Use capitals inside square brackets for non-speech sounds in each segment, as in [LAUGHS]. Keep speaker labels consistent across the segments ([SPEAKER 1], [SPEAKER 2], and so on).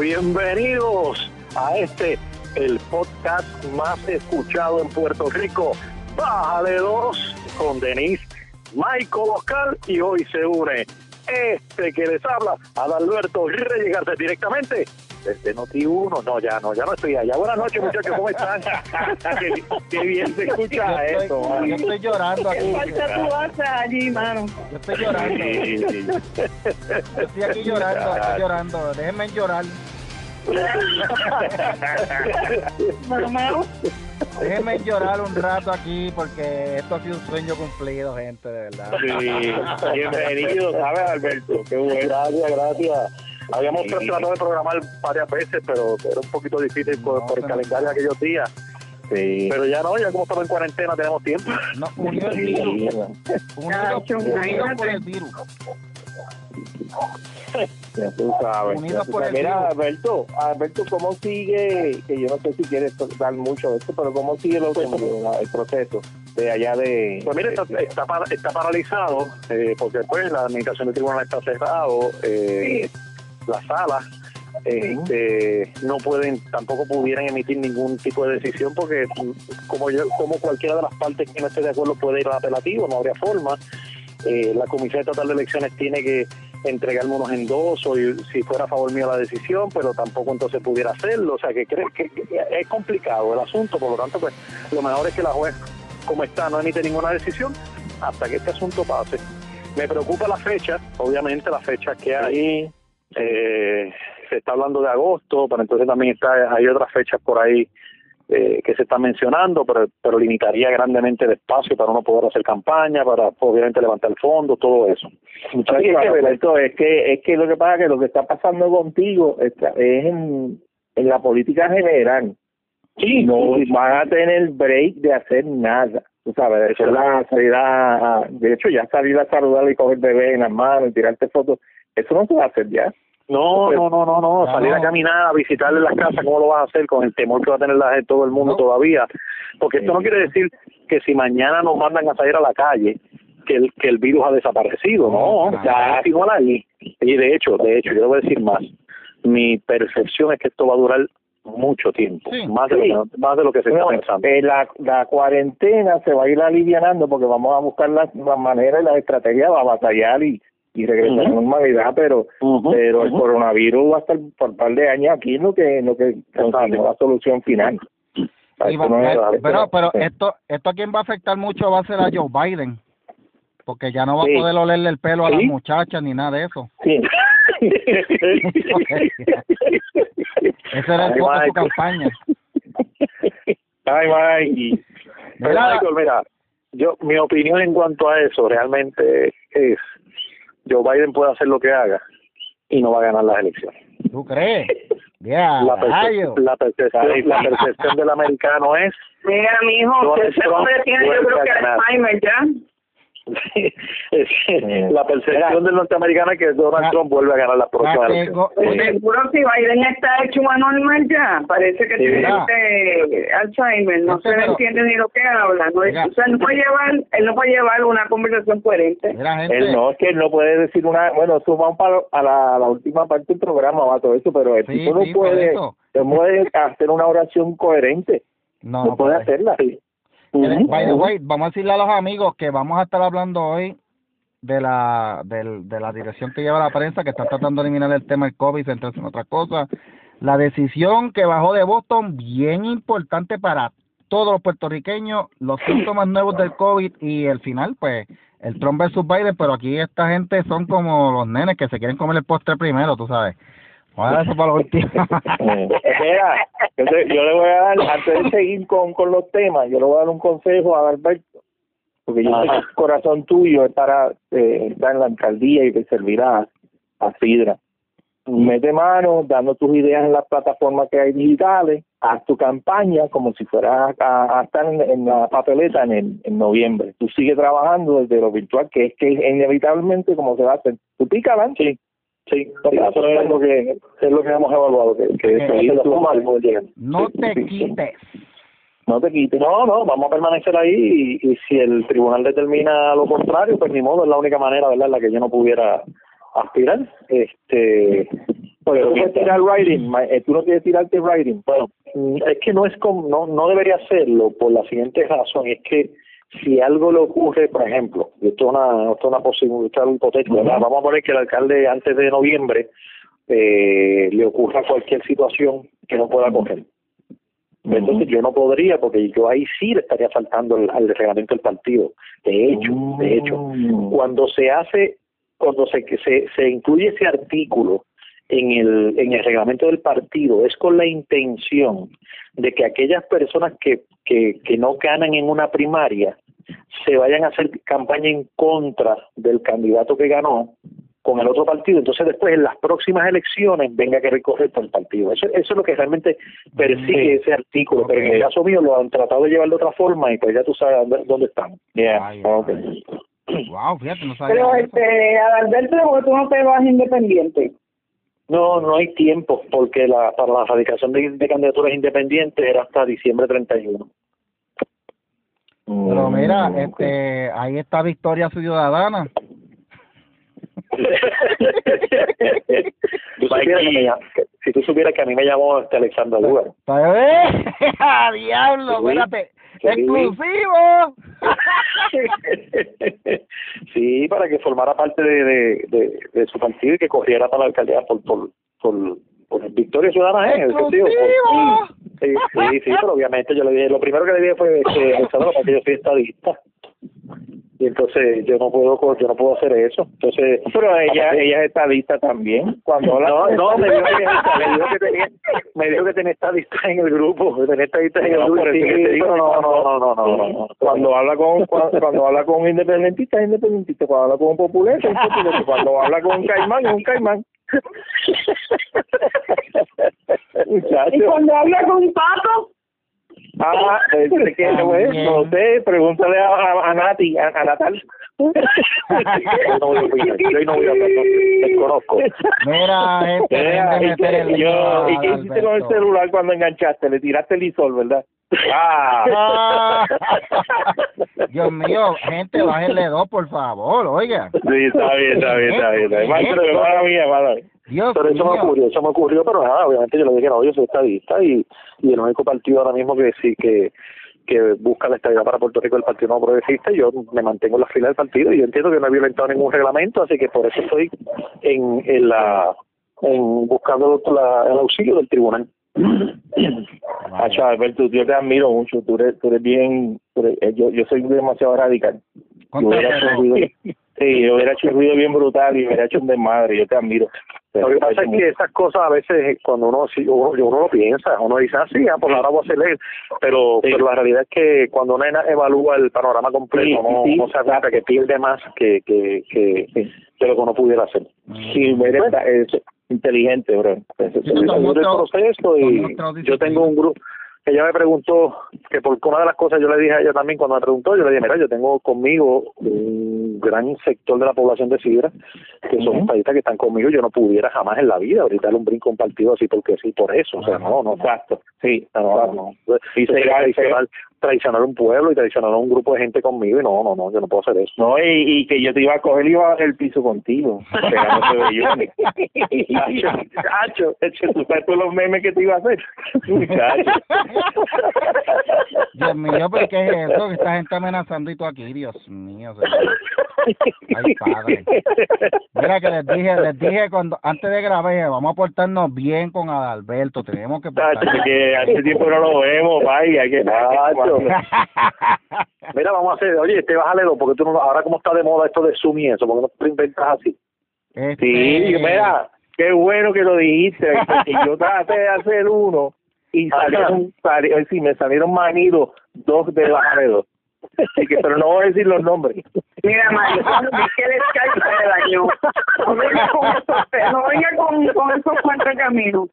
[SPEAKER 1] Bienvenidos a este, el podcast más escuchado en Puerto Rico. Bájale dos con Denise, Michael Oscar y hoy se une este que les habla, Adalberto Reyes directamente desde Noti 1. No, ya no, ya no estoy allá. Buenas noches, muchachos, ¿cómo están? [LAUGHS] qué, qué bien se escucha
[SPEAKER 2] Yo
[SPEAKER 1] eso.
[SPEAKER 2] estoy, yo estoy llorando aquí.
[SPEAKER 3] Falta tu asa allí, mano.
[SPEAKER 2] Yo estoy llorando.
[SPEAKER 1] Sí, sí.
[SPEAKER 2] Yo estoy aquí llorando, estoy llorando. Déjenme llorar.
[SPEAKER 3] Mamá,
[SPEAKER 2] Déjenme llorar un rato aquí porque esto ha sido un sueño cumplido, gente, de verdad.
[SPEAKER 1] Sí, bienvenido, ¿sabes, Alberto? Qué bueno. Gracias, gracias. Habíamos
[SPEAKER 2] Sí.
[SPEAKER 1] tratado de programar varias veces, pero era un poquito difícil por,
[SPEAKER 2] No,
[SPEAKER 1] por el calendario de aquellos días.
[SPEAKER 4] Sí.
[SPEAKER 1] Pero ya no, ya como estamos en cuarentena tenemos tiempo.
[SPEAKER 2] No, unido el virus. Unidos, unidos por el virus.
[SPEAKER 4] Ya tú sabes.
[SPEAKER 2] Unidos
[SPEAKER 4] Ya tú
[SPEAKER 2] por
[SPEAKER 4] sabes.
[SPEAKER 2] el
[SPEAKER 4] Mira,
[SPEAKER 2] virus.
[SPEAKER 4] Alberto, Alberto, ¿cómo sigue? Que yo no sé si quieres dar mucho de esto, pero ¿cómo sigue lo- la- el proceso de allá de.
[SPEAKER 1] Pues mire, está, está, para- está paralizado eh, porque pues la administración del tribunal está cerrado, eh, las salas este, no pueden, tampoco pudieran emitir ningún tipo de decisión porque mm, como yo, como cualquiera de las partes que no esté de acuerdo puede ir al apelativo, no habría forma. Eh, la Comisión Estatal de Elecciones tiene que entregarme unos endosos y si fuera a favor mío la decisión, pero tampoco entonces pudiera hacerlo. O sea, que, creo que, es complicado el asunto, por lo tanto, pues lo mejor es que la juez, como está, no emite ninguna decisión hasta que este asunto pase. Me preocupa la fecha, obviamente la fecha que hay. Eh, se está hablando de agosto, pero entonces también está hay otras fechas por ahí eh, que se están mencionando, pero, pero limitaría grandemente el espacio para uno poder hacer campaña, para obviamente levantar fondos, todo eso.
[SPEAKER 4] Muchachos, es que, es que, es que lo que pasa es que lo que está pasando contigo está- es en, en la política general.
[SPEAKER 1] Sí,
[SPEAKER 4] no van a tener break de hacer nada. Tú sabes, de, hecho, la, salir a, a- de hecho, ya salir a saludar y coger bebé en las manos y tirarte fotos, eso no se va a hacer ya.
[SPEAKER 1] No, no, no, no, no,
[SPEAKER 2] No,
[SPEAKER 1] salir a caminar, a visitarle las casas, ¿cómo lo vas a hacer con el temor que va a tener la, todo el mundo
[SPEAKER 2] No.
[SPEAKER 1] todavía? Porque esto no quiere decir que si mañana nos mandan a salir a la calle, que el, que el virus ha desaparecido, no,
[SPEAKER 2] No,
[SPEAKER 1] ya igual ahí. Y de hecho, de hecho, yo le voy a decir más, mi percepción es que esto va a durar mucho tiempo,
[SPEAKER 2] Sí.
[SPEAKER 1] más, de lo que, más de lo que se está pensando.
[SPEAKER 4] eh, la, la cuarentena se va a ir alivianando porque vamos a buscar las, las maneras y las estrategias para batallar y, y regresar a la
[SPEAKER 1] Ujú.
[SPEAKER 4] normalidad, pero pero el coronavirus va a estar por un par de años aquí en lo que en lo que conseguimos la solución final.
[SPEAKER 2] Y
[SPEAKER 4] Eso
[SPEAKER 2] va-
[SPEAKER 4] no es-
[SPEAKER 2] eh, pero pero
[SPEAKER 4] sí.
[SPEAKER 2] esto esto a quien va a afectar mucho va a ser a Joe Biden. Porque ya no va
[SPEAKER 4] Sí.
[SPEAKER 2] a poder olerle el pelo a las muchachas ni nada de eso.
[SPEAKER 4] Sí. [LAUGHS]
[SPEAKER 2] Ese era el
[SPEAKER 1] Ay,
[SPEAKER 2] foco de su campaña.
[SPEAKER 4] Ay, Mike.
[SPEAKER 2] Mira-
[SPEAKER 1] Michael, mira, yo, mi opinión en cuanto a eso realmente es, Joe Biden puede hacer lo que haga y no va a ganar las elecciones.
[SPEAKER 2] ¿Tú crees? Ya,
[SPEAKER 1] La, perce- la, percepción, la percepción del americano es,
[SPEAKER 3] mira, mijo,
[SPEAKER 1] Trump
[SPEAKER 3] hombre tiene, yo creo que. Alzheimer ya.
[SPEAKER 1] La percepción del norteamericano es que Donald
[SPEAKER 2] La-
[SPEAKER 1] Trump vuelve a ganar las próximas
[SPEAKER 2] Catego-
[SPEAKER 1] elecciones.
[SPEAKER 3] Seguro si Biden está hecho anormal ya, parece que tiene este Alzheimer, no
[SPEAKER 2] Este,
[SPEAKER 3] se le entiende ni lo que habla, no, o sea, no puede llevar, él no puede llevar una conversación coherente.
[SPEAKER 4] Él no, es que él no puede decir una, bueno, eso vamos para a la, a la última parte del programa, va todo eso, pero el tipo no puede,
[SPEAKER 2] eso.
[SPEAKER 4] no puede hacer una oración coherente,
[SPEAKER 2] No,
[SPEAKER 4] puede. hacerla.
[SPEAKER 2] By the way, vamos a decirle a los amigos que vamos a estar hablando hoy de la del- de la dirección que lleva la prensa que está tratando de eliminar el tema del COVID, entre otras cosas. La decisión que bajó de Boston, bien importante para todos los puertorriqueños, los síntomas nuevos del COVID y el final, pues, el Trump versus Biden, pero aquí esta gente son como los nenes que se quieren comer el postre primero, tú sabes. Dejar eso para lo último.
[SPEAKER 4] Eh, [LAUGHS] Mira, yo, te- yo le voy a dar, antes de seguir con, con los temas, yo le voy a dar un consejo a Alberto, porque yo sé que el corazón tuyo es para eh, estar en la alcaldía y que servirá a Sidra. Mete mano, dando tus ideas en las plataformas que hay digitales, haz tu campaña como si fueras a, a estar en, en la papeleta en, el- en noviembre. Tú sigues trabajando desde lo virtual, que es que inevitablemente como se va a hacer. Tú pica adelante.
[SPEAKER 1] Sí, sí, eso es lo que es lo que hemos evaluado, que, que
[SPEAKER 2] no te quites.
[SPEAKER 4] No te quites.
[SPEAKER 1] No, no, vamos a permanecer ahí y, y si el tribunal determina lo contrario, pues ni modo, es la única manera, ¿verdad?, en la que yo no pudiera aspirar. Este,
[SPEAKER 4] Pero tú puedes tirar writing, eh, tú no quieres tirarte writing.
[SPEAKER 1] Bueno, es que no es como, no, no debería hacerlo por la siguiente razón, es que si algo le ocurre, por ejemplo, y esto es una, esto es una posibilidad hipotética, ¿verdad? vamos a poner que el alcalde antes de noviembre eh, le ocurra cualquier situación que no pueda coger. Entonces yo no podría, porque yo ahí sí le estaría faltando al, al reglamento del partido. De hecho, de hecho,
[SPEAKER 4] Mm.
[SPEAKER 1] cuando se hace, cuando se, que se, se incluye ese artículo en el, en el reglamento del partido, es con la intención de que aquellas personas que, que, que no ganan en una primaria se vayan a hacer campaña en contra del candidato que ganó con el otro partido, entonces después en las próximas elecciones venga que recorrer por el partido. Eso, eso es lo que realmente persigue ese artículo, pero en el caso mío lo han tratado de llevar de otra forma y pues ya tú sabes dónde, dónde están.
[SPEAKER 4] Yeah,
[SPEAKER 2] Ay,
[SPEAKER 4] okay.
[SPEAKER 2] Wow, fíjate, no sabía
[SPEAKER 3] Pero este, Adalberto, porque tú no te vas independiente.
[SPEAKER 1] No, no hay tiempo, porque la, para la radicación de, de candidaturas independientes era hasta diciembre 31.
[SPEAKER 2] Pero mira,
[SPEAKER 4] Mm,
[SPEAKER 2] este, ahí está Victoria Ciudadana. [LAUGHS]
[SPEAKER 1] Tú supieras que me llam- que- si tú supieras que a mí me llamó este Alexander Lugar. [LAUGHS]
[SPEAKER 2] ¡Ah, ¡Diablo!
[SPEAKER 1] Sí.
[SPEAKER 2] Espérate. ¡Exclusivo! [LAUGHS]
[SPEAKER 1] sí, para que formara parte de, de, de, de su partido y que corriera para la alcaldía por por por, por Victoria Ciudadana, por-
[SPEAKER 2] ¡Exclusivo!
[SPEAKER 1] Sí, sí, sí, pero obviamente yo le dije, lo primero que le dije fue que para que yo soy estadista. Y entonces yo no puedo yo no puedo hacer eso. Entonces,
[SPEAKER 4] Pero ella, ella es estadista también. Cuando habla
[SPEAKER 1] no, no, me dijo que, me dijo que tenía me dijo que tenía estadista en el grupo, que tenía estadista en el
[SPEAKER 4] No,
[SPEAKER 1] grupo. Sí, no, no, no, no, no, no, no.
[SPEAKER 4] Cuando habla con cuando, cuando habla con un independentista es independentista, cuando habla con un populista es populista, cuando habla con un caimán es un caimán. [LAUGHS]
[SPEAKER 3] Y cuando habla con un pato,
[SPEAKER 4] Ah, este que no es, no sé, pregúntale a, a, a Nati, a, a Natal.
[SPEAKER 1] Yo no voy a opinar, yo no voy a no, desconozco.
[SPEAKER 2] Mira, gente,
[SPEAKER 4] Mira,
[SPEAKER 2] de
[SPEAKER 4] y
[SPEAKER 2] el lío
[SPEAKER 4] yo, ¿Y qué hiciste con el celular cuando enganchaste? Le tiraste el isol, ¿verdad? Ah,
[SPEAKER 2] Ah. Dios mío, gente, bájenle dos, por favor, oiga.
[SPEAKER 4] sí, está bien, está bien, está bien. Está bien. Mala mía, mala mía.
[SPEAKER 2] Dios
[SPEAKER 1] Pero eso me ocurrió, eso me ocurrió, pero nada, obviamente yo le dije, no, yo soy estadista y, y el único partido ahora mismo que sí que que busca la estabilidad para Puerto Rico es el Partido No Progresista, yo me mantengo en la fila del partido y yo entiendo que no he violentado ningún reglamento, así que por eso estoy en, en la en buscando la, el auxilio del tribunal. [COUGHS]
[SPEAKER 4] Hacho, Alberto, yo te admiro mucho. Tú eres, tú eres bien. tú eres- eh, yo, yo soy demasiado radical. Yo hubiera hecho un ruido, [LAUGHS] sí, yo hubiera hecho un ruido bien brutal y hubiera hecho un desmadre. Yo te admiro.
[SPEAKER 1] Lo que pasa es que esas cosas a veces cuando uno sí, uno, uno lo piensa, uno dice, ah, sí, ah, pues ahora voy a hacer él. Pero,
[SPEAKER 4] Sí.
[SPEAKER 1] pero la realidad es que cuando uno evalúa el panorama completo,
[SPEAKER 4] Sí,
[SPEAKER 1] no,
[SPEAKER 4] sí.
[SPEAKER 1] no se da cuenta que pierde más que, que, que,
[SPEAKER 4] Sí.
[SPEAKER 1] que lo que uno pudiera hacer.
[SPEAKER 4] Sí, eres es inteligente, bro.
[SPEAKER 2] No, no,
[SPEAKER 1] del
[SPEAKER 2] no,
[SPEAKER 1] proceso y yo tengo un grupo ella me preguntó que porque una de las cosas yo le dije a ella también cuando me preguntó yo le dije mira yo tengo conmigo un gran sector de la población de Sidra que son
[SPEAKER 4] Ujú.
[SPEAKER 1] estadistas que están conmigo yo no pudiera jamás en la vida ahorita darle un brinco a un partido así porque sí por eso o sea no no
[SPEAKER 4] Exacto, sí.
[SPEAKER 1] no, no, no.
[SPEAKER 4] Y se-
[SPEAKER 1] traicionar, un pueblo y traicionar a un grupo de gente conmigo y no, no, no, yo no puedo hacer eso.
[SPEAKER 4] No, y, y que yo te iba a coger y iba a bajar el piso contigo. [LAUGHS] Muchacho, tú sabes todos los memes que te iba a hacer. Muchacho.
[SPEAKER 2] Dios mío, pero ¿qué es eso? Que esta gente amenazando y tú aquí, Dios mío. señor. Ay, padre. Mira que les dije, les dije cuando antes de grabar, vamos a portarnos bien con Adalberto, tenemos que portarnos
[SPEAKER 4] que hace tiempo no lo vemos, vaya, que [LAUGHS]
[SPEAKER 1] Mira, vamos a hacer, oye, este bájale dos, porque tú no, ahora como está de moda esto de Zoom y eso, porque no te inventas así.
[SPEAKER 2] Este,
[SPEAKER 4] Sí, mira, qué bueno que lo dijiste, porque yo traté de hacer uno y salieron, salieron sí, me salieron manidos dos de bájale dos. Así que, pero no voy a decir los nombres.
[SPEAKER 3] mira, Mario, que el Skype se dañó. No venga con no venga con, con esos cuantos caminos.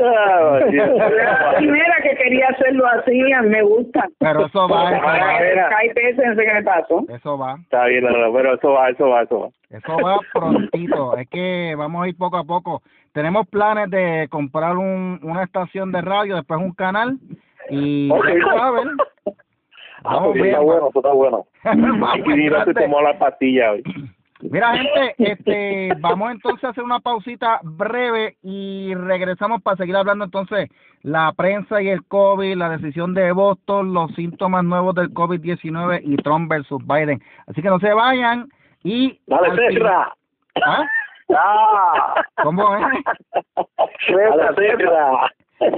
[SPEAKER 4] Ah.
[SPEAKER 3] La primera que quería hacerlo así, me gusta.
[SPEAKER 2] Pero eso va, eso
[SPEAKER 4] Mira,
[SPEAKER 2] va,
[SPEAKER 4] mira.
[SPEAKER 3] Skype ese, no sé qué me pasó.
[SPEAKER 2] eso va,
[SPEAKER 4] Está bien, no, no, pero eso va, eso va, eso va.
[SPEAKER 2] eso va prontito. Es que vamos a ir poco a poco. Tenemos planes de comprar un, una estación de radio, después un canal y
[SPEAKER 1] Ok.
[SPEAKER 2] ya tú sabes.
[SPEAKER 1] Ah,
[SPEAKER 2] Vamos
[SPEAKER 1] pues
[SPEAKER 2] bien,
[SPEAKER 1] está bueno, eso está bueno. [LAUGHS]
[SPEAKER 2] Vamos
[SPEAKER 4] Y no se
[SPEAKER 2] grande.
[SPEAKER 4] tomó la pastilla hoy.
[SPEAKER 2] Mira, gente, este, vamos entonces a hacer una pausita breve y regresamos para seguir hablando entonces la prensa y el COVID, la decisión de Boston, los síntomas nuevos del COVID-19 y Trump versus Biden. Así que no se vayan y...
[SPEAKER 1] Dale, Serra.
[SPEAKER 2] ¿Ah?
[SPEAKER 1] Ah.
[SPEAKER 2] ¿Cómo es?
[SPEAKER 1] Dale, Serra.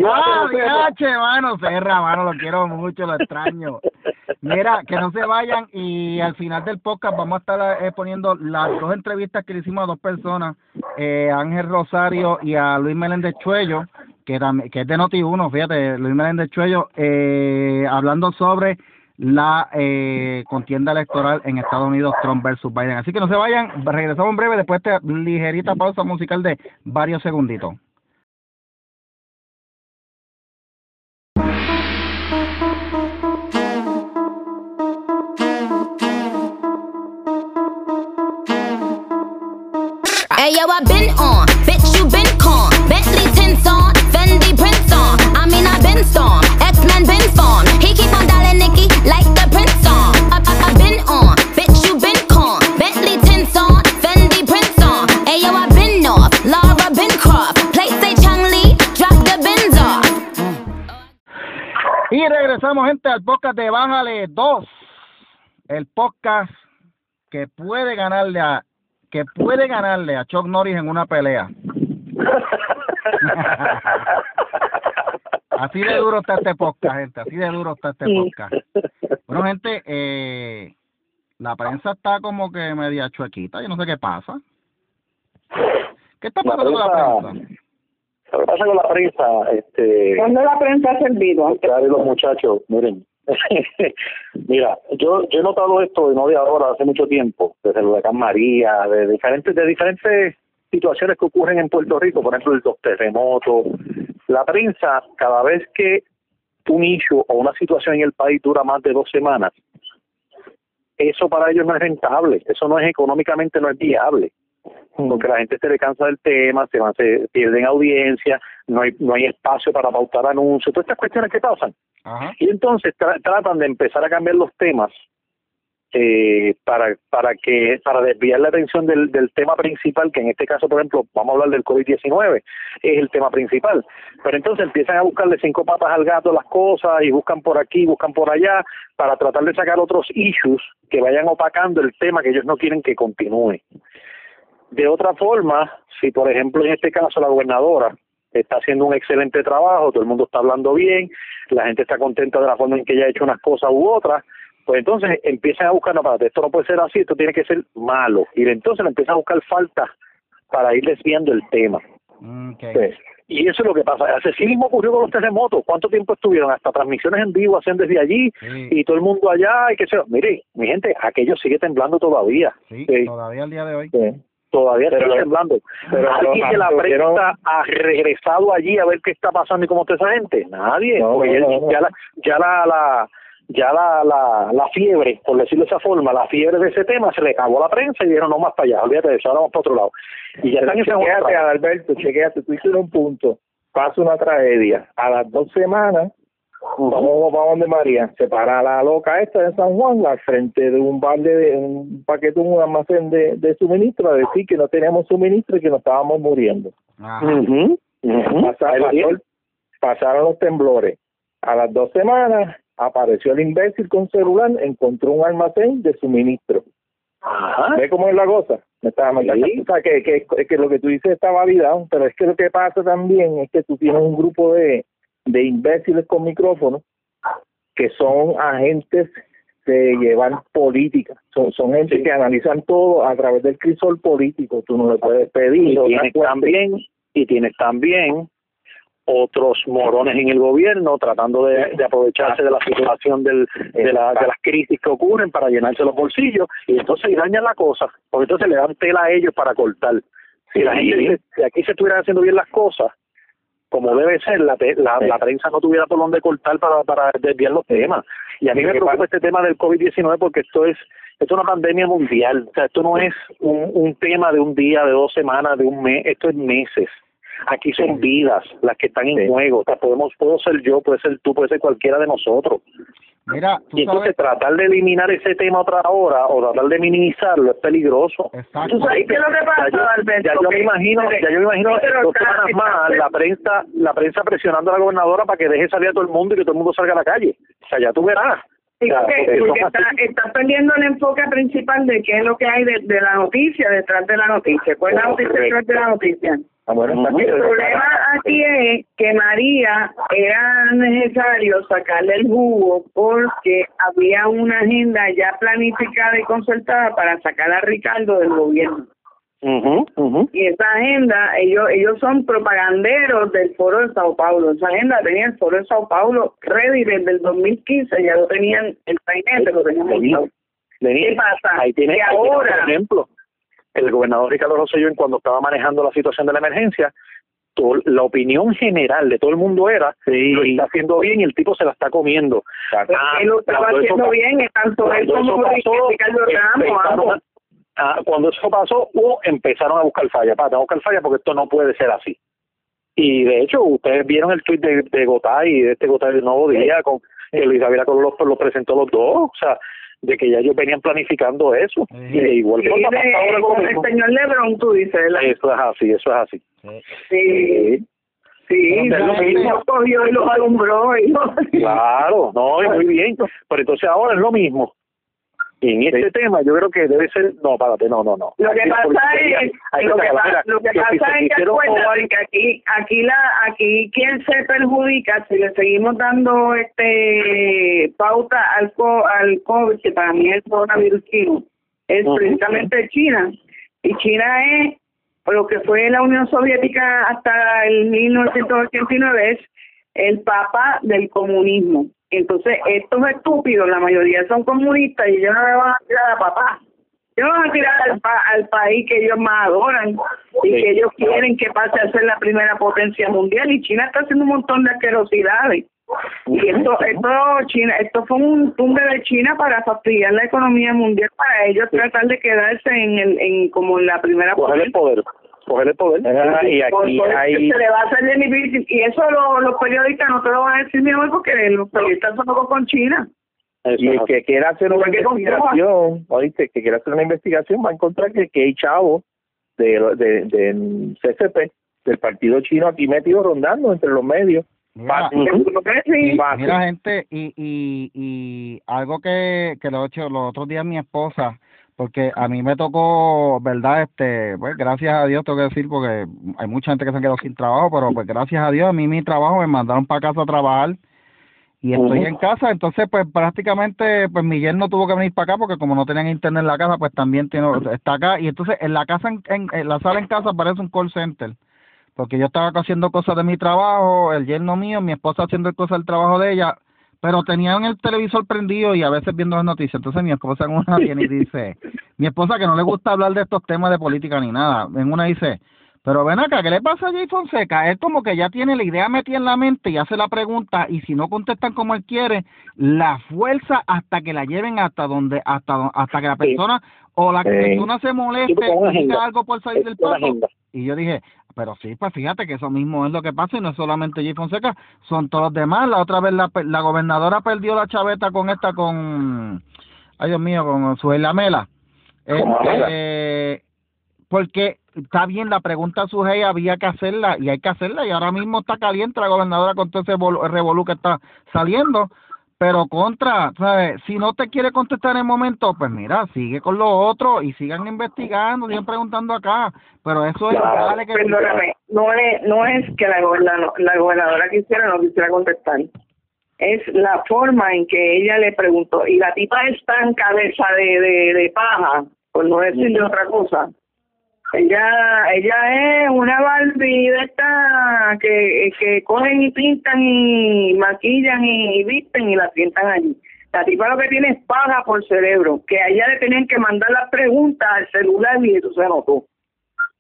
[SPEAKER 2] Ah, viache, mano, Serra, mano, lo quiero mucho, lo extraño. Mira, que no se vayan y al final del podcast vamos a estar eh, poniendo las dos entrevistas que le hicimos a dos personas, eh, Ángel Rosario y a Luis Meléndez Chuello, que, también, que es de Noti1, fíjate, Luis Meléndez Chuello, eh, hablando sobre la eh, contienda electoral en Estados Unidos, Trump versus Biden. Así que no se vayan, regresamos en breve después de esta ligerita pausa musical de varios segunditos.
[SPEAKER 5] Hey yo, I been on, bitch you been con. Bentley tints on, Fendi prints on. I mean I been storm, X Men been formed. He keep on dialing Nicky like the Prince song. I, I, I been on, bitch you been con. Bentley tints on, Fendi prints on. Hey yo, I been off, Laura been Croft. Place say Chang Lee, drop the bins off.
[SPEAKER 2] Y regresamos, gente, al podcast de Bájale 2. El podcast que puede ganarle a que puede ganarle a Chuck Norris en una pelea. [LAUGHS] Así de duro está este podcast, gente. Así de duro está este podcast. Bueno, gente, eh, la prensa está como que media chuequita. Yo no sé qué pasa. ¿Qué está
[SPEAKER 1] La
[SPEAKER 2] pasando con la
[SPEAKER 1] prensa-? Lo que pasa con la prensa, este,
[SPEAKER 3] ¿Dónde la prensa ha servido?
[SPEAKER 1] claro, los muchachos, miren, [LAUGHS] mira, yo, yo he notado esto, y no de ahora, hace mucho tiempo, desde el huracán María, de diferentes, de diferentes situaciones que ocurren en Puerto Rico, por ejemplo, los terremotos. La prensa, cada vez que un issue o una situación en el país dura más de dos semanas, eso para ellos no es rentable, eso no es económicamente no es viable porque la gente se le cansa del tema, se, van, se pierden audiencia, no hay no hay espacio para pautar anuncios, todas estas cuestiones que pasan.
[SPEAKER 2] Ajá.
[SPEAKER 1] Y entonces tra- tratan de empezar a cambiar los temas eh, para para que para desviar la atención del, del tema principal, que en este caso, por ejemplo, vamos a hablar del COVID-19, es el tema principal. Pero entonces empiezan a buscarle cinco patas al gato las cosas y buscan por aquí, buscan por allá, para tratar de sacar otros issues que vayan opacando el tema que ellos no quieren que continúe. De otra forma, si por ejemplo en este caso la gobernadora está haciendo un excelente trabajo, todo el mundo está hablando bien, la gente está contenta de la forma en que ella ha hecho unas cosas u otras, pues entonces empiezan a buscar, no, espérate, esto no puede ser así, esto tiene que ser malo, y entonces le empiezan a buscar faltas para ir desviando el tema.
[SPEAKER 2] Mm.
[SPEAKER 1] Sí. Y eso es lo que pasa. Así mismo ocurrió con los terremotos. ¿Cuánto tiempo estuvieron? Hasta transmisiones en vivo hacían desde allí
[SPEAKER 2] Sí.
[SPEAKER 1] y todo el mundo allá y que se... Mire, mi gente, aquello sigue temblando todavía.
[SPEAKER 2] Sí,
[SPEAKER 1] Sí
[SPEAKER 2] todavía al día de hoy.
[SPEAKER 4] Sí.
[SPEAKER 1] Todavía
[SPEAKER 4] Pero-
[SPEAKER 1] está temblando.
[SPEAKER 4] pero
[SPEAKER 1] ¿Alguien de la prensa ha regresado allí a ver qué está pasando y cómo está esa gente? Nadie.
[SPEAKER 4] No,
[SPEAKER 1] porque
[SPEAKER 4] no,
[SPEAKER 1] ya,
[SPEAKER 4] no.
[SPEAKER 1] ya la, ya la, la ya la, la, la fiebre, por decirlo de esa forma, la fiebre de ese tema se le acabó a la prensa y dijeron no más para allá, olvídate de eso, ahora vamos para otro lado. Y ya están
[SPEAKER 4] chequéate. Alberto, chequéate, tú hiciste un punto, pasa una tragedia, a las dos semanas, vamos, vamos donde María, se para la loca esta de San Juan al frente de un bar de un paquete, un almacén de, de suministro, a decir que no teníamos suministro y que nos estábamos muriendo.
[SPEAKER 2] Ajá.
[SPEAKER 4] El- pasaron los temblores. A las dos semanas apareció el imbécil con celular, encontró un almacén de suministro.
[SPEAKER 1] Ajá.
[SPEAKER 4] ¿Ve cómo es la cosa? Me está-
[SPEAKER 1] Sí.
[SPEAKER 4] o sea, que, que, que lo que tú dices está validado, pero es que lo que pasa también es que tú tienes un grupo de, de imbéciles con micrófonos que son agentes de llevar política, son, son gente
[SPEAKER 1] Sí.
[SPEAKER 4] que analizan todo a través del crisol político, tú no le puedes pedir.
[SPEAKER 1] y tienes también y tienes también otros morones en el gobierno tratando de, de aprovecharse de la situación del, de, la, de las crisis que ocurren para llenarse los bolsillos. Y entonces dañan la cosa porque entonces le dan tela a ellos para cortar. Si la gente dice, si aquí se estuvieran haciendo bien las cosas como debe ser la, la, la prensa no tuviera por dónde cortar para, para desviar los temas. Y a mí me preocupa este tema del COVID-19 porque esto es esto es una pandemia mundial, o sea, esto no es un, un tema de un día, de dos semanas, de un mes, esto es meses. Aquí son vidas las que están en juego, o sea, podemos, puedo ser yo, puede ser tú, puede ser cualquiera de nosotros.
[SPEAKER 2] Mira, tú
[SPEAKER 1] Y entonces
[SPEAKER 2] sabes,
[SPEAKER 1] tratar de eliminar ese tema otra hora o tratar de minimizarlo es peligroso.
[SPEAKER 2] exacto.
[SPEAKER 3] ¿Tú sabes qué es lo que
[SPEAKER 1] Ya
[SPEAKER 3] pasa,
[SPEAKER 1] yo,
[SPEAKER 3] Alberto?
[SPEAKER 1] ya yo me imagino, ya yo me imagino dos semanas más la prensa, la prensa presionando a la gobernadora para que deje salir a todo el mundo y que todo el mundo salga a la calle. O sea, ya tú verás.
[SPEAKER 3] Sí,
[SPEAKER 1] O sea,
[SPEAKER 3] porque,
[SPEAKER 1] porque
[SPEAKER 3] está perdiendo el enfoque principal de qué es lo que hay de, de la noticia, detrás de la noticia. ¿Cuál es la noticia detrás de la noticia?
[SPEAKER 4] Ah.
[SPEAKER 3] El problema aquí es que María era necesario sacarle el jugo porque había una agenda ya planificada y concertada para sacar a Ricardo del gobierno.
[SPEAKER 1] Ujú, ujú.
[SPEAKER 3] Y esa agenda, ellos ellos son propaganderos del Foro de Sao Paulo. Esa agenda tenía el Foro de Sao Paulo ready desde el 2015, ya lo tenían, el sainete lo tenían ¿Qué pasa?
[SPEAKER 1] Ahí tiene,
[SPEAKER 3] Que ahora-
[SPEAKER 1] por ejemplo, el gobernador Ricardo Rosselló, en cuando estaba manejando la situación de la emergencia, todo- la opinión general de todo el mundo era lo está haciendo bien y el tipo se la está comiendo. Ah,
[SPEAKER 3] él lo estaba
[SPEAKER 1] cuando eso
[SPEAKER 3] haciendo bien, tanto él como
[SPEAKER 1] pasó,
[SPEAKER 3] Ricardo Ramos,
[SPEAKER 1] empezaron
[SPEAKER 3] ambos.
[SPEAKER 1] a- ah, cuando eso pasó, uh, empezaron a buscar falla. Para, buscar falla porque esto no puede ser así. Y de hecho, ustedes vieron el tweet de, de Gotay, de este Gotay del Nuevo Día, con que Luis Javier Colón los, los presentó los dos. O sea, de que ya ellos venían planificando eso.
[SPEAKER 2] Sí.
[SPEAKER 1] Y de igual
[SPEAKER 3] Y
[SPEAKER 1] forma
[SPEAKER 3] de-
[SPEAKER 1] pasa ahora con
[SPEAKER 3] el
[SPEAKER 1] mismo.
[SPEAKER 3] señor Lebron, tú dices.
[SPEAKER 1] Eso es así, eso es así.
[SPEAKER 3] Sí, sí, no,
[SPEAKER 1] es lo mismo.
[SPEAKER 3] los cogió y los alumbró. Y los-
[SPEAKER 1] Claro, no, y muy [LAUGHS] bien. Pero entonces ahora es lo mismo. En este tema yo creo que debe ser, no, párate, no, no, no.
[SPEAKER 3] Lo que pasa es, lo que, pa- lo que pasa es que acuérdate que aquí, aquí la, aquí quien se perjudica si le seguimos dando este pauta al co, al COVID, que para mí es coronavirus chino, es precisamente China. Y China es lo que fue la Unión Soviética hasta el 1989 es el papa del comunismo. Entonces, estos estúpidos, la mayoría son comunistas y ellos no le van a tirar a papá. Ellos van a tirar al, pa- al país que ellos más adoran y
[SPEAKER 1] Sí.
[SPEAKER 3] que ellos quieren que pase a ser la primera potencia mundial. Y China está haciendo un montón de asquerosidades. Y esto, esto, China, esto fue un tumbe de China para fastidiar la economía mundial, para ellos tratar de quedarse en, el, en como la primera
[SPEAKER 1] coger el poder, coger el poder.
[SPEAKER 4] Ah, y aquí
[SPEAKER 3] por
[SPEAKER 4] hay
[SPEAKER 3] se le va a hacer difícil. Y eso lo- los periodistas no te lo van a decir, mi amor, porque los periodistas son locos con China.
[SPEAKER 1] Eso
[SPEAKER 4] y el que quiera hacer una investigación, oíste, que quiera hacer una investigación va a encontrar que, que hay chavos de, de, de CCP, del partido chino aquí metido rondando entre los medios.
[SPEAKER 2] Mira, gente, y, y, y algo que, que lo he hecho los otros días mi esposa, porque a mí me tocó, ¿verdad? Este, pues gracias a Dios, tengo que decir, porque hay mucha gente que se han quedado sin trabajo, pero pues gracias a Dios, a mí mi trabajo me mandaron para casa a trabajar y estoy en casa, entonces pues prácticamente pues mi yerno tuvo que venir para acá porque como no tenían internet en la casa, pues también tiene, está acá. Y entonces en la casa, en, en, en la sala en casa parece un call center porque yo estaba haciendo cosas de mi trabajo, el yerno mío, mi esposa haciendo cosas del trabajo de ella, pero tenían el televisor prendido y a veces viendo las noticias. Entonces mi esposa en una viene y dice, [LAUGHS] mi esposa que no le gusta hablar de estos temas de política ni nada, en una dice, pero ven acá, ¿qué le pasa a Jay Fonseca? Es como que ya tiene la idea metida en la mente y hace la pregunta y si no contestan como él quiere, la fuerza hasta que la lleven hasta donde, hasta hasta que la
[SPEAKER 1] Sí.
[SPEAKER 2] persona o la
[SPEAKER 4] Sí.
[SPEAKER 2] persona se moleste y diga algo por salir
[SPEAKER 1] Es
[SPEAKER 2] del paso. Y yo dije, pero sí, pues fíjate que eso mismo es lo que pasa y no es solamente Jay Fonseca, son todos los demás. La otra vez la, la gobernadora perdió la chaveta con esta, con, ay Dios mío, con su Mela. Eh, porque está bien, la pregunta a su había que hacerla y hay que hacerla y ahora mismo está caliente la gobernadora con todo ese vol- revolú que está saliendo. Pero contra, ¿sabes? Si no te quiere contestar en el momento, pues mira, sigue con lo otro y sigan investigando, sigan preguntando acá. Pero eso es, dale que...
[SPEAKER 3] Perdóname, no es, no es que la, goberna- la gobernadora quisiera o no quisiera contestar. Es la forma en que ella le preguntó. Y la tipa es tan cabeza de, de, de paja, por no decirle otra cosa. Ella ella es una Barbie de esta que, que cogen y pintan y maquillan y, visten y la sientan allí. La tipa lo que tiene es paja por cerebro, que a ella le tenían que mandar las preguntas al celular y eso se notó.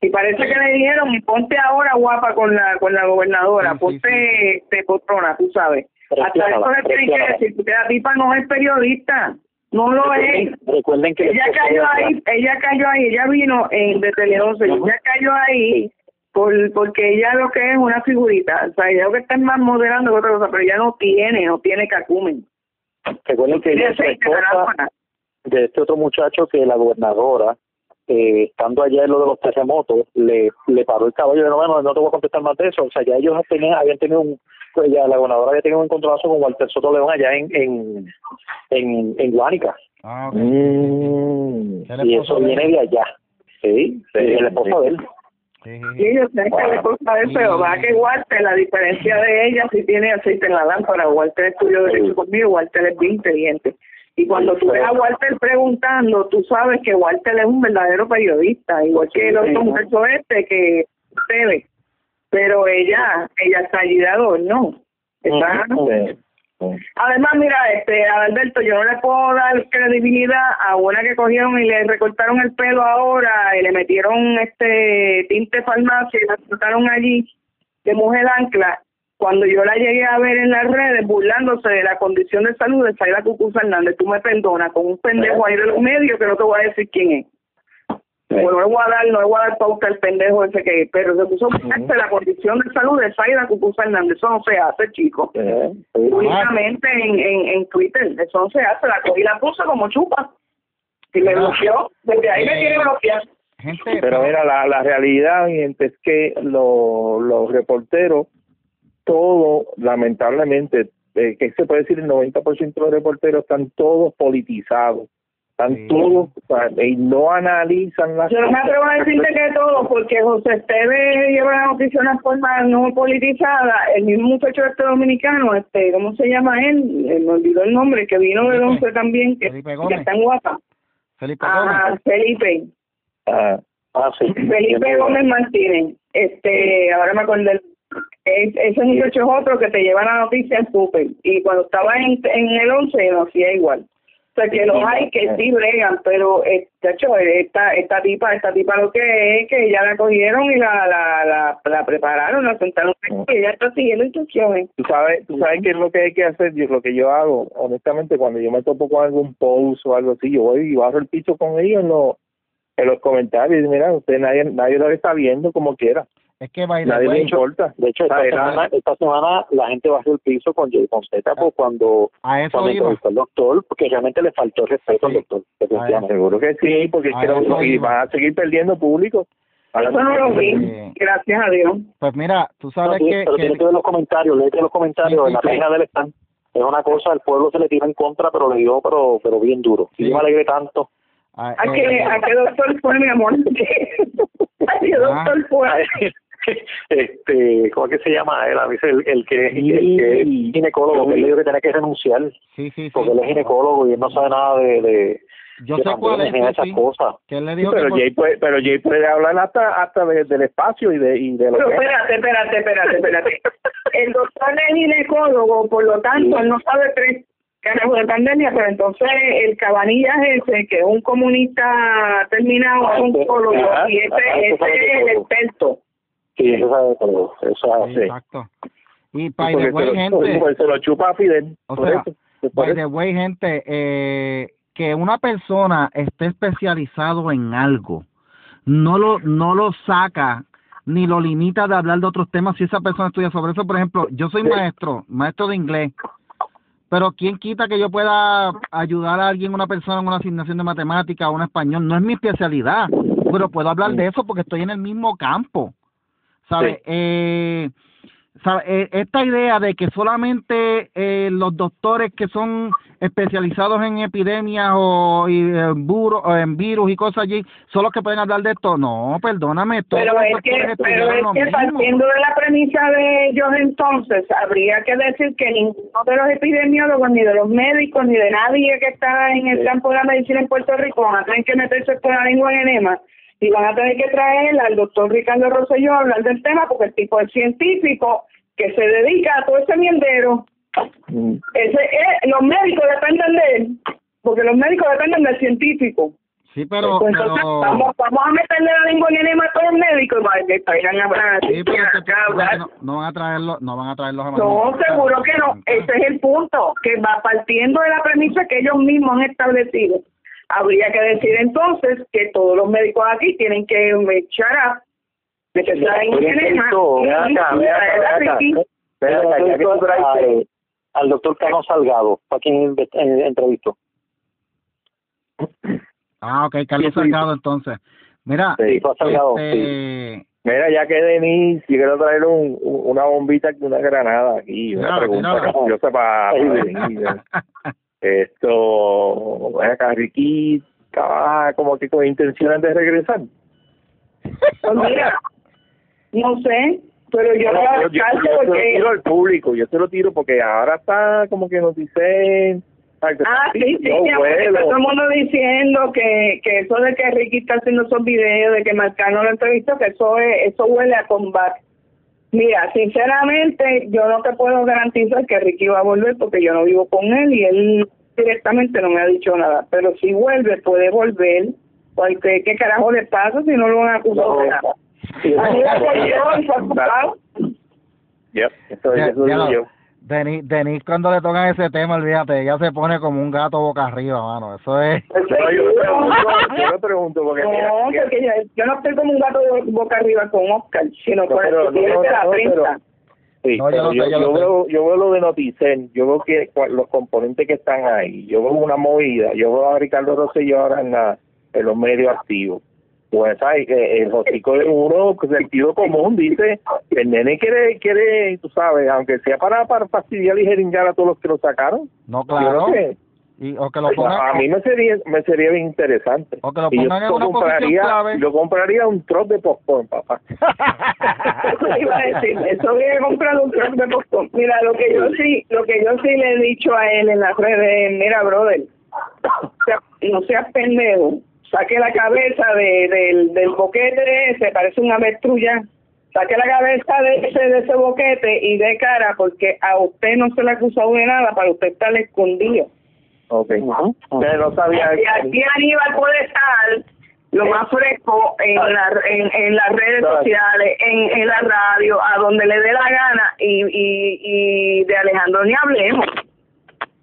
[SPEAKER 3] Y parece que le dijeron, y ponte ahora guapa con la con la gobernadora,
[SPEAKER 2] Sí, sí,
[SPEAKER 3] ponte este, potrona, tú sabes. Hasta eso le tienen que decir, porque la tipa no es periodista, no lo es.
[SPEAKER 1] Recuerden, que
[SPEAKER 3] Ella cayó ahí, ella cayó ahí, ella vino en de Tele 11,
[SPEAKER 1] Ajá.
[SPEAKER 3] ella cayó ahí por, porque ella lo que es una figurita, o sea, ella lo que está es más moderando que otra cosa, pero ella no tiene, no tiene cacumen.
[SPEAKER 1] Recuerden que ella es esposa de este otro muchacho que la gobernadora, eh, estando allá en lo de los terremotos, le, le paró el caballo y dijo, bueno, no te voy a contestar más de eso. O sea, ya ellos tenían, habían tenido un, pues ya la gobernadora había tenido un encontronazo con Walter Soto León allá en, en, en, en Guánica.
[SPEAKER 2] Ah.
[SPEAKER 4] Mm.
[SPEAKER 2] ¿Es el
[SPEAKER 1] Y eso
[SPEAKER 2] de-
[SPEAKER 1] viene de allá. Sí, sí, el esposo de él.
[SPEAKER 2] Sí,
[SPEAKER 3] yo sé que le gusta eso, pero va que Walter, la diferencia de ella, si tiene aceite en la lámpara. Walter estudió Derecho conmigo, Walter es bien inteligente. Y cuando tú ves a Walter preguntando, tú sabes que Walter es un verdadero periodista, igual que el otro muchacho este que ustedes. Pero ella, ella está allí de adorno. Está. Además, mira, este, Alberto, yo no le puedo dar credibilidad a una que cogieron y le recortaron el pelo ahora y le metieron este tinte farmacia y la trataron allí de mujer ancla. Cuando yo la llegué a ver en las redes burlándose de la condición de salud de Saida Cucuza Hernández, tú me perdonas, con un pendejo ahí de los medios que no te voy a decir quién es. Bueno, no le voy a dar, no le voy a dar pauta al pendejo ese que pero se puso de la condición de salud de Saida Cucuza Hernández. Eso no se hace, chico
[SPEAKER 4] Eh,
[SPEAKER 3] públicamente en, en, en Twitter. Eso no se hace, la cogí y la puse como chupa. Y me bloqueó. Desde ahí me quiere bloquear.
[SPEAKER 2] Gente,
[SPEAKER 4] Pero mira, la, la realidad, gente, es que lo- los reporteros, todo, lamentablemente, eh, que se puede decir el 90% de los reporteros están todos politizados. Están
[SPEAKER 2] Sí.
[SPEAKER 4] todos, y no analizan las
[SPEAKER 3] Yo no me atrevo a decirte que todo, porque José Esteve lleva la noticia de una forma no politizada. El mismo muchacho este dominicano, este, ¿cómo se llama él? Eh, Me olvidó el nombre, que vino del
[SPEAKER 2] Felipe.
[SPEAKER 3] 11 también, que, que está en WhatsApp.
[SPEAKER 2] Felipe Gómez.
[SPEAKER 3] Ah, Felipe.
[SPEAKER 4] Ah,
[SPEAKER 1] Ah, sí.
[SPEAKER 3] Felipe Gómez Martínez. Este, ahora me acordé. Es, ese muchacho es otro que te lleva la noticia en súper. Y cuando estaba en, en el 11 lo hacía igual. O sea, que los hay que sí bregan, pero, eh, de hecho, esta, esta tipa, esta tipa lo que es que ya la cogieron y la, la, la, la prepararon, la sentaron y ella está siguiendo instrucciones.
[SPEAKER 4] tú sabes, tú sabes qué es lo que hay que hacer, yo, lo que yo hago, honestamente, cuando yo me topo con algún post o algo así, yo voy y bajo el piso con ellos en los, en los comentarios y mira, usted nadie, nadie lo está viendo como quiera,
[SPEAKER 2] Es que by
[SPEAKER 4] nadie le
[SPEAKER 2] way,
[SPEAKER 4] importa.
[SPEAKER 1] De hecho, esta semana, esta semana la gente bajó el piso con Jay Fonseca pues, cuando,
[SPEAKER 2] a eso
[SPEAKER 1] cuando entrevistó al doctor, porque realmente le faltó el respeto al
[SPEAKER 2] Sí.
[SPEAKER 1] doctor. definitivamente.
[SPEAKER 4] Seguro que sí, porque es que no- y van a seguir perdiendo público.
[SPEAKER 3] Eso no lo vi,
[SPEAKER 2] Sí.
[SPEAKER 3] gracias a Dios.
[SPEAKER 2] Pues mira, tú
[SPEAKER 1] No,
[SPEAKER 2] sabes
[SPEAKER 1] sí,
[SPEAKER 2] que,
[SPEAKER 1] pero
[SPEAKER 2] que-
[SPEAKER 1] tienes que ver los comentarios, léete los comentarios
[SPEAKER 2] Sí, sí,
[SPEAKER 1] en la
[SPEAKER 2] sí.
[SPEAKER 1] página del stand. Es una cosa, el pueblo se le tira en contra, pero le dio, pero, pero bien duro. Y yo me alegré tanto.
[SPEAKER 2] ah,
[SPEAKER 3] ¿A
[SPEAKER 2] eh,
[SPEAKER 3] qué, ¿A qué doctor fue, mi amor? [LAUGHS] ¿A qué doctor fue? [LAUGHS] [LAUGHS]
[SPEAKER 1] este, ¿cómo es que se llama él? A mí es el, el que, el que es
[SPEAKER 4] Sí.
[SPEAKER 1] ginecólogo, que él dijo que tenía que renunciar,
[SPEAKER 2] sí, sí, sí.
[SPEAKER 1] porque él es ginecólogo y él no sabe nada de, de,
[SPEAKER 2] Yo sé cuál es,
[SPEAKER 1] esas
[SPEAKER 2] sí.
[SPEAKER 1] cosas.
[SPEAKER 4] Sí, pero
[SPEAKER 2] que
[SPEAKER 4] Jay puede, pero Jay puede hablar hasta hasta de- del espacio y de y de lo
[SPEAKER 3] Pero
[SPEAKER 4] que
[SPEAKER 3] espérate, espérate, espérate, espérate. [LAUGHS] El doctor es ginecólogo, por lo tanto, él no sabe tres carajos de pandemia, pero entonces el cabanillas ese, que es un comunista terminado, es un psicólogo,
[SPEAKER 1] Ajá,
[SPEAKER 3] y ese, ese es el
[SPEAKER 1] todo.
[SPEAKER 3] experto.
[SPEAKER 1] Sí, eso sabe todo. Eso es
[SPEAKER 2] Sí,
[SPEAKER 1] así.
[SPEAKER 2] Exacto. Y by the way,
[SPEAKER 4] lo-
[SPEAKER 2] gente,
[SPEAKER 4] pues se lo chupa a Fidel.
[SPEAKER 2] O
[SPEAKER 4] por
[SPEAKER 2] sea,
[SPEAKER 4] eso,
[SPEAKER 2] by
[SPEAKER 4] eso.
[SPEAKER 2] the way, gente, eh, que una persona esté especializado en algo, no lo, no lo saca ni lo limita de hablar de otros temas si esa persona estudia sobre eso. Por ejemplo, yo soy maestro, maestro de inglés, pero ¿quién quita que yo pueda ayudar a alguien, una persona en una asignación de matemática o un español? No es mi especialidad, pero puedo hablar de eso porque estoy en el mismo campo. ¿Sabes?
[SPEAKER 1] Sí.
[SPEAKER 2] Eh, sabe, eh, esta idea de que solamente eh, los doctores que son especializados en epidemias o y, eh, buro- o en virus y cosas allí son los que pueden hablar de esto. No, perdóname,
[SPEAKER 3] Pero es que, pero es que partiendo de la premisa de ellos entonces, habría que decir que ninguno de los epidemiólogos, ni de los médicos, ni de nadie que está en el
[SPEAKER 1] Sí.
[SPEAKER 3] campo de la medicina en Puerto Rico van a tener que meterse con la lengua en enema y van a tener que traer al doctor Ricardo Rosselló a hablar del tema porque el tipo es científico que se dedica a todo ese mierdero.
[SPEAKER 4] Mm.
[SPEAKER 3] Ese, eh, los médicos dependen de él, porque los médicos dependen del científico.
[SPEAKER 2] Sí, pero,
[SPEAKER 3] Pues entonces
[SPEAKER 2] pero
[SPEAKER 3] vamos, vamos a meterle la lengua a todos los médicos para que traigan a hablar.
[SPEAKER 2] sí, pero
[SPEAKER 3] hablar.
[SPEAKER 2] no, no van a traerlo, no van a traerlos a
[SPEAKER 3] No, seguro que no. Ese es el punto, que va partiendo de la premisa que ellos mismos han establecido. Habría que decir entonces que todos los médicos aquí tienen que echar a
[SPEAKER 1] trae- al doctor Carlos Salgado, para quien entrevistó.
[SPEAKER 2] Ah, ok, Carlos Salgado entonces. Mira,
[SPEAKER 1] Sí, fue Salgado,
[SPEAKER 2] este,
[SPEAKER 4] Mira, ya que Denis, yo quiero traer un, un- una bombita, una granada aquí, una
[SPEAKER 2] Mira,
[SPEAKER 4] pregunta
[SPEAKER 2] mira.
[SPEAKER 4] capciosa para, para Denis. [LAUGHS] Esto, acá, Ricky, estaba como que con intenciones de regresar.
[SPEAKER 3] Pues mira, no sé, pero yo
[SPEAKER 4] No, yo, yo- yo se lo
[SPEAKER 3] porque...
[SPEAKER 4] tiro al público, yo se lo tiro porque ahora está como que nos dicen... que
[SPEAKER 3] Ah, sí, sí, está todo el mundo diciendo que, que eso de que Ricky está haciendo esos videos, de que Marcano lo entrevistó, que eso es, eso huele a combate. Mira, sinceramente, yo no te puedo garantizar que Ricky va a volver porque yo no vivo con él y él directamente no me ha dicho nada. Pero si vuelve, puede volver. Porque, ¿qué carajo le pasa si no lo han acusado de nada? Así.
[SPEAKER 4] Yep, eso,
[SPEAKER 2] Ya-
[SPEAKER 4] eso
[SPEAKER 2] ya lo-
[SPEAKER 4] yo.
[SPEAKER 2] Denis, Denis cuando le tocan ese tema, olvídate, ella se pone como un gato boca arriba, mano. Eso es...
[SPEAKER 4] No, yo me pregunto, [LAUGHS] yo me pregunto porque
[SPEAKER 3] No,
[SPEAKER 4] mira,
[SPEAKER 3] porque yo, yo no estoy como un gato de boca arriba con Oscar, sino
[SPEAKER 4] pero-
[SPEAKER 3] el que
[SPEAKER 4] no,
[SPEAKER 3] de la prensa.
[SPEAKER 4] Sí,
[SPEAKER 2] No, yo
[SPEAKER 4] veo, yo veo lo de Noticen, yo veo que cua- los componentes que están ahí, yo veo una movida, yo veo a Ricardo Rosselló ahora en, la, en los medios activos. Pues ¿sabes? que el hocico de uno, que sentido común, dice, el nene quiere, quiere, tú sabes, aunque sea para, para fastidiar y jeringar a todos los que lo sacaron.
[SPEAKER 2] No,
[SPEAKER 4] Yo
[SPEAKER 2] claro. Y, o que lo pongan...
[SPEAKER 4] a mí me sería, me sería bien interesante.
[SPEAKER 2] O que lo
[SPEAKER 4] yo
[SPEAKER 2] pongan en una posición
[SPEAKER 4] compraría,
[SPEAKER 2] clave.
[SPEAKER 4] yo compraría un trozo de popcorn, papá. [LAUGHS]
[SPEAKER 3] Eso iba a decir, eso voy a comprar un truck de postón. Mira, lo que yo sí, lo que yo sí le he dicho a él en las redes, es, mira, brother, sea- no seas pendejo, saque la cabeza de, del, del boquete ese, parece una avestrulla, saque la cabeza de ese, de ese boquete y de cara, porque a usted no se le ha acusado de nada, para usted estar escondido.
[SPEAKER 4] Ok. Pero no sabía.
[SPEAKER 3] Y aquí Aníbal puede estar lo más fresco en, la, en, en las redes sociales, en, en la radio, a donde le dé la gana, y, y, y de Alejandro ni hablemos.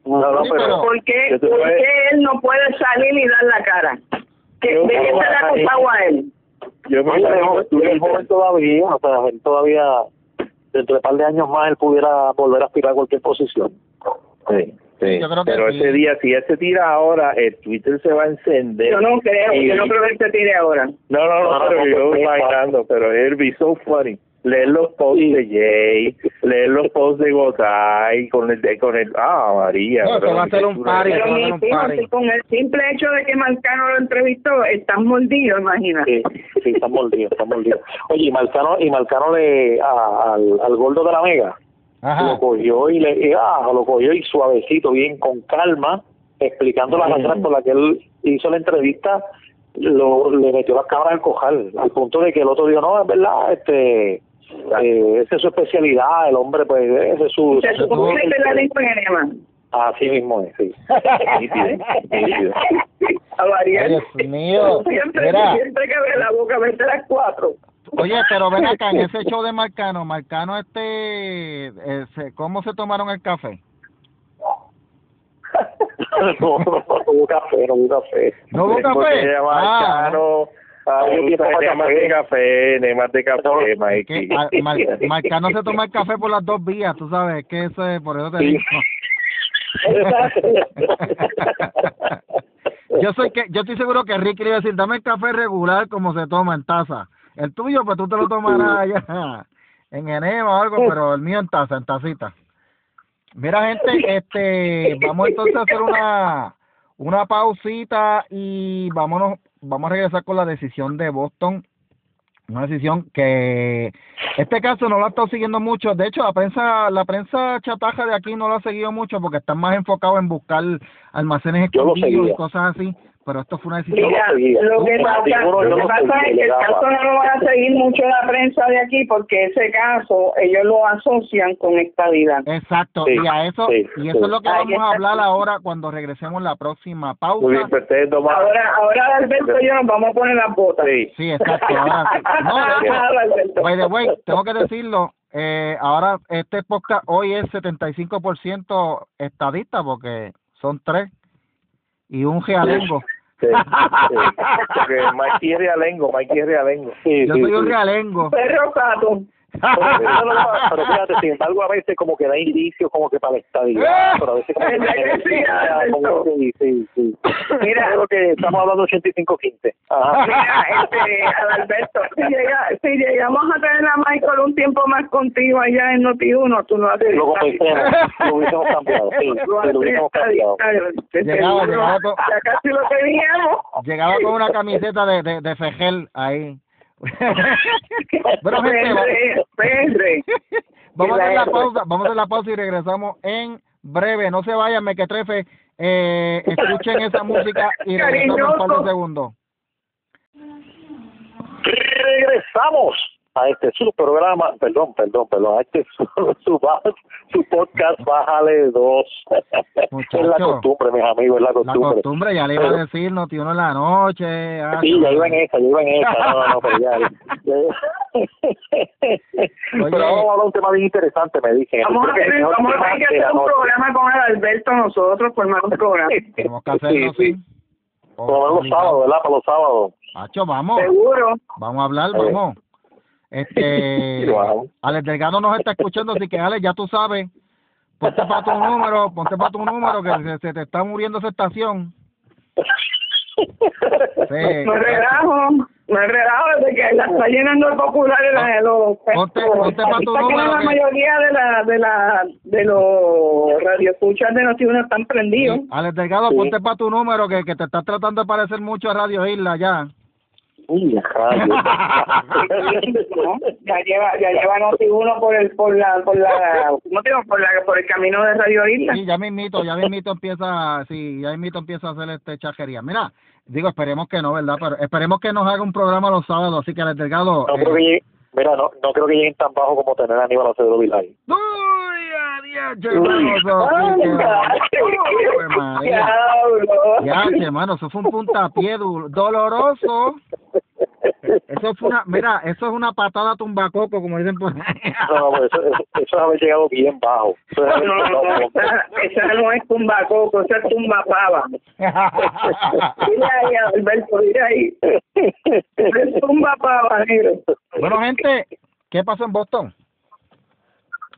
[SPEAKER 4] No, no, pero.
[SPEAKER 3] ¿Por qué él no puede salir y dar la cara? ¿Que,
[SPEAKER 4] Yo-
[SPEAKER 3] ¿De qué se le ha acusado a él?
[SPEAKER 4] Yo me
[SPEAKER 1] él joven- él es joven todavía, o sea, él todavía, dentro de un par de años más, él pudiera volver a aspirar a cualquier posición.
[SPEAKER 4] Sí, sí.
[SPEAKER 2] Yo
[SPEAKER 4] Pero
[SPEAKER 2] sí.
[SPEAKER 4] ese día, si él se tira ahora, el Twitter se va a encender.
[SPEAKER 3] Yo no creo,
[SPEAKER 4] Y-
[SPEAKER 3] yo no creo que él se tire ahora.
[SPEAKER 4] No, no, no,
[SPEAKER 1] No,
[SPEAKER 4] pero
[SPEAKER 1] no,
[SPEAKER 4] yo
[SPEAKER 1] no, no.
[SPEAKER 4] imaginando, pero él be so funny. Leer los posts de Jay, leer los posts de Gotay, con el, de- con el, ah, María.
[SPEAKER 2] No,
[SPEAKER 4] pero
[SPEAKER 2] va a ser un party.
[SPEAKER 3] Pero mi hijo, con el simple hecho de que Marcano lo entrevistó, están mordidos, imagínate.
[SPEAKER 1] Sí, sí, está mordido, está mordido. Oye, y Marcano, y Marcano le, a- al, al gordo de la mega,
[SPEAKER 2] Ajá.
[SPEAKER 1] lo cogió y le, y, ah, lo cogió y suavecito, bien, con calma, explicando las razones por las que él hizo la entrevista, lo, le metió las cámaras al cojal, al punto de que el otro dijo, no, es verdad, este, eh, esa es su especialidad, el hombre, pues, ese es su...
[SPEAKER 3] La dijo en enema.
[SPEAKER 1] Así mismo es, sí. [LAUGHS]
[SPEAKER 2] Dios mío.
[SPEAKER 3] Siempre,
[SPEAKER 2] Mira.
[SPEAKER 3] siempre que abre la boca, vete las cuatro.
[SPEAKER 2] Oye, pero ven acá, en [LAUGHS] ese show de Marcano, Marcano, este, eh, se- ¿cómo se tomaron el café? [LAUGHS]
[SPEAKER 1] no, no, no hubo café, no hubo café.
[SPEAKER 2] ¿No hubo café? Ah,
[SPEAKER 4] Cano, ah,
[SPEAKER 1] Hay tiempo para café.
[SPEAKER 4] de café, de café,
[SPEAKER 2] que
[SPEAKER 4] Mikey.
[SPEAKER 2] ah, Mar- Marcano se toma el café por las dos vías, tú sabes, que eso es, por eso te digo. [LAUGHS] yo soy que, yo estoy seguro que Ricky le iba a decir, dame el café regular como se toma en taza. El tuyo, pues tú te lo tomarás allá [LAUGHS] en enema o algo, pero el mío en taza, en tacita. Mira, gente, este, vamos entonces a hacer una, una pausita y vámonos, vamos a regresar con la decisión de Boston. Una decisión que este caso no lo ha estado siguiendo mucho. De hecho, la prensa, la prensa chataja de aquí no lo ha seguido mucho porque están más enfocados en buscar almacenes escondidos y cosas así. Pero esto fue una decisión.
[SPEAKER 3] Mira,
[SPEAKER 1] lo
[SPEAKER 3] que pasa, lo que es que el caso no lo van a seguir mucho la prensa de aquí porque ese caso ellos lo asocian con estabilidad.
[SPEAKER 2] Exacto,
[SPEAKER 1] Sí,
[SPEAKER 2] y a eso,
[SPEAKER 1] sí,
[SPEAKER 2] y eso
[SPEAKER 1] sí.
[SPEAKER 2] es lo que
[SPEAKER 3] Ahí
[SPEAKER 2] vamos a hablar ahora cuando regresemos la próxima pausa.
[SPEAKER 4] Muy bien, pues ustedes dos más.
[SPEAKER 3] Ahora, ahora Alberto y yo nos vamos a poner las botas.
[SPEAKER 4] Sí.
[SPEAKER 2] Sí, exacto. Ahora sí. No, de hecho, [LAUGHS] by the way, tengo que decirlo, eh, ahora este podcast hoy es 75% estadista porque son tres y un realengo.
[SPEAKER 4] Sí, sí. Porque Mikey es realengo, Mikey es realengo.
[SPEAKER 1] Sí,
[SPEAKER 2] Yo
[SPEAKER 1] sí,
[SPEAKER 2] soy un realengo.
[SPEAKER 3] Perro gato. [LAUGHS]
[SPEAKER 1] pero, fíjate, sin embargo, a veces como que da indicios como que para la estabilidad, [LAUGHS] pero a veces como que... sí, sí, sí. Mira, creo que estamos hablando de 85-15.
[SPEAKER 3] Mira, este, Alberto, si, llega, si llegamos a tener a Michael un tiempo más contigo allá en Noti1, tú no haces...
[SPEAKER 1] Lo lo hubiésemos cambiado, sí, [LAUGHS] lo hubiésemos cambiado.
[SPEAKER 2] Llegaba, llegaba, con,
[SPEAKER 3] ya casi lo teníamos.
[SPEAKER 2] llegaba con una camiseta de, de, de Fejel ahí. [LAUGHS] bueno, gente, [LAUGHS] vamos a hacer la pausa, vamos a hacer la pausa y regresamos en breve. No se vayan, me que trefe. Eh, escuchen esa [LAUGHS] música y regresamos en un par de segundos.
[SPEAKER 1] Regresamos a este su programa, perdón, perdón, perdón, a este [LAUGHS] su, su, su podcast Bájale dos. es la costumbre, mis amigos, es la costumbre.
[SPEAKER 2] La costumbre, ya le iba a decir, no tío, en la noche.
[SPEAKER 1] Ah, sí, ya iba en esa, ya iba en esa, no, no, no, pero ya. [LAUGHS] pero vamos a hablar de un tema bien interesante, me dije.
[SPEAKER 3] Vamos a tener, vamos a tener que hacer un programa con Alberto nosotros, formar un programa. [LAUGHS]
[SPEAKER 2] Tenemos que hacerlo, sí. sí.
[SPEAKER 1] Por los sábados, ¿verdad? Para los sábados.
[SPEAKER 2] Hacho, vamos.
[SPEAKER 3] Seguro.
[SPEAKER 2] Vamos a hablar, vamos. Este, [LAUGHS] Alex Delgado nos está escuchando, así que Alex, ya tú sabes, ponte para tu número, ponte para tu número, que se, te está muriendo esa estación. [LAUGHS]
[SPEAKER 3] Sí. Me relajo, me relajo desde que la está llenando el popular de, la, de los
[SPEAKER 2] ponte, ponte para tu número.
[SPEAKER 3] La que... mayoría de la de la de los radioescuchas de Noti1 están prendidos. Sí.
[SPEAKER 2] Alex Delgado, sí. ponte para tu número que, que te estás tratando de parecer mucho a Radio Isla ya.
[SPEAKER 1] Uy, [LAUGHS]
[SPEAKER 3] ya lleva ya lleva noti uno por el por la por la no tengo por la por el camino de Radio Isla.
[SPEAKER 2] Sí ya mismito ya mismito empieza sí ya mismito empieza a hacer este chajería. Mira digo esperemos que no verdad pero esperemos que nos haga un programa los sábados así que el delgado
[SPEAKER 1] no creo que llegue, mira no no creo que lleguen tan bajo como tener a Aníbal Acevedo Vilay
[SPEAKER 2] uy adiós ya hermano eso fue un puntapié doloroso eso fue una, mira, eso es una patada tumbacoco, como dicen por ahí.
[SPEAKER 1] No, no, eso, eso, eso es haber llegado bien bajo. Eso
[SPEAKER 3] no, no, no, esa, esa no es tumbacoco, esa es tumbapava. Mira ahí, Alberto, mira ahí. Es tumbapava, negro.
[SPEAKER 2] Bueno, gente, ¿qué pasó en Boston?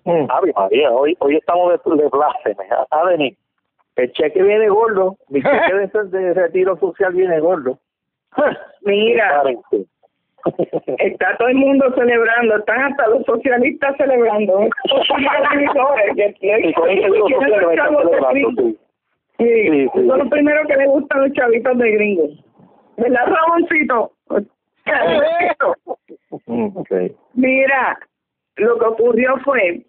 [SPEAKER 1] Mm. Ave María, hoy, hoy estamos de, de. A venir. El cheque viene gordo, mi [LAUGHS] cheque de, de retiro social viene gordo. [LAUGHS]
[SPEAKER 3] Mira, [LAUGHS] está todo el mundo celebrando, están hasta los socialistas celebrando. Sí, eso es lo primero que le gustan los chavitos de gringos. ¿Verdad, Ramoncito?
[SPEAKER 1] okay.
[SPEAKER 3] Mira, lo que ocurrió fue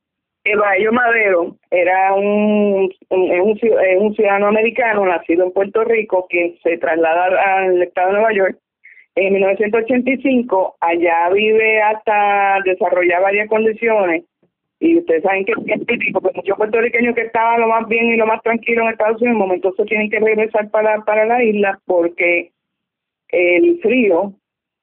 [SPEAKER 3] Bayo Madero era un, un, un, un ciudadano americano nacido en Puerto Rico que se traslada al estado de Nueva York en 1985. Allá vive hasta desarrollar varias condiciones y ustedes saben que es típico, que muchos puertorriqueños que estaban lo más bien y lo más tranquilo en Estados Unidos, en un momento se tienen que regresar para, para la isla porque el frío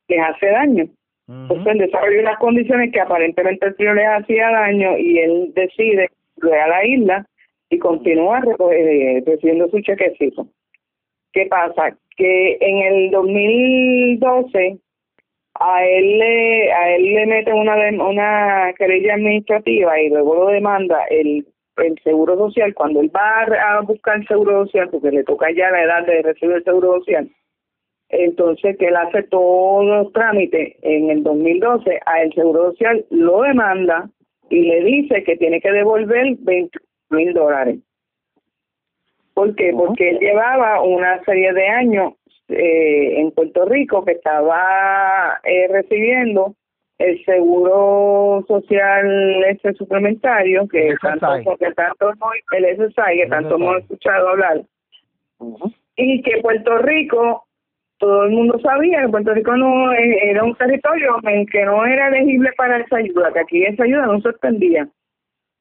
[SPEAKER 3] les hace daño. Entonces él desarrolló unas condiciones que aparentemente el frío les hacía daño y él decide ir a la isla y continúa eh, recibiendo su chequecito. ¿Qué pasa? Que en el 2012 a él le a él le meten una una querella administrativa y luego lo demanda el el seguro social cuando él va a buscar el seguro social porque le toca ya la edad de recibir el seguro social entonces que él hace todos los trámites en el 2012 a el seguro social lo demanda y le dice que tiene que devolver 20 mil dólares. ¿Por qué? Porque él llevaba una serie de años eh, en Puerto Rico que estaba eh, recibiendo el seguro social este suplementario que tanto, que tanto el SSI que tanto hemos escuchado hablar. Y que Puerto Rico todo el mundo sabía que Puerto Rico no eh, era un territorio en que no era elegible para esa ayuda que aquí esa ayuda no se extendía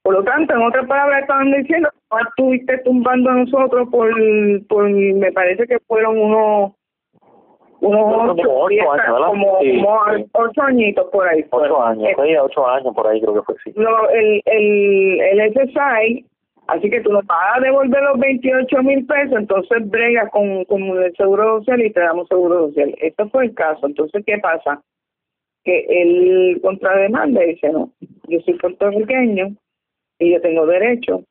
[SPEAKER 3] por lo tanto, en otras palabras, estaban diciendo, no estuviste tumbando a nosotros por, por, me parece que fueron unos unos ocho,
[SPEAKER 1] como ocho años, ¿verdad?
[SPEAKER 3] Como,
[SPEAKER 1] sí,
[SPEAKER 3] como
[SPEAKER 1] sí.
[SPEAKER 3] ocho añitos por ahí.
[SPEAKER 1] Ocho años,
[SPEAKER 3] Eh,
[SPEAKER 1] ocho años por ahí creo que fue, sí.
[SPEAKER 3] no, el, el, el SSI, así que tú nos vas a devolver los 28 mil pesos, entonces brega con, con el seguro social y te damos seguro social. Este fue el caso. Entonces, ¿qué pasa? Que el contrademanda dice, no, yo soy puertorriqueño y yo tengo derecho,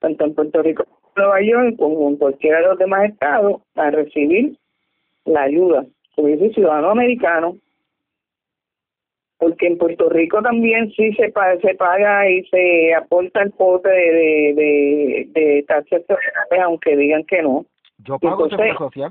[SPEAKER 3] tanto en Puerto Rico como en Nueva York, como en cualquiera de los demás estados, a recibir la ayuda. Yo soy ciudadano americano, porque en Puerto Rico también sí se paga, se paga y se aporta el pote de, de, de, de taxas aunque digan que no.
[SPEAKER 2] Yo pago
[SPEAKER 3] Entonces-
[SPEAKER 2] seguro social.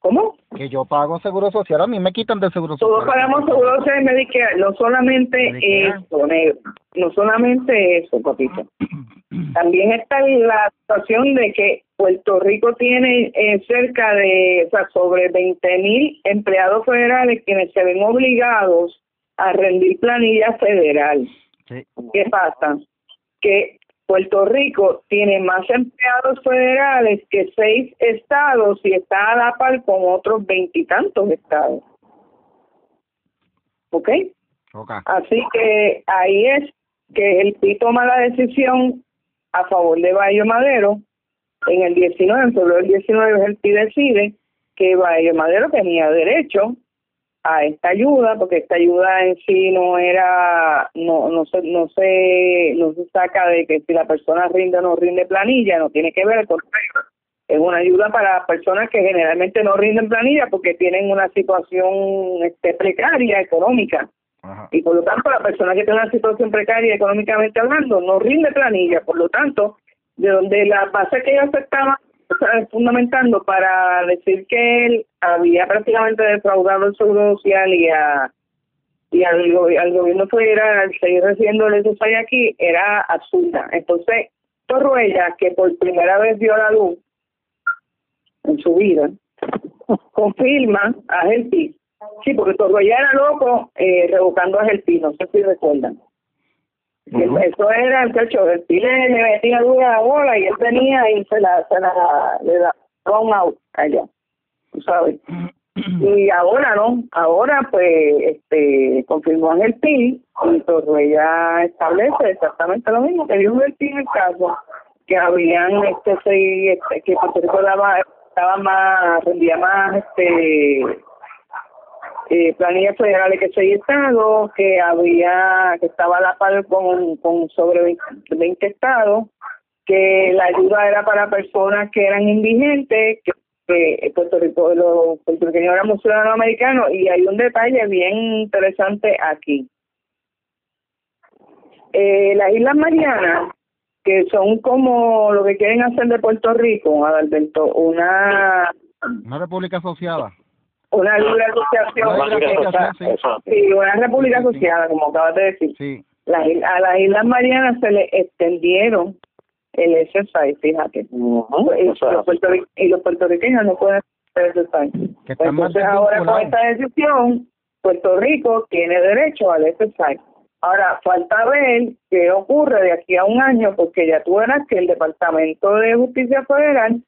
[SPEAKER 3] ¿Cómo?
[SPEAKER 2] Que yo pago seguro social. A mí me quitan del seguro social.
[SPEAKER 3] Todos pagamos seguro social y Medicare, no solamente
[SPEAKER 2] Medicare.
[SPEAKER 3] eso, negro, no solamente eso, papito. [CLEARS THROAT] También está la situación de que Puerto Rico tiene eh, cerca de, o sea, sobre 20 mil empleados federales quienes se ven obligados a rendir planilla federal.
[SPEAKER 2] Sí.
[SPEAKER 3] ¿Qué pasa? Que Puerto Rico tiene más empleados federales que seis estados y está a la par con otros veintitantos estados. ¿Ok?
[SPEAKER 2] Ok.
[SPEAKER 3] Así que ahí es que el PI toma la decisión a favor de Bayo Madero. En el 19, en febrero del 19, el PI decide que Bayo Madero tenía derecho a esta ayuda porque esta ayuda en sí no era no no se no se no se saca de que si la persona rinde o no rinde planilla no tiene que ver al contrario es una ayuda para personas que generalmente no rinden planilla porque tienen una situación este precaria económica
[SPEAKER 2] Ajá.
[SPEAKER 3] y por lo tanto la persona que tiene una situación precaria económicamente hablando no rinde planilla, por lo tanto, de donde la base que ellos estaban o sea, fundamentando para decir que él había prácticamente defraudado el seguro social y a y al, go- al gobierno federal al seguir recibiendo el SSI aquí era absurda. Entonces, Torruella, que por primera vez vio la luz en su vida, [LAUGHS] confirma a Gelpi. Sí, porque Torroya era loco eh, revocando a Gelpi, no sé si recuerdan. Eso era el cacho, Gelpi le, le metía dura la bola y él venía y se la, se la, le daba un out allá, tú sabes. [CLEARS THROAT] Y ahora no, ahora pues este confirmó a Gelpi y Torroya establece exactamente lo mismo que dijo Gelpi en el caso, que habían este, este que Puerto Rico daba, daba más, rendía más este eh, planillas federales que seis estados, que había, que estaba la par con, con sobre 20, 20 estados, que la ayuda era para personas que eran indigentes, que, Puerto Rico, los puertorriqueños éramos ciudadanos americanos, y hay un detalle bien interesante aquí. Eh, las Islas Marianas, que son como lo que quieren hacer de Puerto Rico, Adalberto, una
[SPEAKER 2] Una república asociada.
[SPEAKER 3] Una libre asociación,
[SPEAKER 2] Una libre
[SPEAKER 3] o sea,
[SPEAKER 2] asociación, sí.
[SPEAKER 3] sí, una república asociada, como acabas de decir.
[SPEAKER 2] Sí.
[SPEAKER 3] Las a las Islas Marianas se le extendieron el SSI, fíjate. Y, los y puertorriqueños no pueden hacer
[SPEAKER 2] más
[SPEAKER 3] Entonces ahora con esta decisión, Puerto Rico tiene derecho al SSI. Ahora, falta ver qué ocurre de aquí a un año, porque ya tú verás que el Departamento de Justicia Federal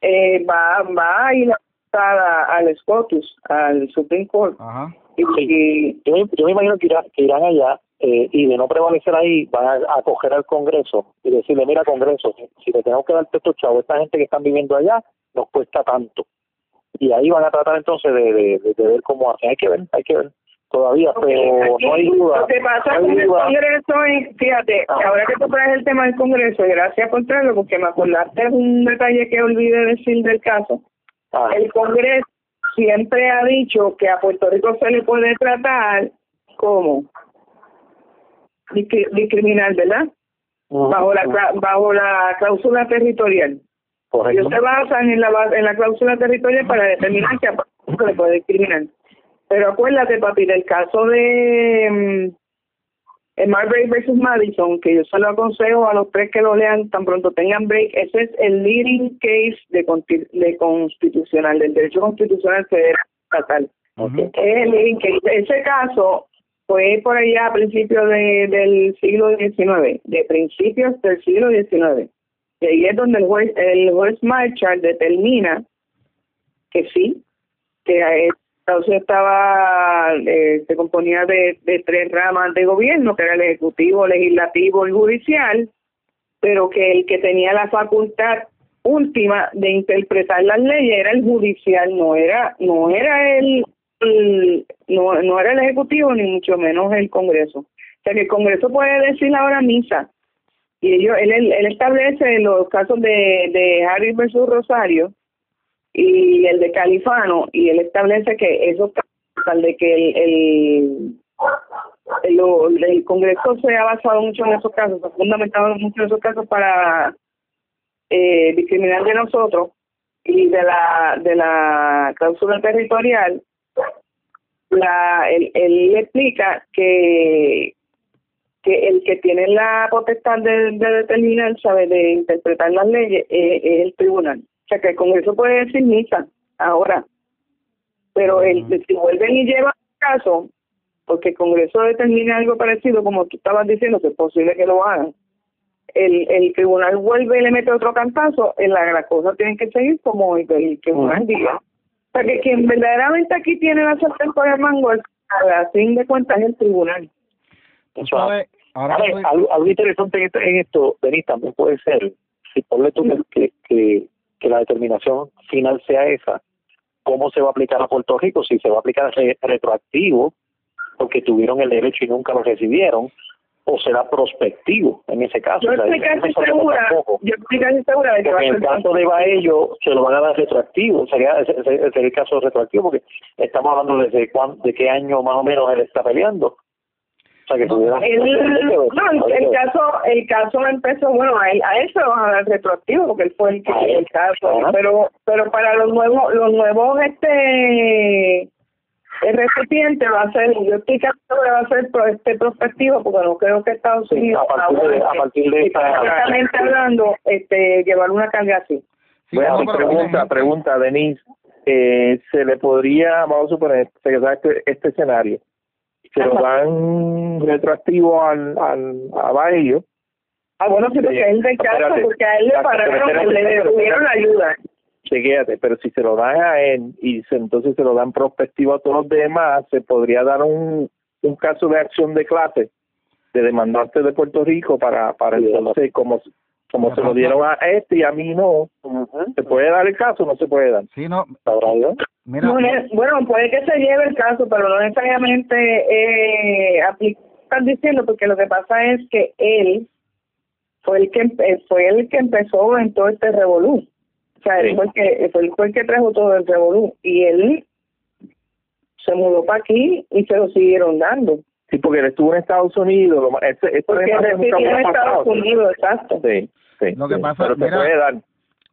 [SPEAKER 3] eh, va, va a ir a- al SCOTUS, al Supreme Court.
[SPEAKER 2] Ajá.
[SPEAKER 3] Y,
[SPEAKER 4] Sí. Yo, me- yo me imagino que, irá- que irán allá eh, y de no prevalecer ahí van a acoger al Congreso y decirle, mira Congreso, si- le tenemos que dar estos chavos a esta gente que están viviendo allá, nos cuesta tanto. Y ahí van a tratar entonces de, de, de- de ver cómo hacen. Hay que ver, hay que ver todavía, pero
[SPEAKER 3] Aquí,
[SPEAKER 4] no hay duda.
[SPEAKER 3] Lo que pasa
[SPEAKER 4] no hay
[SPEAKER 3] con el
[SPEAKER 4] duda.
[SPEAKER 3] Congreso es, fíjate,
[SPEAKER 4] Ah.
[SPEAKER 3] ahora que tú traes el tema del Congreso, gracias por traerlo, porque me acordaste un detalle que olvidé decir del caso.
[SPEAKER 4] Ah,
[SPEAKER 3] El Congreso siempre ha dicho que a Puerto Rico se le puede tratar como discri- discriminar, ¿verdad? Bajo la bajo la cláusula territorial.
[SPEAKER 4] correcto.
[SPEAKER 3] Ellos se basan en la, en la cláusula territorial para determinar que a Puerto Rico le puede discriminar. Pero acuérdate, papi, del caso de mm, el Marbury versus Madison, que yo se lo aconsejo a los tres que lo lean tan pronto tengan break, ese es el leading case de, de constitucional, del derecho constitucional federal estatal. Es el leading case. Ese caso fue por allá a principios de, del siglo XIX, de principios del siglo XIX. Y ahí es donde el juez, el juez Marshall determina que sí, que Unidos estaba, eh, se componía de, tres ramas de gobierno, que era el ejecutivo, legislativo y judicial, pero que el que tenía la facultad última de interpretar las leyes era el judicial, no era, no era el, no, no era el Ejecutivo ni mucho menos el Congreso. O sea que el Congreso puede decir ahora misa y ellos, él, él establece los casos de, de Harris versus Rosario y el de Califano y él establece que esos casos, de que el, el el, el Congreso se ha basado mucho en esos casos, se ha fundamentado mucho en esos casos para eh, discriminar de nosotros y de la de la cláusula territorial la él, él explica que que el que tiene la potestad de, de determinar sabe de interpretar las leyes es, es, el tribunal o sea que el Congreso puede decir misa ahora pero el si vuelven y llevan caso porque el Congreso determina algo parecido, como tú estabas diciendo, que es posible que lo hagan, el, el tribunal vuelve y le mete otro cantazo, en la, la cosa tiene que seguir como el, el tribunal diga. O sea, que quien verdaderamente aquí tiene la sartén por el mango, a fin de cuentas, es el tribunal.
[SPEAKER 1] Ahora, algo, algo, interesante en esto, en esto, Denis, también puede ser, si ponle tú que, que, que la determinación final sea esa, cómo se va a aplicar a Puerto Rico, si se va a aplicar retroactivo porque tuvieron el derecho y nunca lo recibieron, o será prospectivo en ese caso.
[SPEAKER 3] Yo estoy casi segura, yo estoy casi segura de que
[SPEAKER 1] en el caso de Baello se lo van a dar retroactivo, sería, sería el caso retroactivo, porque estamos hablando desde cuán, de qué año más o menos él está peleando. O sea, que tuviera...
[SPEAKER 3] el, no, el caso el caso empezó, bueno, a él, a él se lo van a dar retroactivo, porque él fue el que el caso, pero pero para los nuevos los nuevos este el recipiente va a ser, yo estoy que va a ser este prospectivo porque no creo que Estados Unidos
[SPEAKER 1] a partir de, a partir de
[SPEAKER 3] esta, hablando este llevar una carga así.
[SPEAKER 4] bueno, pregunta, pregunta, Denise, eh, se le podría, vamos a suponer, se da este, este escenario, se lo dan retroactivo al, al a Baello.
[SPEAKER 3] Ah, bueno, sí, porque él caso, porque a él le pararon, le dieron ayuda.
[SPEAKER 4] Chequéate, pero si se lo dan a él y se, entonces se lo dan prospectivo a todos los demás, se podría dar un, un caso de acción de clase de demandarte de Puerto Rico para, para entonces, como, como se lo dieron a este y a mí no, ¿se puede dar el caso o no se puede dar?
[SPEAKER 2] Sí, no.
[SPEAKER 3] Mira, bueno, puede que se lleve el caso, pero no necesariamente eh, están diciendo, porque lo que pasa es que él fue el que fue el que empezó en todo este revolú. O sea, él fue el que, fue el que trajo todo el revolú. Y él se mudó para aquí y se lo siguieron dando.
[SPEAKER 4] Sí, porque él estuvo en Estados Unidos. Este,
[SPEAKER 3] porque él estuvo en Estados Unidos, exacto.
[SPEAKER 4] Sí, sí.
[SPEAKER 2] Lo que
[SPEAKER 4] sí.
[SPEAKER 2] pasa,
[SPEAKER 4] pero
[SPEAKER 2] mira,
[SPEAKER 4] se puede dar.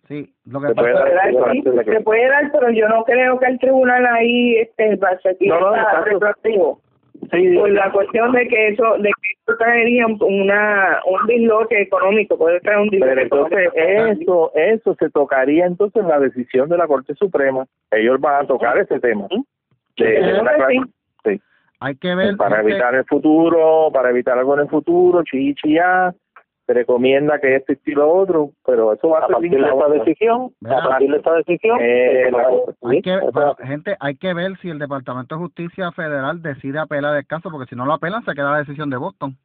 [SPEAKER 2] Sí, lo que
[SPEAKER 4] Se
[SPEAKER 2] pasa
[SPEAKER 4] puede dar,
[SPEAKER 3] se puede dar, pero yo no creo que el tribunal ahí este, va a ser retroactivo.
[SPEAKER 4] Sí,
[SPEAKER 3] Por la cuestión de que eso de que eso traería una un disloque económico, puede traer un disloque
[SPEAKER 4] Pero entonces
[SPEAKER 3] económico.
[SPEAKER 4] eso, eso se tocaría entonces en la decisión de la Corte Suprema. Ellos van a tocar ese tema. De, una
[SPEAKER 3] sí.
[SPEAKER 4] sí.
[SPEAKER 2] hay que ver
[SPEAKER 4] para
[SPEAKER 2] gente,
[SPEAKER 4] evitar el futuro, para evitar algo en el futuro, chichi ya, se recomienda que este y lo otro, pero eso va a,
[SPEAKER 1] partir de esta decisión,
[SPEAKER 2] Mira.
[SPEAKER 1] a partir de esta decisión,
[SPEAKER 4] Eh,
[SPEAKER 1] eh,
[SPEAKER 4] la-
[SPEAKER 2] hay que bueno, gente hay que ver si el Departamento de Justicia Federal decide apelar el caso porque si no lo apelan se queda la decisión de Boston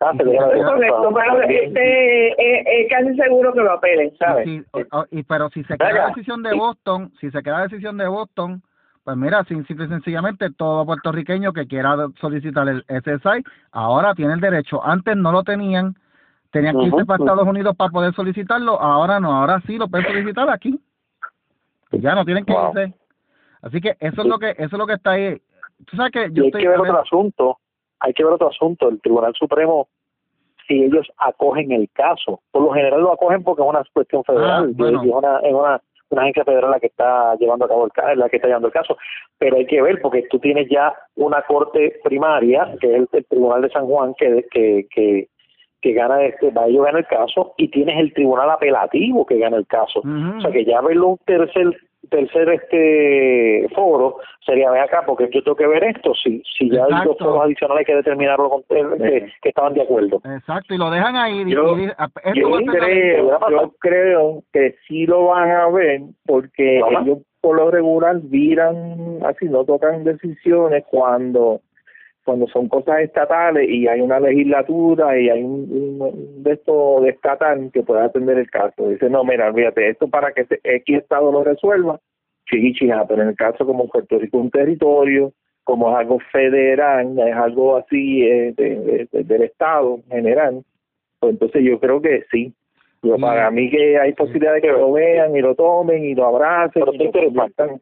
[SPEAKER 1] ah, se
[SPEAKER 3] correcto, pero este es es casi seguro que lo apelen, ¿sabes?
[SPEAKER 2] Y si- y- pero si se queda
[SPEAKER 1] Venga.
[SPEAKER 2] la decisión de Boston, si se queda la decisión de Boston, pues mira, sin, simple y sencillamente todo puertorriqueño que quiera solicitar el SSI ahora tiene el derecho. Antes no lo tenían, tenían que irse para
[SPEAKER 1] ujú.
[SPEAKER 2] Estados Unidos para poder solicitarlo, ahora no, ahora sí lo pueden solicitar aquí. Y ya no tienen que
[SPEAKER 4] Wow.
[SPEAKER 2] irse. Así que eso es lo que eso es lo que está ahí. Tú sabes que
[SPEAKER 1] Y
[SPEAKER 2] yo
[SPEAKER 1] hay
[SPEAKER 2] estoy
[SPEAKER 1] que ver otro asunto, hay que ver otro asunto, el Tribunal Supremo, si ellos acogen el caso, por lo general lo acogen porque es una cuestión federal,
[SPEAKER 2] Ah, bueno.
[SPEAKER 1] y es una, es una, una agencia federal la que está llevando a cabo el caso, la que está llevando el caso, pero hay que ver porque tú tienes ya una corte primaria, que es el, el Tribunal de San Juan, que, que, que, que gana este, va ellos gana el caso, y tienes el Tribunal Apelativo que gana el caso. O sea que ya verlo un tercer tercer este foro sería ven acá porque yo tengo que ver esto si si ya hay dos foros adicionales hay que determinarlo con, eh, que, que estaban de acuerdo.
[SPEAKER 2] Exacto, y lo dejan ahí.
[SPEAKER 4] Yo-
[SPEAKER 2] y- a- esto
[SPEAKER 4] Yo creo, yo creo que sí lo van a ver porque ellos por lo regular viran así, no tocan decisiones cuando cuando son cosas estatales y hay una legislatura y hay un, un de esto de estatal que pueda atender el caso. Dice, no, mira, olvídate, esto para que se- X Estado lo resuelva, chiquichina, pero en el caso como Puerto Rico un territorio, como es algo federal, es algo así eh, de, del Estado en general, pues entonces yo creo que sí. Yo, para mí que hay posibilidad de que lo vean y lo tomen y lo abracen.
[SPEAKER 1] Pero
[SPEAKER 4] y lo
[SPEAKER 1] interesante.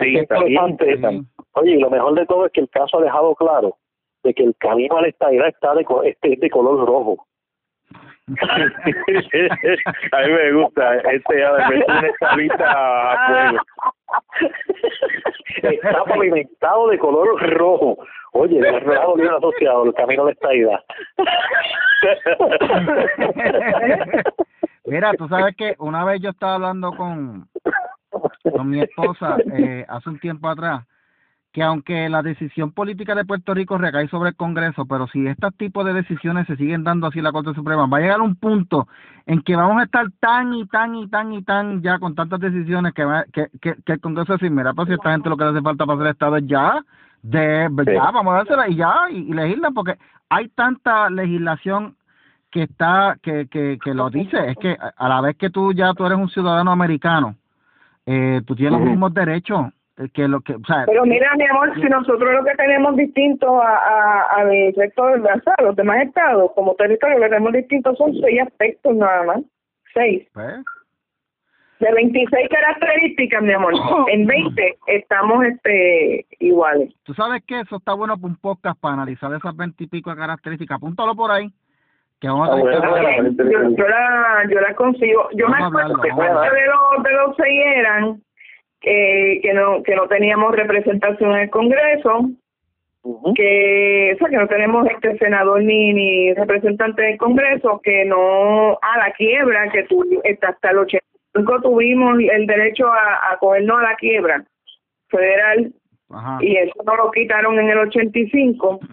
[SPEAKER 4] Sí,
[SPEAKER 1] Es
[SPEAKER 4] está bien
[SPEAKER 1] interesante. Oye, y lo mejor de todo es que el caso ha dejado claro de que el camino a la estadidad está de, co- este, es de color rojo. [LAUGHS]
[SPEAKER 4] a mí me gusta este ya de meter una escalita a fuego.
[SPEAKER 1] Está pavimentado de color rojo. Oye, el rojo bien asociado, el camino a la estadidad. [LAUGHS]
[SPEAKER 2] Mira, tú sabes que una vez yo estaba hablando con, con mi esposa eh, hace un tiempo atrás, que aunque la decisión política de Puerto Rico recae sobre el Congreso, pero si estos tipos de decisiones se siguen dando así en la Corte Suprema, va a llegar un punto en que vamos a estar tan y tan y tan y tan ya con tantas decisiones que, va, que, que, que el Congreso decir, mira, pues si esta gente lo que le hace falta para hacer Estado es ya, de, ya, vamos a dársela y ya, y, y legisla, porque hay tanta legislación que está que, que, que lo dice es que a- la vez que tú ya tú eres un ciudadano americano eh, tú tienes los mismos derechos que lo que o sea
[SPEAKER 3] Pero mira, mi amor, si nosotros lo que tenemos distinto a, a, al resto los demás estados, como territorio, lo que tenemos distinto son seis aspectos nada más. Seis.
[SPEAKER 2] pues,
[SPEAKER 3] De 26 características, mi amor, en 20 estamos este iguales.
[SPEAKER 2] tú sabes que eso está bueno para un podcast para analizar esas veintipico de características apúntalo por ahí que vamos a
[SPEAKER 4] Ah, bueno.
[SPEAKER 3] Yo, yo la, yo la consigo. Yo me
[SPEAKER 2] Vamos a
[SPEAKER 3] acuerdo
[SPEAKER 2] hablarlo,
[SPEAKER 3] que
[SPEAKER 2] a
[SPEAKER 3] de los, de los seis eran que, que, no, que no teníamos representación en el Congreso, que, o sea, que no tenemos este senador ni, ni representante del Congreso, que no a la quiebra, que tu, hasta el 85 tuvimos el derecho a, a cogernos a la quiebra federal
[SPEAKER 2] Ajá.
[SPEAKER 3] y eso no lo quitaron en el 85. [CLEARS THROAT]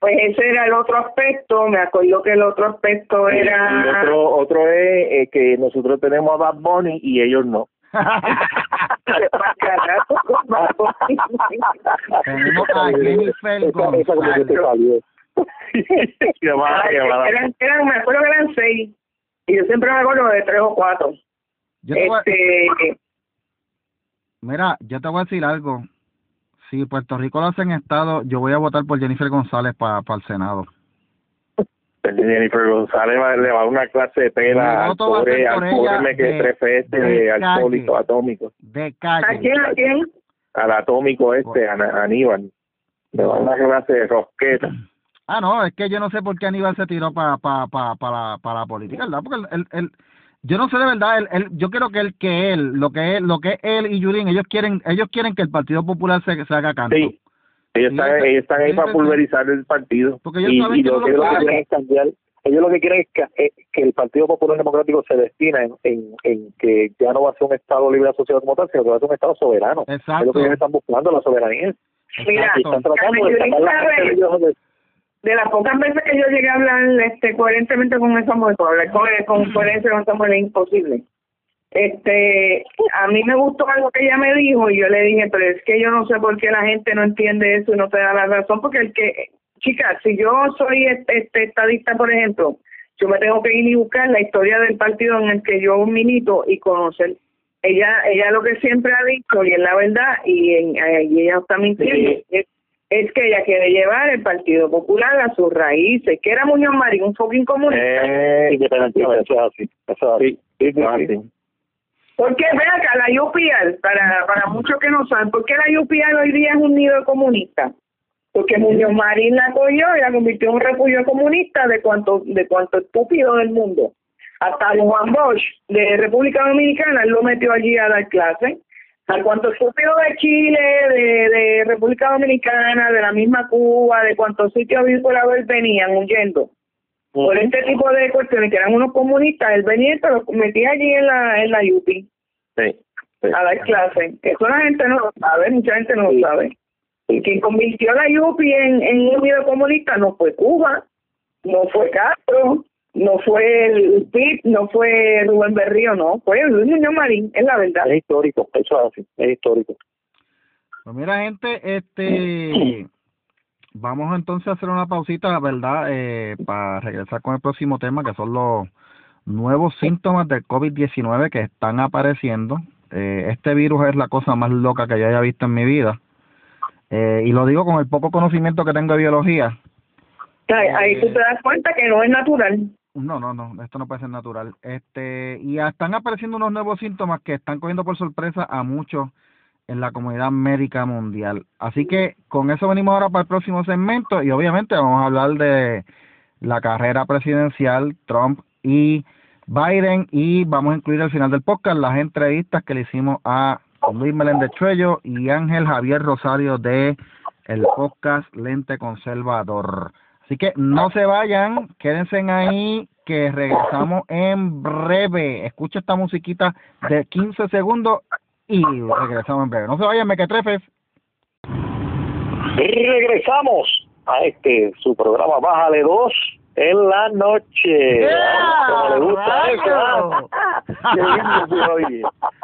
[SPEAKER 3] Pues ese era el otro aspecto, me acuerdo que el otro aspecto era...
[SPEAKER 4] otro, otro es eh, que nosotros tenemos a Bad Bunny y ellos no.
[SPEAKER 2] Tenemos a Jennifer González. [LAUGHS]
[SPEAKER 3] eran, eran, me acuerdo que eran seis, y yo siempre me acuerdo de tres o cuatro.
[SPEAKER 2] yo te voy a-
[SPEAKER 3] Este,
[SPEAKER 2] mira yo te voy a decir algo. Si Puerto Rico lo hace en estado yo voy a votar por Jennifer González para el Senado
[SPEAKER 4] Jennifer González va, le va a dar una clase de
[SPEAKER 2] Mi
[SPEAKER 4] pela al pobre, al pobre me que
[SPEAKER 2] de-
[SPEAKER 4] trefe este
[SPEAKER 2] de
[SPEAKER 4] alcohólico atómico,
[SPEAKER 2] de
[SPEAKER 3] ¿A
[SPEAKER 2] calle
[SPEAKER 3] quién? ¿A quién?
[SPEAKER 4] al atómico este, a, a Aníbal. Le va a dar una clase de rosqueta.
[SPEAKER 2] Ah, no, es que yo no sé por qué Aníbal se tiró para pa, pa, pa la, pa la política, ¿verdad? Porque él, él, yo no sé de verdad, él, él- yo creo que él, que él, lo que él, lo que es él y Yulín, ellos quieren, ellos quieren que el Partido Popular se, se haga canto.
[SPEAKER 4] Sí, ellos están, ellos están ahí para pulverizar el partido.
[SPEAKER 2] Porque ellos
[SPEAKER 4] y,
[SPEAKER 2] saben
[SPEAKER 4] y
[SPEAKER 2] que
[SPEAKER 4] lo
[SPEAKER 2] no
[SPEAKER 1] Ellos lo que quieren es cambiar. Ellos lo que quieren es que, eh, que el Partido Popular Democrático se destina en, en, en que ya no va a ser un Estado libre asociado como tal, sino que va a ser un Estado soberano. Es
[SPEAKER 2] Exacto.
[SPEAKER 1] lo que ellos están buscando, la soberanía.
[SPEAKER 3] Mira,
[SPEAKER 1] Y están tratando de
[SPEAKER 3] Carmen
[SPEAKER 1] sacar la
[SPEAKER 3] Yulín
[SPEAKER 1] gente de ellos de-
[SPEAKER 3] de las pocas veces que yo llegué a hablar este coherentemente con esa mujer, porque hablar con, con coherencia con esa mujer es imposible. Este, a mí me gustó algo que ella me dijo y yo le dije, pero es que yo no sé por qué la gente no entiende eso y no te da la razón, porque el que, chica, si yo soy este, este estadista, por ejemplo, yo me tengo que ir y buscar la historia del partido en el que yo milito y conocer. Ella, ella lo que siempre ha dicho y es la verdad y, en, y ella está mintiendo
[SPEAKER 1] Sí.
[SPEAKER 3] es, es que ella quiere llevar el Partido Popular a sus raíces, que era Muñoz Marín, un fucking comunista.
[SPEAKER 4] Eh,
[SPEAKER 1] eso es así. Eso es así.
[SPEAKER 4] sí, sí,
[SPEAKER 1] Ah,
[SPEAKER 4] sí.
[SPEAKER 1] sí.
[SPEAKER 3] Porque ve acá, la UPR, para, para muchos que no saben, ¿por qué la UPR hoy día es un nido comunista? Porque Muñoz Marín la cogió y la convirtió en un refugio comunista de cuanto, de cuanto estúpido del mundo. Hasta Juan Bosch, de República Dominicana, lo metió allí a dar clase. A cuanto estúpido de Chile, de, de República Dominicana, de la misma Cuba, de cuantos sitios avícolas venían huyendo por este tipo de cuestiones que eran unos comunistas, él venía y se los metía allí en la, en la UPI
[SPEAKER 4] Sí, sí.
[SPEAKER 3] a dar clase. Eso la gente no lo sabe, mucha gente no lo sabe. Y quien convirtió la UPI en, en un unido comunista no fue Cuba, no fue Castro, no fue el PIB, no fue Rubén Berrío, no, fue Luis Muñoz Marín, es la verdad.
[SPEAKER 1] Es histórico, eso es así, es histórico.
[SPEAKER 2] Pues mira, gente, este, [CLEARS THROAT] vamos entonces a hacer una pausita, ¿verdad? Eh, para regresar con el próximo tema, que son los nuevos síntomas del COVID-19 que están apareciendo. Eh, este virus es la cosa más loca que yo haya visto en mi vida. Eh, y lo digo con el poco conocimiento que tengo de biología.
[SPEAKER 3] Ahí, ahí tú te das cuenta que no es natural.
[SPEAKER 2] No, no, no, esto no puede ser natural. Este, y están apareciendo unos nuevos síntomas que están cogiendo por sorpresa a muchos en la comunidad médica mundial. Así que con eso venimos ahora para el próximo segmento y obviamente vamos a hablar de la carrera presidencial, Trump y Biden y vamos a incluir al final del podcast las entrevistas que le hicimos a Luis Meléndez Chuello y Ángel Javier Rosario de el podcast Lente Conservador. Así que no se vayan, quédense ahí que regresamos en breve. Escucha esta musiquita de 15 segundos y regresamos en breve. No se vayan, mequetrefes.
[SPEAKER 1] Y regresamos a este, su programa Bájale 2 en la noche. Como le gusta eso. [LAUGHS] Qué lindo se oye.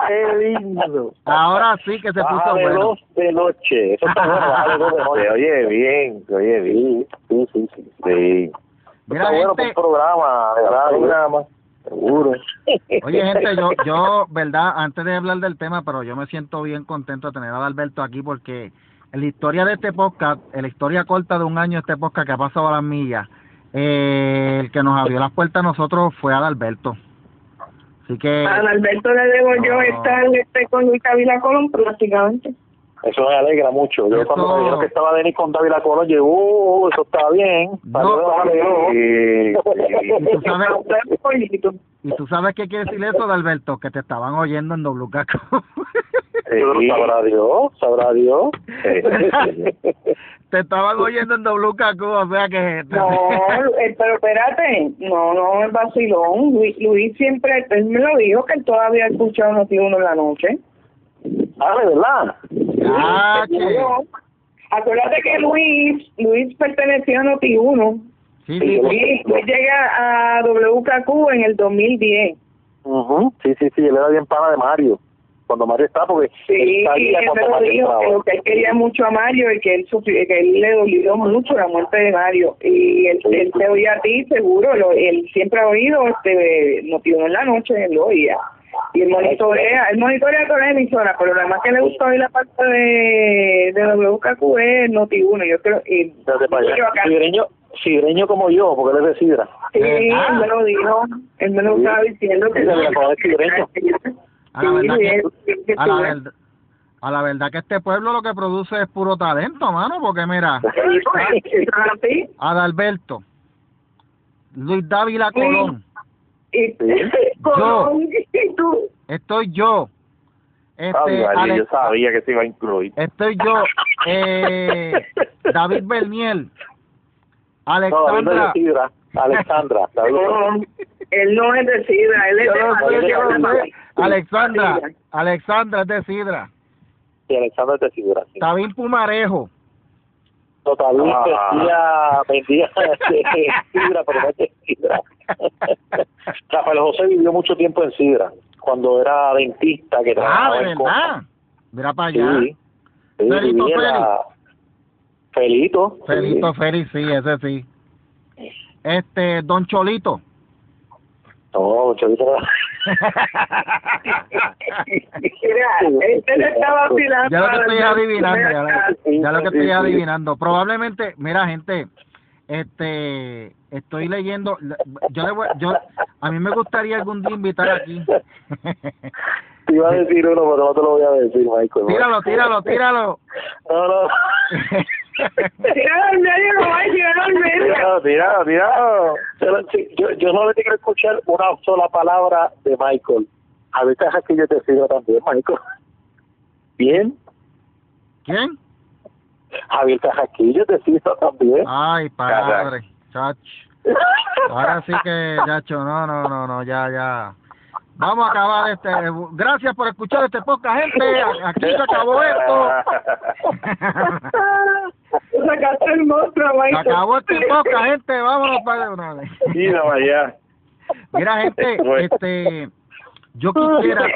[SPEAKER 1] Qué lindo.
[SPEAKER 2] Ahora sí que se puso
[SPEAKER 1] Bájale
[SPEAKER 2] bueno.
[SPEAKER 1] 2 de noche. Eso está bueno, bájale 2 de noche. Oye, bien, oye, bien. Sí, sí, sí. sí.
[SPEAKER 2] Mira,
[SPEAKER 1] está bueno para
[SPEAKER 2] gente,
[SPEAKER 1] un programa de radio.
[SPEAKER 4] programa, seguro.
[SPEAKER 2] Oye, gente, yo, yo, verdad, antes de hablar del tema, pero yo me siento bien contento de tener a Alberto aquí porque en la historia de este podcast, en la historia corta de un año de este podcast que ha pasado a las millas, eh, el que nos abrió las puertas a nosotros fue Adalberto. Así que,
[SPEAKER 3] A Alberto le debo yo
[SPEAKER 2] No.
[SPEAKER 3] estar este, con Luis Avila Colón prácticamente.
[SPEAKER 1] Eso me alegra mucho. Yo
[SPEAKER 2] Eso-
[SPEAKER 1] cuando me dijeron que estaba Denis con David Colón, yo, uh, eso está bien.
[SPEAKER 2] No.
[SPEAKER 1] Dos.
[SPEAKER 2] y tú sabes, [LAUGHS] y tú sabes qué quiere decir eso, Adalberto, que te estaban oyendo en WKQ.
[SPEAKER 1] Sí, sabrá Dios, sabrá Dios. [LAUGHS]
[SPEAKER 2] te estaban oyendo en WKQ, o sea que...
[SPEAKER 3] No, eh, pero espérate, no, no es vacilón. Luis, Luis siempre, él me lo dijo que él todavía ha escuchado Noti Uno en la noche.
[SPEAKER 1] ah, de verdad.
[SPEAKER 2] Ah, que-
[SPEAKER 3] Acuérdate que Luis, Luis perteneció a Noti Uno.
[SPEAKER 2] Sí, sí, sí.
[SPEAKER 3] Luis, Luis llega a WKQ en el 2010.
[SPEAKER 1] Ujú, Sí, sí, sí, él era bien pana de Mario. Cuando Mario está, porque
[SPEAKER 3] Sí, y él
[SPEAKER 1] cuando
[SPEAKER 3] lo
[SPEAKER 1] Mario
[SPEAKER 3] dijo,
[SPEAKER 1] estaba.
[SPEAKER 3] que lo que él quería mucho a Mario y que él, sufrió- que él le dolió mucho la muerte de Mario. Y él, él te oía a ti, seguro, lo, él siempre ha oído, este, Noti-Uno en la noche, él lo oía. Y él monitorea, él monitorea toda la emisora, pero nada más que le gustó oír la parte de, de WKQ es Noti-Uno, yo creo, y
[SPEAKER 1] Sidreño, sidreño como yo, porque él es de Sidra.
[SPEAKER 3] Sí, él me lo dijo, él me lo
[SPEAKER 1] Sí.
[SPEAKER 3] estaba diciendo que [LAUGHS]
[SPEAKER 2] A la verdad que-
[SPEAKER 3] él- que
[SPEAKER 2] a la,
[SPEAKER 3] tú-
[SPEAKER 2] verdad, a la verdad que este pueblo lo que produce es puro talento, mano, porque mira,
[SPEAKER 3] Sí, pues, [LAUGHS] así.
[SPEAKER 2] Adalberto, Luis Dávila Colón,
[SPEAKER 3] Y Colón, y tú.
[SPEAKER 2] estoy yo, este,
[SPEAKER 1] Ay, María,
[SPEAKER 2] Ale-
[SPEAKER 1] yo sabía que se iba a incluir.
[SPEAKER 2] estoy yo, eh, David Berniel,
[SPEAKER 1] No, David no
[SPEAKER 2] Alexandra, [LAUGHS]
[SPEAKER 1] de. Alexandra.
[SPEAKER 3] No, él no es de Sidra, él es
[SPEAKER 2] yo
[SPEAKER 3] de
[SPEAKER 2] no yo sé. Alexandra, Alexandra es de Sidra,
[SPEAKER 1] Sí, Alexandra es de Sidra. Sí.
[SPEAKER 2] David Pumarejo,
[SPEAKER 1] David
[SPEAKER 2] Ah.
[SPEAKER 1] vendía, vendía [LAUGHS] Sidra, pero no es Sidra. [LAUGHS] Rafael José vivió mucho tiempo en Sidra, cuando era dentista, que
[SPEAKER 2] ah,
[SPEAKER 1] trabajaba
[SPEAKER 2] de
[SPEAKER 1] en
[SPEAKER 2] verdad, mira para allá,
[SPEAKER 1] Sí. Sí,
[SPEAKER 2] Felito
[SPEAKER 1] la- Felito.
[SPEAKER 2] Felito
[SPEAKER 1] sí.
[SPEAKER 2] Feri, sí, ese sí, este, Don Cholito,
[SPEAKER 1] No, Chavito.
[SPEAKER 3] Mira, este le estaba vacilando.
[SPEAKER 2] ya lo que estoy adivinando, ya lo, ya lo que estoy adivinando. Probablemente, mira gente, este, estoy leyendo, yo le voy, yo, a mí me gustaría algún día invitar aquí.
[SPEAKER 1] Te iba a decir uno, pero no te lo voy a decir, Michael.
[SPEAKER 2] tíralo, tíralo, tíralo.
[SPEAKER 1] No, no. [LAUGHS]
[SPEAKER 3] Tíralo al medio, no va a tirar al medio.
[SPEAKER 1] Tirado, tirado, tirado. Yo, yo, no le quiero escuchar una sola palabra de Michael. A veces es que yo te sigo también, Michael. Bien.
[SPEAKER 2] ¿Quién?
[SPEAKER 1] Javier Cajaquillo te sigo también.
[SPEAKER 2] Ay, padre, chach. Ahora sí que, chacho, no, no, no, no, ya, ya. Vamos a acabar este. Gracias por escuchar este podcast, gente. Aquí se acabó esto. [LAUGHS]
[SPEAKER 3] Sacaste el monstruo,
[SPEAKER 2] Se
[SPEAKER 3] Michael.
[SPEAKER 2] acabó este podcast, gente. Vámonos para una vez.
[SPEAKER 1] Mira, vaya.
[SPEAKER 2] Mira, gente, este. Yo quisiera.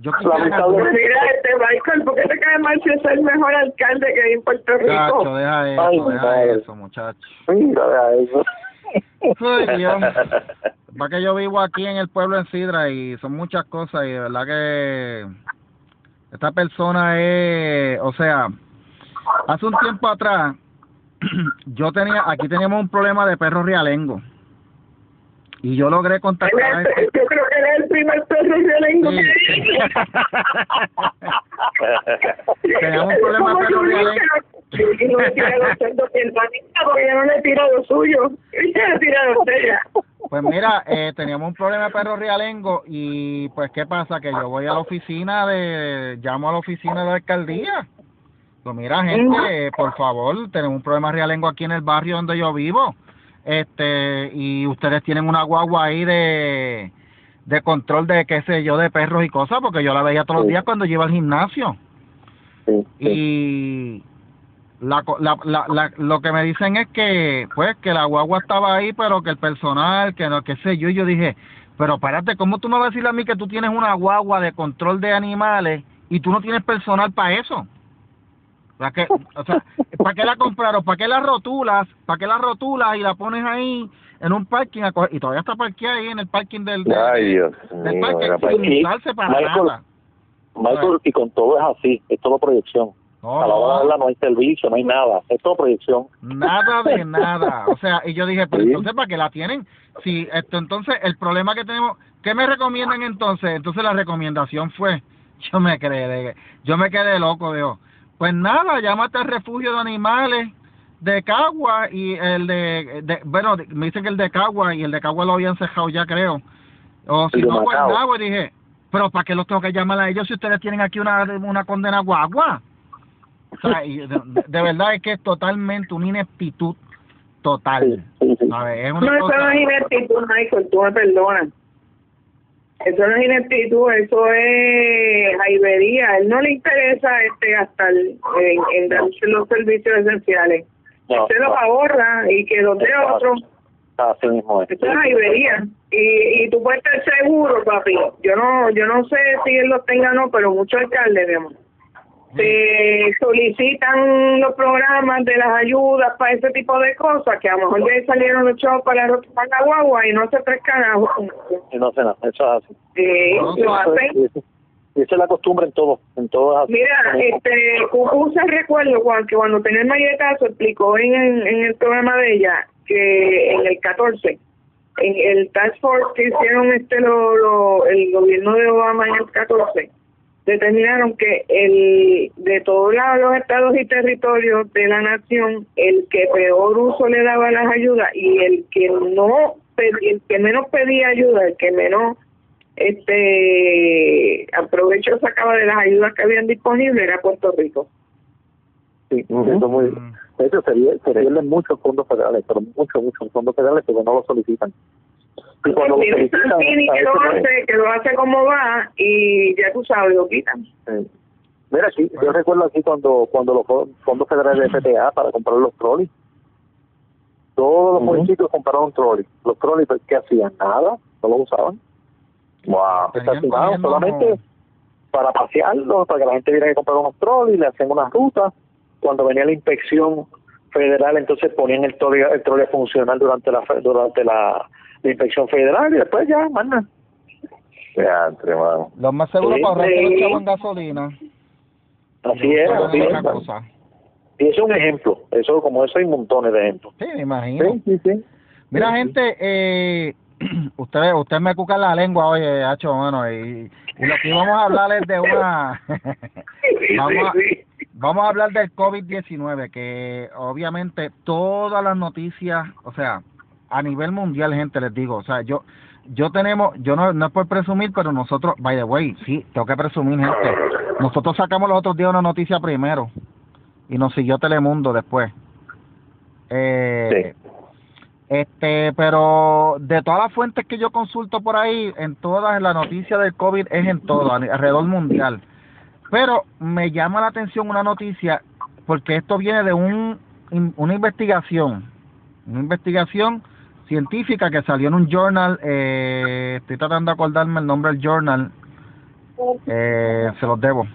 [SPEAKER 2] Yo quisiera.
[SPEAKER 1] Lamentable.
[SPEAKER 3] Mira, este Michael, ¿por qué te cae mal si es el mejor alcalde que hay en Puerto Rico?
[SPEAKER 2] Chacho, deja eso,
[SPEAKER 1] Ay,
[SPEAKER 2] deja
[SPEAKER 1] madre.
[SPEAKER 2] eso, muchacho.
[SPEAKER 1] Mira, eso.
[SPEAKER 2] Ay, [LAUGHS] Dios. Va que yo vivo aquí en el pueblo en Sidra y son muchas cosas y de verdad que Esta persona es, o sea, hace un tiempo atrás, [CLEARS THROAT] yo tenía, aquí teníamos un problema de perro realengo. Y yo logré contactar a este...
[SPEAKER 3] Yo creo que era el primer perro realengo
[SPEAKER 2] Sí.
[SPEAKER 3] que [LAUGHS]
[SPEAKER 2] Teníamos un problema de perro realengo.
[SPEAKER 3] Y no le tira los cerdos el porque ya no le tira lo suyo. Y se le tira los ella.
[SPEAKER 2] Pues mira, eh, teníamos un problema de perro realengo y pues qué pasa que yo voy a la oficina de, llamo a la oficina de la alcaldía. Pues mira gente, eh, por favor, tenemos un problema realengo aquí en el barrio donde yo vivo. Este, y ustedes tienen una guagua ahí de, de control de qué sé yo, de perros y cosas, porque yo la veía todos los días cuando yo iba al gimnasio.
[SPEAKER 4] Sí, sí.
[SPEAKER 2] y la, la, la, la- lo que me dicen es que pues que la guagua estaba ahí pero que el personal que no qué sé yo y yo dije pero espérate cómo tú me vas a decir a mí que tú tienes una guagua de control de animales y tú no tienes personal para eso ¿Para qué, o sea, ¿para qué la compraron? ¿Para qué la rotulas? ¿Para qué la rotulas y la pones ahí en un parking a coger- y todavía está parqueada ahí en el parking del, del,
[SPEAKER 6] Ay, Dios
[SPEAKER 2] del
[SPEAKER 6] mío,
[SPEAKER 2] parking sin usarse para
[SPEAKER 4] Michael,
[SPEAKER 2] nada?
[SPEAKER 4] Michael, y con todo es así, es todo proyección.
[SPEAKER 2] No,
[SPEAKER 4] a la hora de verla no hay servicio, no hay nada, es todo proyección.
[SPEAKER 2] Nada de [LAUGHS] nada. O sea, y yo dije, pero
[SPEAKER 4] Sí.
[SPEAKER 2] entonces, ¿para qué la tienen? Si esto, entonces, el problema que tenemos, ¿qué me recomiendan entonces? Entonces la recomendación fue, [LAUGHS] yo me quedé, yo me quedé loco, digo, pues nada, llámate al refugio de animales de Cagua y el de, de- bueno, me dicen que el de Cagua y el de Cagua lo habían cejado ya, creo. O si no. Guaynabo, y dije, pero ¿para qué los tengo que llamar a ellos si ustedes tienen aquí una, una condena guagua? O sea, y de, verdad es que es totalmente una ineptitud total.
[SPEAKER 4] Sí, sí, sí.
[SPEAKER 2] ¿sabes? Es
[SPEAKER 3] No,
[SPEAKER 2] una
[SPEAKER 3] eso
[SPEAKER 2] cosa...
[SPEAKER 3] no es ineptitud, Michael, tú me perdonas. Eso no es ineptitud, eso es jaivería. él no le interesa este gastar en, en dar los servicios esenciales.
[SPEAKER 4] No,
[SPEAKER 3] Se los ahorra y que los dé
[SPEAKER 4] Exacto.
[SPEAKER 3] otro.
[SPEAKER 4] así mismo es.
[SPEAKER 3] Eso es jaivería. Y, y tú puedes estar seguro, papi. Yo no yo no sé si él los tenga o no, pero muchos alcaldes, mi amor, se solicitan los programas de las ayudas para ese tipo de cosas, que a lo mejor salieron los chavos para, la- para la guagua y no se tres carajos.
[SPEAKER 4] Y no sé nada, eso es así.
[SPEAKER 3] Sí,
[SPEAKER 2] No,
[SPEAKER 3] lo hacen.
[SPEAKER 4] Y esa es la costumbre en todo, en así.
[SPEAKER 3] Mira, este, Cucú se recuerdo Juan, que cuando tenía el malletazo explicó en, en, en el programa de ella que en el 14, en el task force que hicieron este lo, lo, el gobierno de Obama en el 14, determinaron que el de todos los estados y territorios de la nación, el que peor uso le daba las ayudas y el que no pedía, el que menos pedía ayuda, el que menos este aprovecho sacaba de las ayudas que habían disponibles era Puerto Rico.
[SPEAKER 4] Sí, eso es muy, de hecho, sería, se pierden muchos fondos federales, pero muchos, muchos fondos federales porque no lo solicitan. Y cuando lo
[SPEAKER 3] Tiene Santini que lo hace, que lo hace como va y ya tú sabes, lo quitan.
[SPEAKER 4] Sí. Mira, aquí, yo recuerdo aquí cuando cuando los fo- fondos federales de FTA para comprar los trolleys, todos los
[SPEAKER 6] Ujú.
[SPEAKER 4] municipios compraron trolleys. Los trolleys, pues, ¿qué hacían? Nada, no los usaban.
[SPEAKER 6] Wow.
[SPEAKER 4] Estacionados solamente para pasearlos, para que la gente viera que compraron unos trolleys, le hacían unas rutas. Cuando venía la inspección federal, entonces ponían el trolley, el trolley a funcionar durante la fe- durante la, la inspección federal y después ya, manda.
[SPEAKER 6] Ya, entre, mano.
[SPEAKER 2] Los más seguros
[SPEAKER 4] Sí.
[SPEAKER 2] para ahorrarte los
[SPEAKER 3] Sí.
[SPEAKER 2] chavos en gasolina.
[SPEAKER 4] Así es, así es.
[SPEAKER 2] cosa.
[SPEAKER 4] Y eso es un ejemplo. Eso, como eso hay montones de ejemplos.
[SPEAKER 2] Sí, me imagino.
[SPEAKER 4] sí, sí.
[SPEAKER 2] Mira, gente, eh, [CLEARS THROAT] ustedes usted me cuca la lengua, oye, hacho, mano, y, y lo que íbamos a hablar es de [LAUGHS] una... vamos, a, vamos a hablar del COVID-19, que obviamente todas las noticias, o sea, a nivel mundial, gente, les digo, o sea, yo yo tenemos, yo no, no es por presumir, pero nosotros, by the way, sí, tengo que presumir, gente, nosotros sacamos los otros días una noticia primero y nos siguió Telemundo después. Eh, Este, pero de todas las fuentes que yo consulto por ahí, en todas la noticia del COVID es en todo, alrededor mundial. Pero me llama la atención una noticia porque esto viene de un una investigación, una investigación científica que salió en un journal, eh, estoy tratando de acordarme el nombre del journal, eh, se los debo.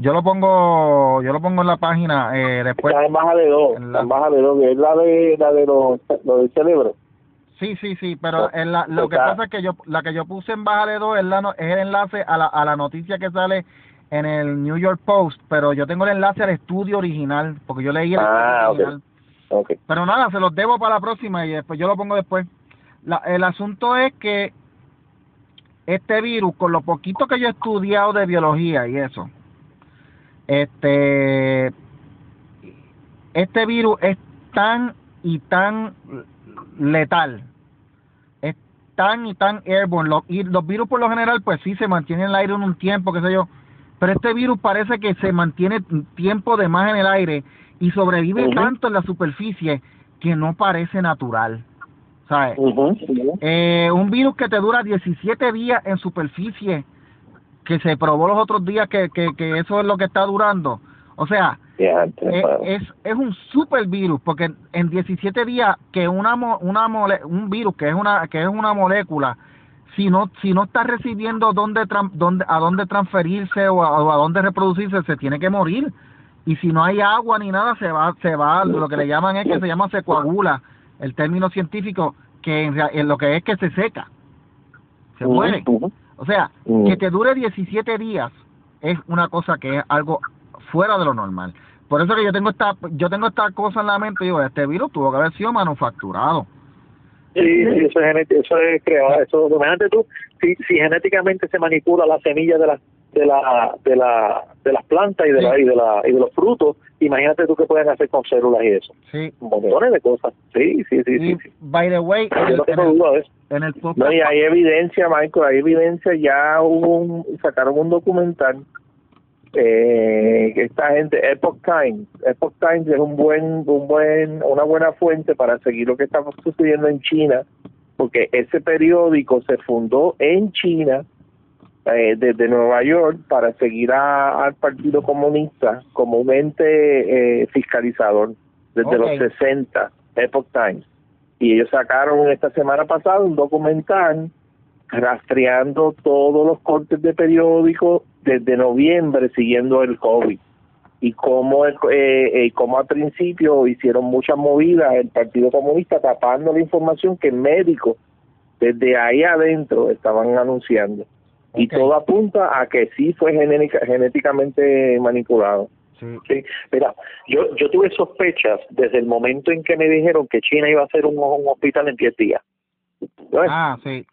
[SPEAKER 2] Yo lo pongo, yo lo pongo en la página eh, después.
[SPEAKER 4] la embajada de dos,
[SPEAKER 2] en
[SPEAKER 4] la embajada de dos, que es la de, la de los, lo del cerebro.
[SPEAKER 2] Sí, sí, sí, pero en la, lo que pasa es que yo, la que yo puse en Baja de 2 es, la, es el enlace a la, a la noticia que sale en el New York Post, pero yo tengo el enlace al estudio original, porque yo leí el
[SPEAKER 4] Ah,
[SPEAKER 2] estudio original. Pero nada, se los debo para la próxima y después yo lo pongo después. La, el asunto es que este virus, con lo poquito que yo he estudiado de biología y eso, este, este virus es tan y tan letal, es tan y tan airborne. Los, y los virus por lo general, pues sí se mantienen en el aire un tiempo, qué sé yo, pero este virus parece que se mantiene tiempo de más en el aire y sobrevive tanto en la superficie que no parece natural. ¿Sabes? Eh, un virus que te dura 17 días en superficie, que se probó los otros días que, que, que eso es lo que está durando. O sea, eh, es, es un super virus, porque en 17 días que una, mo- una mole- un virus que es una que es una molécula, si no si no está recibiendo dónde, dónde a dónde transferirse o a, o a dónde reproducirse, se tiene que morir. Y si no hay agua ni nada, se va se va lo que le llaman es que se llama se coagula, el término científico que en, en lo que es que se seca. Se muere. O sea, que te dure 17 días es una cosa que es algo fuera de lo normal. Por eso que yo tengo esta yo tengo esta cosa en la mente, digo, este virus tuvo que haber sido manufacturado.
[SPEAKER 1] Sí, sí, eso es, eso es creado. Eso, imagínate tú, si, si genéticamente se manipula la semilla de la de la de la de las plantas y de la y de la y de los frutos, imagínate tú qué pueden hacer con células y eso,
[SPEAKER 2] Sí.
[SPEAKER 1] montones de cosas. Sí, sí, sí, sí. Sí.
[SPEAKER 2] by the way,
[SPEAKER 1] Yo no
[SPEAKER 2] en
[SPEAKER 1] tengo duda de eso.
[SPEAKER 2] en el podcast
[SPEAKER 4] No, y hay evidencia, Michael, hay evidencia. Ya hubo un, sacaron un documental. Eh, que esta gente, Epoch Times, Epoch Times es un buen, un buen, una buena fuente para seguir lo que está sucediendo en China, porque ese periódico se fundó en China eh, desde Nueva York para seguir a- al Partido Comunista como un ente eh, fiscalizador desde los 60, Epoch Times. Y ellos sacaron esta semana pasada un documental rastreando todos los cortes de periódico desde noviembre siguiendo el COVID y cómo, el- eh, eh, cómo al principio hicieron muchas movidas el Partido Comunista tapando la información que médicos desde ahí adentro estaban anunciando. Y todo apunta a que sí fue genética- genéticamente manipulado.
[SPEAKER 2] sí.
[SPEAKER 1] Sí, mira, yo yo tuve sospechas desde el momento en que me dijeron que China iba a hacer un, un hospital en 10 días.
[SPEAKER 4] Bueno,
[SPEAKER 2] Ah, sí.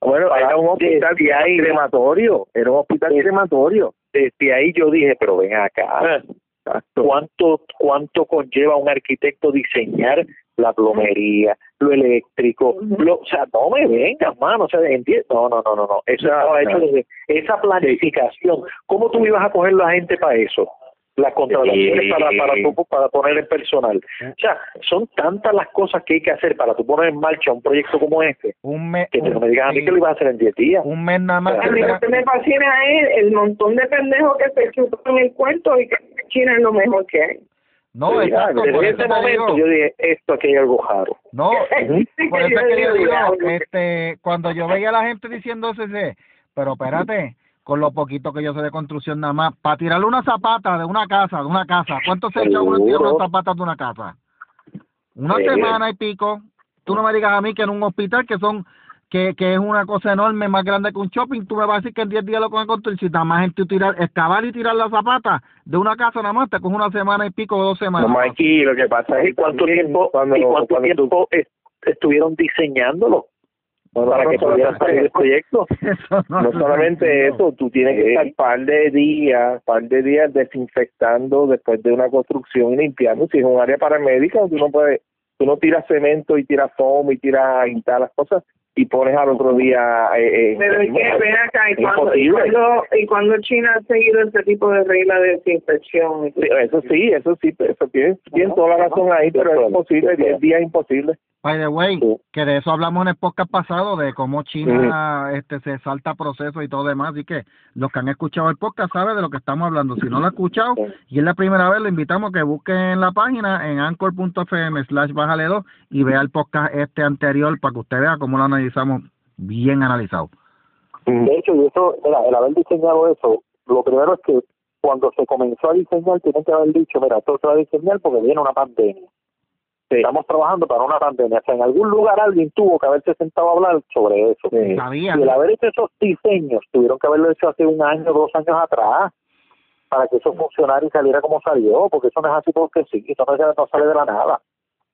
[SPEAKER 4] bueno, era un hospital
[SPEAKER 1] desde ahí-
[SPEAKER 4] crematorio, era un hospital crematorio.
[SPEAKER 1] Desde ahí yo dije, pero ven acá,
[SPEAKER 4] Exacto.
[SPEAKER 1] ¿cuánto cuánto conlleva un arquitecto diseñar la plomería, lo eléctrico, lo, o sea, no me vengas, mano, o sea, entiendo, no, no, no, no, no, eso estaba
[SPEAKER 4] no.
[SPEAKER 1] hecho desde esa planificación, ¿cómo tú ibas a coger la gente para eso? Las contrataciones
[SPEAKER 4] Sí.
[SPEAKER 1] para para tú, para poner el personal. O sea, son tantas las cosas que hay que hacer para tú poner en marcha un proyecto como este,
[SPEAKER 2] Un mes
[SPEAKER 1] que no me digas a mí
[SPEAKER 2] sí,
[SPEAKER 1] que lo ibas a hacer en 10 días.
[SPEAKER 2] un mes nada más.
[SPEAKER 3] A mí lo que me fascina es el montón de pendejos que se chupan el cuento y que China es lo mejor que hay.
[SPEAKER 2] No, exacto, eso
[SPEAKER 1] ese momento
[SPEAKER 2] digo.
[SPEAKER 1] yo dije, esto aquí hay algo raro.
[SPEAKER 2] No, [LAUGHS] por eso es que yo
[SPEAKER 3] digo,
[SPEAKER 2] este, cuando yo veía a la gente diciendo ese, pero espérate, con lo poquito que yo sé de construcción nada más, para tirarle una zapata de una casa, de una casa, ¿cuánto se echa uno en
[SPEAKER 1] Seguro.
[SPEAKER 2] unas zapatas de una casa? Una
[SPEAKER 1] Sí.
[SPEAKER 2] semana y pico. Tú no me digas a mí que en un hospital que son que, que es una cosa enorme, más grande que un shopping, tú me vas a decir que en 10 días lo pueden construir. Si nada más en tú tirar, excavar y tirar la zapata de una casa nada más, te coge una semana y pico o dos semanas.
[SPEAKER 4] No, Mikey, lo que pasa es
[SPEAKER 1] ¿Y cuánto tiempo,
[SPEAKER 4] cuando,
[SPEAKER 1] y cuánto
[SPEAKER 4] cuando tú-
[SPEAKER 1] tiempo es- estuvieron diseñándolo para
[SPEAKER 4] no
[SPEAKER 1] que pudiera
[SPEAKER 4] solamente-
[SPEAKER 1] salir el proyecto? [LAUGHS]
[SPEAKER 2] Eso
[SPEAKER 4] No solamente eso, tú tienes que estar par de días, par de días desinfectando después de una construcción y limpiando. Si es un área paramédica, tú no puedes, tú no tiras cemento y tiras foam y tiras instalas cosas y pones al otro día. Eh, eh,
[SPEAKER 3] Pero es que ven acá, y cuando, y,
[SPEAKER 4] Imposible.
[SPEAKER 3] cuando, y cuando China ha seguido ese tipo de regla de desinfección.
[SPEAKER 4] Eso sí, eso sí, eso tienes, tienes toda la razón ahí, pero es imposible, 10 días imposible.
[SPEAKER 2] By the way,
[SPEAKER 1] Sí.
[SPEAKER 2] que de eso hablamos en el podcast pasado, de cómo China este se salta procesos y todo demás, así que los que han escuchado el podcast saben de lo que estamos hablando. Si no lo han escuchado y es la primera vez, le invitamos a que busquen la página en anchor.fm slash bájale dos y vea el podcast este anterior para que usted vea cómo lo analizamos bien analizado.
[SPEAKER 1] De hecho, y eso, mira, el haber diseñado eso, lo primero es que cuando se comenzó a diseñar, tienen que haber dicho, mira, esto se va a diseñar porque viene una pandemia. Estamos trabajando para una pandemia. O sea, en algún lugar alguien tuvo que haberse sentado a hablar sobre eso.
[SPEAKER 4] Sí.
[SPEAKER 2] Sabía.
[SPEAKER 1] Y el haber hecho esos diseños, tuvieron que haberlo hecho hace un año, dos años atrás. para que eso funcionara y saliera como salió, porque eso no es así porque sí, eso no, no sale de la nada.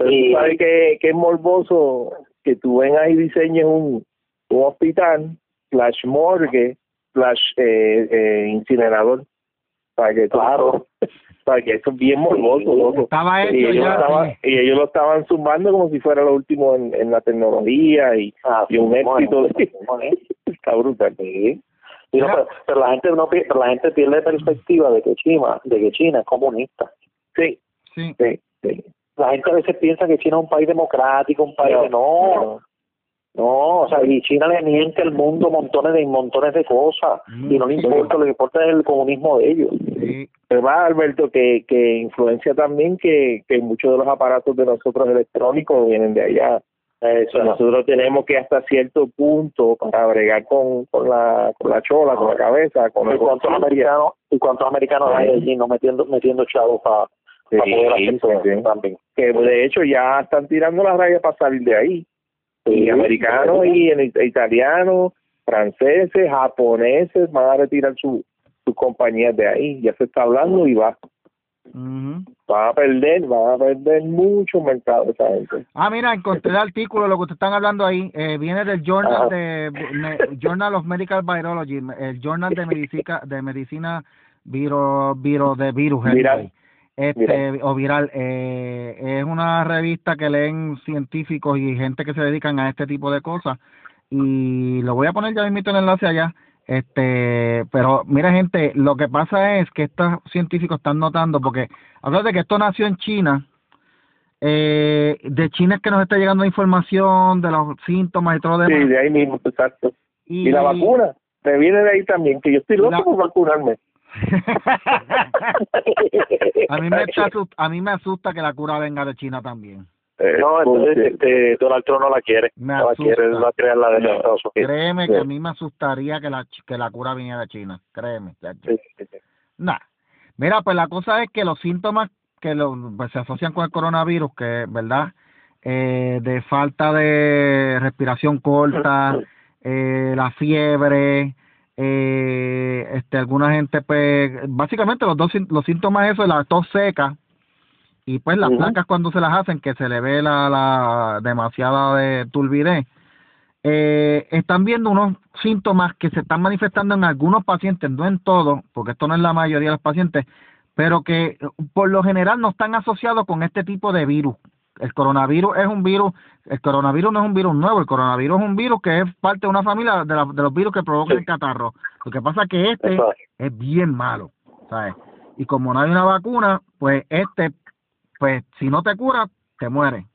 [SPEAKER 4] Pero tú sabes que, que es morboso que tú vengas y diseñes un, un hospital, slash morgue, slash eh, eh, incinerador, para que
[SPEAKER 1] Claro. [LAUGHS]
[SPEAKER 4] para que eso es bien morboso, loco.
[SPEAKER 2] Estaba hecho
[SPEAKER 4] y ellos,
[SPEAKER 2] ya,
[SPEAKER 4] estaban,
[SPEAKER 2] sí.
[SPEAKER 4] y ellos lo estaban sumando como si fuera lo último en, en la tecnología y,
[SPEAKER 1] Así
[SPEAKER 4] y un éxito.
[SPEAKER 1] es. [LAUGHS]
[SPEAKER 4] Está brutal.
[SPEAKER 1] Sí. Y no,
[SPEAKER 2] Mira.
[SPEAKER 1] pero, pero la gente no pero la gente pierde perspectiva de que China, de que China es comunista.
[SPEAKER 4] Sí,
[SPEAKER 2] Sí.
[SPEAKER 4] sí, sí.
[SPEAKER 1] La gente a veces piensa que China es un país democrático, un país
[SPEAKER 4] No,
[SPEAKER 1] de no, no, o sea, y China le miente al mundo montones de montones de cosas y no le importa, lo que importa es el comunismo de ellos.
[SPEAKER 2] Sí.
[SPEAKER 4] Va, Alberto, que, que influencia también que, que muchos de los aparatos de nosotros electrónicos vienen de allá.
[SPEAKER 1] Eso
[SPEAKER 4] nosotros tenemos que hasta cierto punto para bregar con, con la con la chola, con la cabeza, con
[SPEAKER 1] ¿Y cuántos americanos y cuántos americanos hay allí no metiendo metiendo chavos para
[SPEAKER 4] Sí,
[SPEAKER 1] poder hacer
[SPEAKER 4] sí,
[SPEAKER 1] todo
[SPEAKER 4] sí.
[SPEAKER 1] también?
[SPEAKER 4] que de hecho ya están tirando las rayas para salir de ahí. Y
[SPEAKER 1] Sí.
[SPEAKER 4] americanos y en- italianos, franceses, japoneses van a retirar su sus compañías de ahí. Ya se está hablando y va
[SPEAKER 2] Ujú.
[SPEAKER 4] van a perder, van a perder mucho mercado esa gente.
[SPEAKER 2] Ah, mira, encontré el artículo, lo que ustedes están hablando ahí, eh, viene del Journal de me- Journal of Medical Virology, el Journal de Medicina de Medicina Viro, viro de virus,
[SPEAKER 4] Viral.
[SPEAKER 2] Este o viral, eh, es una revista que leen científicos y gente que se dedican a este tipo de cosas y lo voy a poner ya mismo el enlace allá. Este, pero mira gente, lo que pasa es que estos científicos están notando porque acuérdate que esto nació en China eh, de China es que nos está llegando información de los síntomas y todo lo
[SPEAKER 4] Sí, de ahí mismo, exacto.
[SPEAKER 2] y,
[SPEAKER 4] Y la vacuna, me viene de ahí también, que yo estoy loco
[SPEAKER 2] La-
[SPEAKER 4] por vacunarme.
[SPEAKER 2] A mí me está a mí me asusta que la cura venga de China también.
[SPEAKER 4] Eh,
[SPEAKER 1] No, entonces
[SPEAKER 4] porque-
[SPEAKER 1] este, Donald Trump no la quiere,
[SPEAKER 2] Me
[SPEAKER 1] no la
[SPEAKER 2] asusta.
[SPEAKER 1] quiere, no va a crear la de Estados Unidos.
[SPEAKER 2] Créeme que a mí me asustaría que la que la cura viniera de China. Créeme.
[SPEAKER 1] Sí, sí, sí.
[SPEAKER 2] Nah. Mira, pues la cosa es que los síntomas que lo, pues, se asocian con el coronavirus, que verdad, eh, de falta de respiración corta, [CLEARS THROAT] eh, la fiebre, eh, este, alguna gente, pues, básicamente los dos los síntomas eso, la tos seca y pues las
[SPEAKER 1] Ujú.
[SPEAKER 2] placas cuando se las hacen que se le ve la, la demasiada de turbidez eh, están viendo unos síntomas que se están manifestando en algunos pacientes, no en todos, porque esto no es la mayoría de los pacientes, pero que por lo general no están asociados con este tipo de virus. El coronavirus es un virus, el coronavirus no es un virus nuevo, el coronavirus es un virus que es parte de una familia de, la- de los virus que provocan el catarro. Lo que pasa es que este
[SPEAKER 1] es.
[SPEAKER 2] bien malo, ¿sabes? Y como no hay una vacuna, pues este, pues si no te cura, te muere.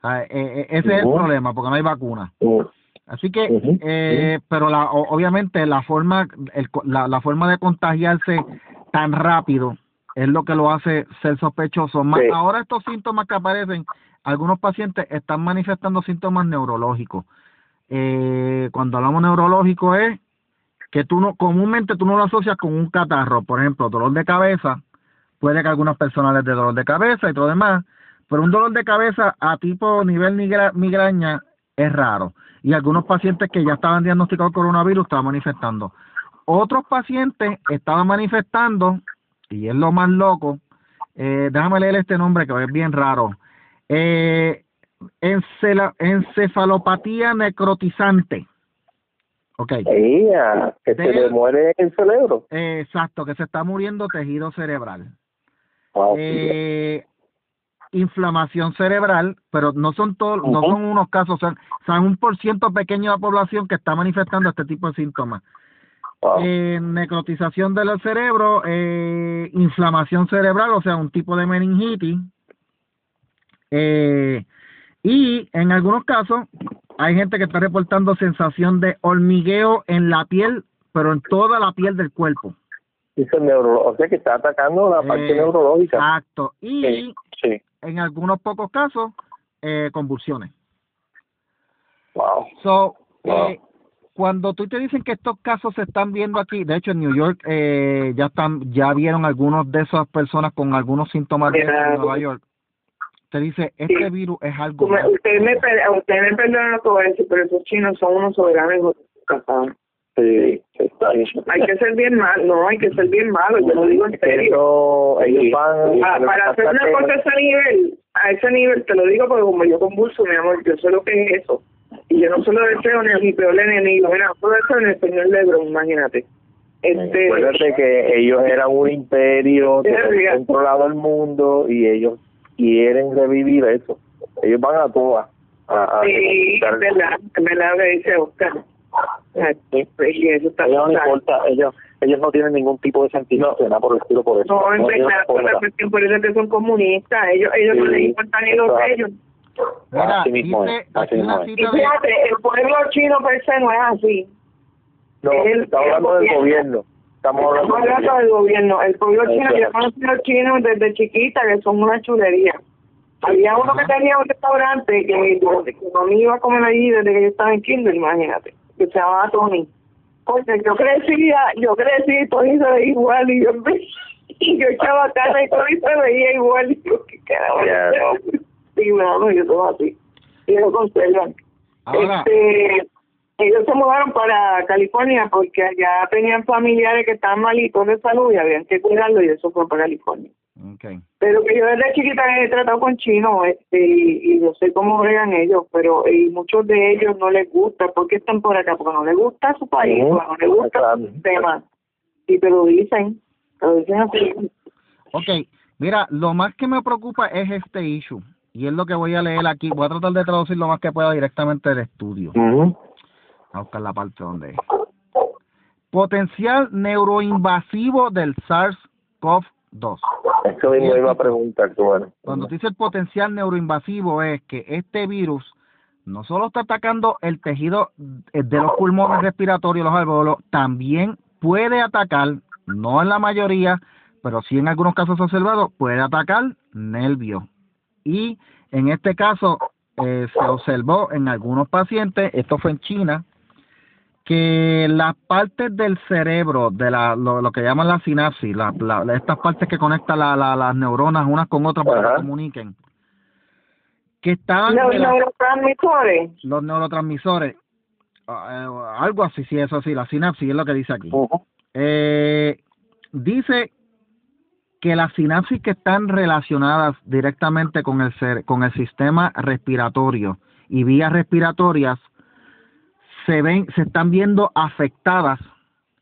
[SPEAKER 2] ¿Sabes? Eh, eh, ese es el problema, porque no hay vacuna. Así que, eh, pero la, obviamente la forma, el, la, la forma de contagiarse tan rápido es lo que lo hace ser sospechoso.
[SPEAKER 1] Sí.
[SPEAKER 2] ahora estos síntomas que aparecen, algunos pacientes están manifestando síntomas neurológicos. Eh, cuando hablamos neurológico es que tú no, comúnmente tú no lo asocias con un catarro, por ejemplo, dolor de cabeza, puede que algunas personas les dé dolor de cabeza y todo demás, pero un dolor de cabeza a tipo nivel migra- migraña es raro. Y algunos pacientes que ya estaban diagnosticados con coronavirus estaban manifestando. Otros pacientes estaban manifestando, y es lo más loco, eh, déjame leer este nombre que es bien raro, eh, encefalopatía necrotizante. Ok.
[SPEAKER 4] Que se le muere el cerebro.
[SPEAKER 2] Eh, exacto, que se está muriendo tejido cerebral.
[SPEAKER 4] Wow.
[SPEAKER 2] Eh, inflamación cerebral, pero no son todos, no son unos casos, son, son un por ciento pequeño de la población que está manifestando este tipo de síntomas.
[SPEAKER 4] Wow.
[SPEAKER 2] Eh, necrotización del cerebro, eh, inflamación cerebral, o sea, un tipo de meningitis. Eh, y en algunos casos hay gente que está reportando sensación de hormigueo en la piel, pero en toda la piel del cuerpo.
[SPEAKER 4] Neuro, o sea que está atacando la parte
[SPEAKER 2] Eh,
[SPEAKER 4] neurológica.
[SPEAKER 2] Exacto. Y
[SPEAKER 1] Sí, sí.
[SPEAKER 2] en algunos pocos casos, eh, convulsiones.
[SPEAKER 4] Wow.
[SPEAKER 2] So,
[SPEAKER 4] Wow.
[SPEAKER 2] Cuando tú te dicen que estos casos se están viendo aquí, de hecho en New York eh, ya están, ya vieron algunos de esas personas con algunos síntomas de eso en Nueva York. Te dice, este virus es algo. Nuevo.
[SPEAKER 3] Usted me, usted me perdona lo que voy a decir, pero esos chinos son unos soberanos.
[SPEAKER 1] Sí, está bien.
[SPEAKER 3] Hay que ser bien malo, no, hay que ser bien malo, yo lo digo en serio.
[SPEAKER 4] Ellos, ellos van
[SPEAKER 3] Pa- para hacer una cosa a ese nivel, a ese nivel, te lo digo porque como yo convulso, mi amor, yo sé lo que es eso. Y yo no se lo deseo ni a mi peor enemigo, mira, no se lo deseo ni al señor Lebron, imagínate. Este,
[SPEAKER 4] Acuérdate que ellos eran un imperio, controlado el mundo y ellos quieren revivir eso. Ellos van a todas. A, a
[SPEAKER 3] sí, es verdad, es verdad que dice Oscar.
[SPEAKER 1] Sí.
[SPEAKER 3] Y eso está
[SPEAKER 1] ellos no importa, ellos, ellos no tienen ningún tipo de sentimiento, nada por el estilo por eso.
[SPEAKER 3] No, en
[SPEAKER 1] ellos
[SPEAKER 3] verdad, por la cuestión por eso es que son comunistas, ellos, ellos no les importan ni los de ellos.
[SPEAKER 2] Mira,
[SPEAKER 1] Así mismo
[SPEAKER 2] dice
[SPEAKER 1] es, así mismo es.
[SPEAKER 3] Y fíjate, el pueblo chino per se no es así.
[SPEAKER 4] No,
[SPEAKER 3] el-
[SPEAKER 4] estamos hablando del
[SPEAKER 3] el
[SPEAKER 4] gobierno. Estamos hablando
[SPEAKER 3] Estamos
[SPEAKER 4] del
[SPEAKER 3] hablando del gobierno. El pueblo chino, yo conocí a los chinos desde chiquita, que son una chulería. Había uno que tenía un restaurante que, que mami iba a comer allí desde que yo estaba en kinder, imagínate, que se llamaba Tony. Porque yo crecía, yo crecí y Tony se veía igual y yo, [LAUGHS] y yo echaba cara y Tony se veía igual [LAUGHS] y yo, ¿qué carajo? Este yo todo así. Y lo conservan.
[SPEAKER 2] Ahora,
[SPEAKER 3] Este, ellos se mudaron para California porque allá tenían familiares que estaban malitos de salud y habían que cuidarlo y eso fue para California. Pero que yo desde chiquita he tratado con chinos este, y, y yo sé cómo bregan ellos, pero y muchos de ellos no les gusta. ¿Por qué están por acá? Porque no les gusta su país, no les gusta
[SPEAKER 4] Exacto.
[SPEAKER 3] su sistema. Y te lo dicen, te lo dicen así.
[SPEAKER 2] Ok, mira, lo más que me preocupa es este issue. Y es lo que voy a leer aquí. Voy a tratar de traducir lo más que pueda directamente del estudio. A buscar la parte donde es. Potencial neuroinvasivo del SARS-CoV-2.
[SPEAKER 4] Eso mismo iba a preguntar, tú, bueno.
[SPEAKER 2] Cuando dice el potencial neuroinvasivo es que este virus no solo está atacando el tejido de los pulmones respiratorios, los alveolos, también puede atacar, no en la mayoría, pero sí en algunos casos observados, puede atacar nervios. Y en este caso eh, se observó en algunos pacientes, esto fue en China, que las partes del cerebro, de la, lo, lo que llaman la sinapsis, la, la- estas partes que conectan la- la- las neuronas unas con otras para que se comuniquen, que estaban
[SPEAKER 3] Los neurotransmisores,
[SPEAKER 2] los neurotransmisores, ah, eh, algo así, sí, eso sí, la sinapsis es lo que dice aquí. Eh, dice que las sinapsis que están relacionadas directamente con el ser, con el sistema respiratorio y vías respiratorias se ven, se están viendo afectadas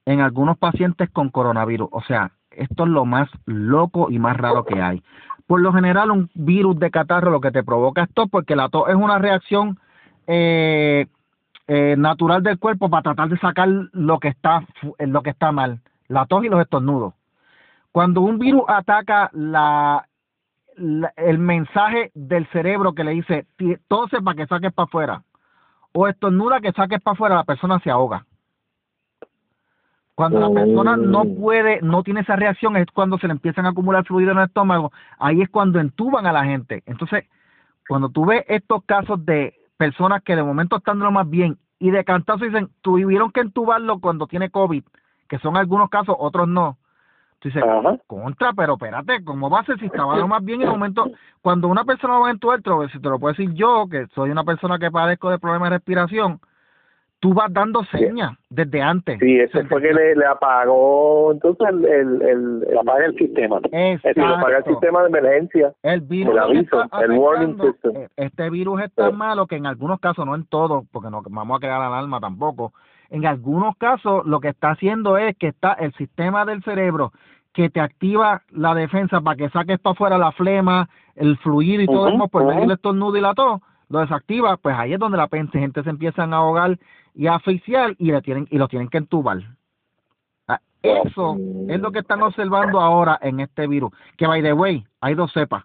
[SPEAKER 2] en algunos pacientes con coronavirus. O sea, esto es lo más loco y más raro que hay. Por lo general, un virus de catarro lo que te provoca es tos, porque la tos es una reacción eh, eh, natural del cuerpo para tratar de sacar lo que está lo que está mal, la tos y los estornudos. Cuando un virus ataca la, la- el mensaje del cerebro que le dice "Ti- tose para que saques para afuera o estornuda que saques para afuera, la persona se ahoga. Cuando la persona no
[SPEAKER 4] Mm.
[SPEAKER 2] puede, no tiene esa reacción, es cuando se le empiezan a acumular fluido en el estómago, ahí es cuando entuban a la gente. Entonces, cuando tú ves estos casos de personas que de momento están lo más bien y de cantazo dicen, tuvieron que entubarlo cuando tiene COVID, que son algunos casos, otros no.
[SPEAKER 1] Ajá.
[SPEAKER 2] contra, pero espérate, ¿cómo va a ser si estaba [LAUGHS] más bien en el momento? Cuando una persona va a entubar, te lo, te lo puedo decir yo, que soy una persona que padezco de problemas de respiración, tú vas dando señas desde antes.
[SPEAKER 4] Sí, ese fue que le, le apagó entonces el, el, el,
[SPEAKER 1] Le apaga el sistema.
[SPEAKER 2] Exacto.
[SPEAKER 4] le apaga el sistema de emergencia.
[SPEAKER 2] El virus
[SPEAKER 4] El aviso, el warning system.
[SPEAKER 2] eh, este virus es tan
[SPEAKER 4] Sí.
[SPEAKER 2] malo que en algunos casos, no en todos, porque no vamos a crear alarma tampoco, en algunos casos lo que está haciendo es que está el sistema del cerebro que te activa la defensa para que saques para afuera la flema, el fluido y todo eso por medio
[SPEAKER 1] ujú.
[SPEAKER 2] del estornudo y la tos, lo desactiva, pues ahí es donde la gente se empiezan a ahogar y a asfixiar y le tienen y lo tienen que entubar. Ah, Eso es lo que están observando ahora en este virus. Que by the way, hay dos cepas.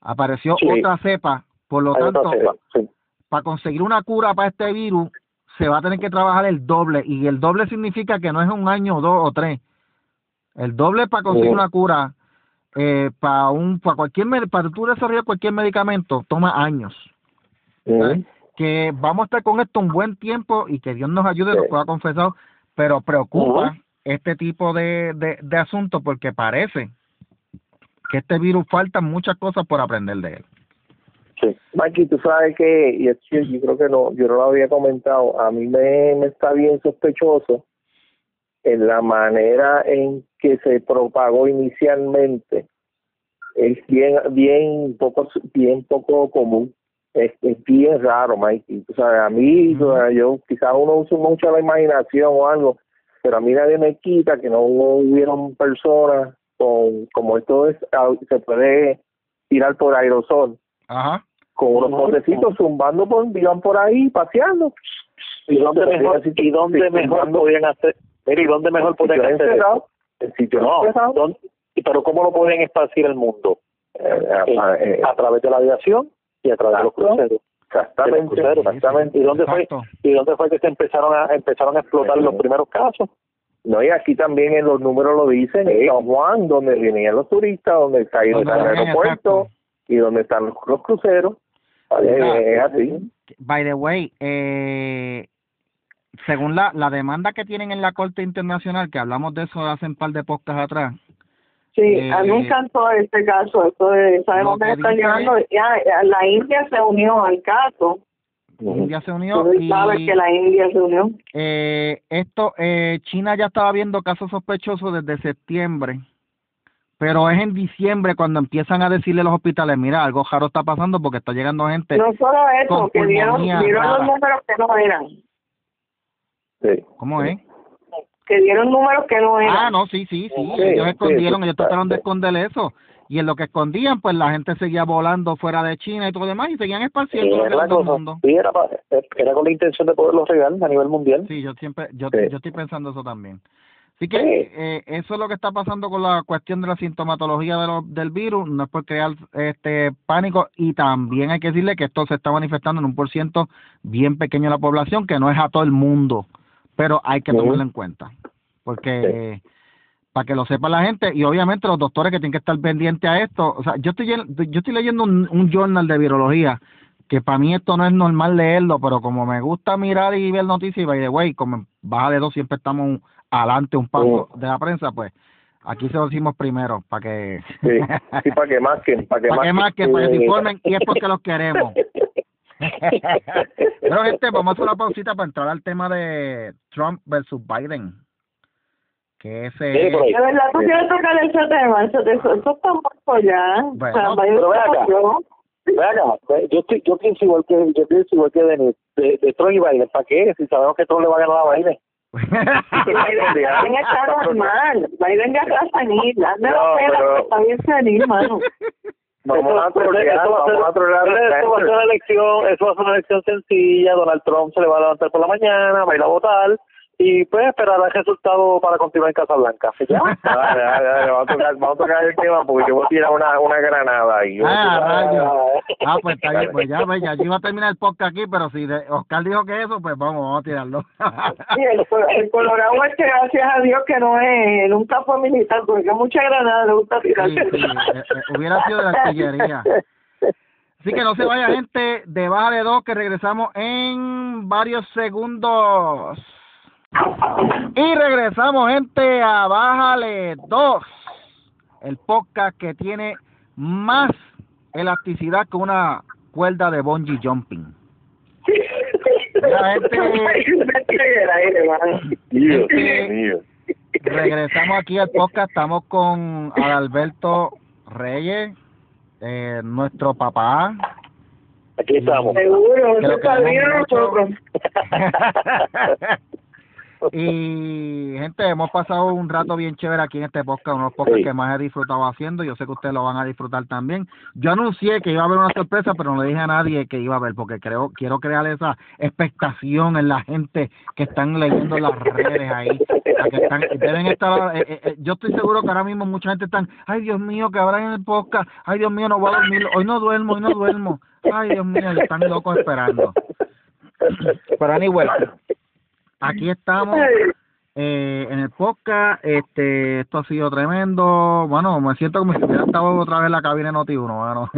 [SPEAKER 2] Apareció
[SPEAKER 1] Sí.
[SPEAKER 2] otra cepa, por lo
[SPEAKER 1] Hay
[SPEAKER 2] tanto,
[SPEAKER 1] cepa, sí.
[SPEAKER 2] para conseguir una cura para este virus, se va a tener que trabajar el doble. Y el doble significa que no es un año, dos o tres. El doble para conseguir
[SPEAKER 4] Sí.
[SPEAKER 2] una cura, eh, para un para cualquier para tú desarrollar cualquier medicamento, toma años. Que vamos a estar con esto un buen tiempo y que Dios nos ayude,
[SPEAKER 4] Sí.
[SPEAKER 2] nos pueda confesar, pero preocupa este tipo de, de, de asuntos porque parece que este virus faltan muchas cosas por aprender de él.
[SPEAKER 1] Sí.
[SPEAKER 4] Mikey, tú sabes que, y es que yo creo que no, yo no lo había comentado, a mí me, me está bien sospechoso en la manera en que se propagó inicialmente. Es bien, bien poco, bien poco común. Es, es bien raro, Mikey. Tú sabes, a mí, o sea, yo quizás uno usa mucho la imaginación o algo, pero a mí nadie me quita que no hubieron personas con, como esto es, se puede tirar por aerosol
[SPEAKER 2] Ajá.
[SPEAKER 4] con unos
[SPEAKER 1] Ujú.
[SPEAKER 4] potecitos zumbando por, iban por ahí paseando.
[SPEAKER 1] ¿Y dónde mejor, y dónde mejor podían hacer? ¿y dónde mejor podían hacer eso?
[SPEAKER 4] en sitios
[SPEAKER 1] No. ¿dónde- y pero ¿cómo lo pueden esparcir el mundo?
[SPEAKER 4] Eh,
[SPEAKER 1] Eh,
[SPEAKER 4] eh,
[SPEAKER 1] a través de la aviación y a través de los cruceros.
[SPEAKER 4] exactamente,
[SPEAKER 1] de los cruceros,
[SPEAKER 4] exactamente.
[SPEAKER 1] ¿Y dónde fue? ¿Y dónde fue que se empezaron a empezaron a explotar los primeros casos?
[SPEAKER 4] No, y aquí también en los números lo dicen, en. San Juan, donde venían los turistas, donde está el aeropuerto
[SPEAKER 2] exacto.
[SPEAKER 4] Y donde están los, los cruceros. Eh, es así.
[SPEAKER 2] By the way, eh, según la, la demanda que tienen en la Corte Internacional, que hablamos de eso hace un par de podcasts atrás,
[SPEAKER 3] Sí, a mí me
[SPEAKER 2] Eh,
[SPEAKER 3] encantó este caso. Esto de, sabemos
[SPEAKER 2] que
[SPEAKER 3] que está
[SPEAKER 2] dice-
[SPEAKER 3] llegando. Ya, la India se unió al caso.
[SPEAKER 2] India se unió y
[SPEAKER 3] sabes que la India se unió.
[SPEAKER 2] eh, esto, eh, China ya estaba viendo casos sospechosos desde septiembre, pero es en diciembre cuando empiezan a decirle a los hospitales, mira, algo raro está pasando porque está llegando gente.
[SPEAKER 3] No solo eso,
[SPEAKER 2] con
[SPEAKER 3] que dieron, los números que no eran.
[SPEAKER 4] Sí.
[SPEAKER 2] ¿Cómo es?
[SPEAKER 3] Que dieron números que no eran.
[SPEAKER 2] Ah, no, sí, sí, sí.
[SPEAKER 4] Sí,
[SPEAKER 2] ellos
[SPEAKER 4] sí,
[SPEAKER 2] escondieron,
[SPEAKER 4] sí,
[SPEAKER 2] ellos trataron de esconder eso. Y en lo que escondían, pues la gente seguía volando fuera de China y todo lo demás y seguían esparciendo
[SPEAKER 1] cosa.
[SPEAKER 2] mundo.
[SPEAKER 1] Sí, era, con la intención de poderlo regar a nivel mundial.
[SPEAKER 2] Sí, yo siempre, yo,
[SPEAKER 4] Sí.
[SPEAKER 2] yo estoy pensando eso también. Así que
[SPEAKER 1] Sí.
[SPEAKER 2] eh, eso es lo que está pasando con la cuestión de la sintomatología de lo- del virus, no es por crear este pánico. Y también hay que decirle que esto se está manifestando en un por ciento bien pequeño de la población, que no es a todo el mundo, pero hay que tomarlo en cuenta, porque para que lo sepa la gente y obviamente los doctores que tienen que estar pendientes a esto, o sea, yo estoy yo estoy leyendo un, un journal de virología que para mí esto no es normal leerlo, pero como me gusta mirar y ver noticias y by the way, como en baja de dos siempre estamos un- adelante un paso de la prensa, pues aquí se lo decimos primero para que
[SPEAKER 4] Sí, sí, para que masquen, para que
[SPEAKER 2] para que más que para que se informen y es porque los queremos. [LAUGHS] Pero gente, vamos a hacer una pausita para entrar al tema de Trump versus Biden. Que ese
[SPEAKER 1] Sí.
[SPEAKER 3] De verdad, tú quieres tocar ese tema. Eso, eso, eso está muerto ya.
[SPEAKER 2] Bueno,
[SPEAKER 3] O sea, Biden
[SPEAKER 1] pero acá. acá, ve, yo, estoy- yo pienso igual que yo pienso igual que Denis, de, de Trump y Biden, ¿para qué? Si sabemos que Trump le va a ganar a Biden.
[SPEAKER 3] Biden, [LAUGHS] Biden está normal. Biden ya está senil. Hazme la
[SPEAKER 4] No,
[SPEAKER 3] pena,
[SPEAKER 4] pero-
[SPEAKER 3] porque está bien mano.
[SPEAKER 4] Vamos a
[SPEAKER 1] Eso- eso
[SPEAKER 4] trolear,
[SPEAKER 1] va a ser-
[SPEAKER 4] vamos a trolear
[SPEAKER 1] eso va a ser una elección, eso va a ser una elección sencilla, Donald Trump se le va a levantar por la mañana, va a ir a votar y pues esperar el resultado para continuar en Casa Blanca. [LAUGHS] ¿Ya?
[SPEAKER 4] Dale, dale, dale, vamos a tocar, vamos a tocar el tema porque yo voy a tirar una, una granada ahí.
[SPEAKER 2] Ah, rayos. Ah, pues está bien, pues ya, pues ya, yo iba a terminar el podcast aquí, pero si de- Oscar dijo que eso, pues vamos, vamos a tirarlo.
[SPEAKER 3] Sí, el, el Colorado es que gracias a Dios que no es, nunca fue militar, porque mucha granada le gusta tirar.
[SPEAKER 2] Sí, sí, eh, eh, hubiera sido de la artillería. Así que no se vaya gente de baja de dos que regresamos en varios segundos. Y regresamos gente a Bájale 2, el podcast que tiene más elasticidad que una cuerda de bungee jumping. La gente-
[SPEAKER 4] Dios mío.
[SPEAKER 2] Regresamos aquí al podcast, estamos con Adalberto Reyes, eh, nuestro papá.
[SPEAKER 1] Aquí estamos.
[SPEAKER 3] Seguro,
[SPEAKER 2] Que lo
[SPEAKER 3] nosotros. [LAUGHS]
[SPEAKER 2] y gente, hemos pasado un rato bien chévere aquí en este podcast, unos podcasts
[SPEAKER 1] Sí.
[SPEAKER 2] que más he disfrutado haciendo, yo sé que ustedes lo van a disfrutar también. Yo anuncié que iba a haber una sorpresa, pero no le dije a nadie que iba a haber, porque creo quiero crear esa expectación en la gente que están leyendo las redes ahí, que están, deben estar, eh, eh, eh, yo estoy seguro que ahora mismo mucha gente están, ay Dios mío, que habrá en el podcast, ay Dios mío, no voy a dormir, hoy no duermo, hoy no duermo, ay Dios mío, están locos esperando. Pero anyway, aquí estamos eh, en el podcast. Este, esto ha sido tremendo. Bueno, me siento como si hubiera estado otra vez en la cabina de Noti1, mano.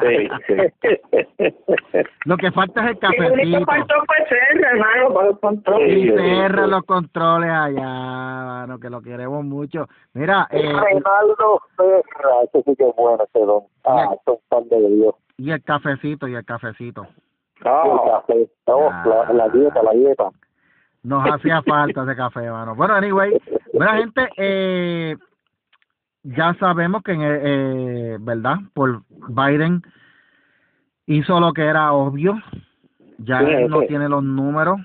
[SPEAKER 4] Sí, sí.
[SPEAKER 2] Lo que falta es el
[SPEAKER 3] El único
[SPEAKER 2] cafecito.
[SPEAKER 3] faltó fue ser, hermano, los controles.
[SPEAKER 2] Y
[SPEAKER 4] sí.
[SPEAKER 2] los controles allá, mano, que lo queremos mucho. Mira, eh,
[SPEAKER 1] Reinaldo Ferra, ese sí que es bueno, ese don. Ah, son pan de Dios.
[SPEAKER 2] y el cafecito, y el cafecito.
[SPEAKER 4] Ah,
[SPEAKER 1] El café. No, la, la dieta, la dieta.
[SPEAKER 2] Nos hacía [LAUGHS] falta ese café, mano. Bueno, anyway, buena gente, eh, ya sabemos que, en, eh, ¿verdad? Por Biden hizo lo que era obvio. Ya
[SPEAKER 1] Sí,
[SPEAKER 2] él no
[SPEAKER 1] sí.
[SPEAKER 2] tiene los números,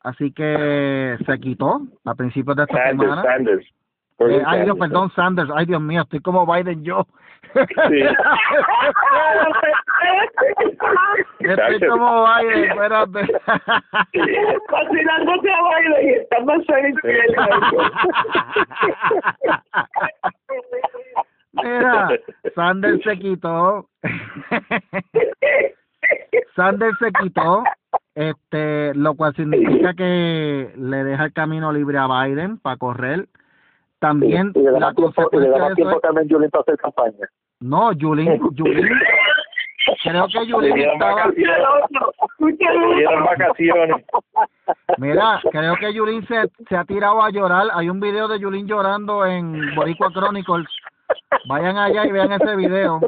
[SPEAKER 2] así que se quitó a principios de esta
[SPEAKER 4] Sanders,
[SPEAKER 2] semana.
[SPEAKER 4] Sanders.
[SPEAKER 2] Eh, ay, Dios, perdón, Sanders. Ay, Dios mío, estoy como Biden yo.
[SPEAKER 4] Sí. [LAUGHS]
[SPEAKER 2] estoy como Biden, espérate. [LAUGHS]
[SPEAKER 3] Fascinándote a baile y está más él. [LAUGHS]
[SPEAKER 2] Mira, Sanders se quitó. Sanders se quitó, este, lo cual significa que le deja el camino libre a Biden para correr. También
[SPEAKER 1] y
[SPEAKER 2] la
[SPEAKER 1] tiempo, y
[SPEAKER 2] de eso
[SPEAKER 1] tiempo
[SPEAKER 2] es,
[SPEAKER 1] también Yulín para hacer campaña.
[SPEAKER 2] no, Yulín, [LAUGHS] Yulín, creo que Yulín estaba,
[SPEAKER 4] vacaciones.
[SPEAKER 2] Mira, creo que Yulín se, se ha tirado a llorar. Hay un video de Yulín llorando en Boricua Chronicles. Vayan allá y vean ese video.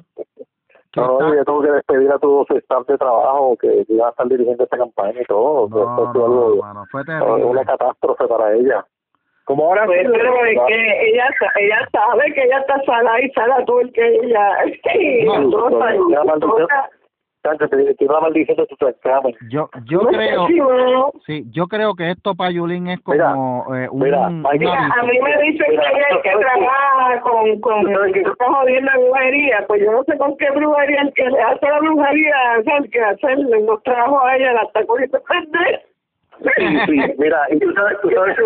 [SPEAKER 1] No, no, yo tengo que despedir a todo su staff de trabajo que iba a estar dirigiendo esta campaña y todo.
[SPEAKER 2] No, no,
[SPEAKER 1] algo-
[SPEAKER 2] fue terrible.
[SPEAKER 1] una catástrofe para ella.
[SPEAKER 4] Como ahora
[SPEAKER 3] Pues, pero es que ella, ella sabe que ella está sana y sana todo el que ella. [LAUGHS]
[SPEAKER 2] Yo, yo
[SPEAKER 3] No
[SPEAKER 2] creo,
[SPEAKER 3] si
[SPEAKER 2] sí, yo creo que esto para Yulín es
[SPEAKER 1] Mira,
[SPEAKER 2] como eh, un,
[SPEAKER 1] mira,
[SPEAKER 2] un
[SPEAKER 3] Mira,
[SPEAKER 2] aviso.
[SPEAKER 3] a mí me dicen que ella es que trabaja con, con que está jodiendo la brujería, pues yo no sé con qué brujería, el que le hace la brujería, o sea, el que hace los trabajos a ella, la está cogiendo.
[SPEAKER 1] Sí, sí, mira, y tú sabes, tú sabes,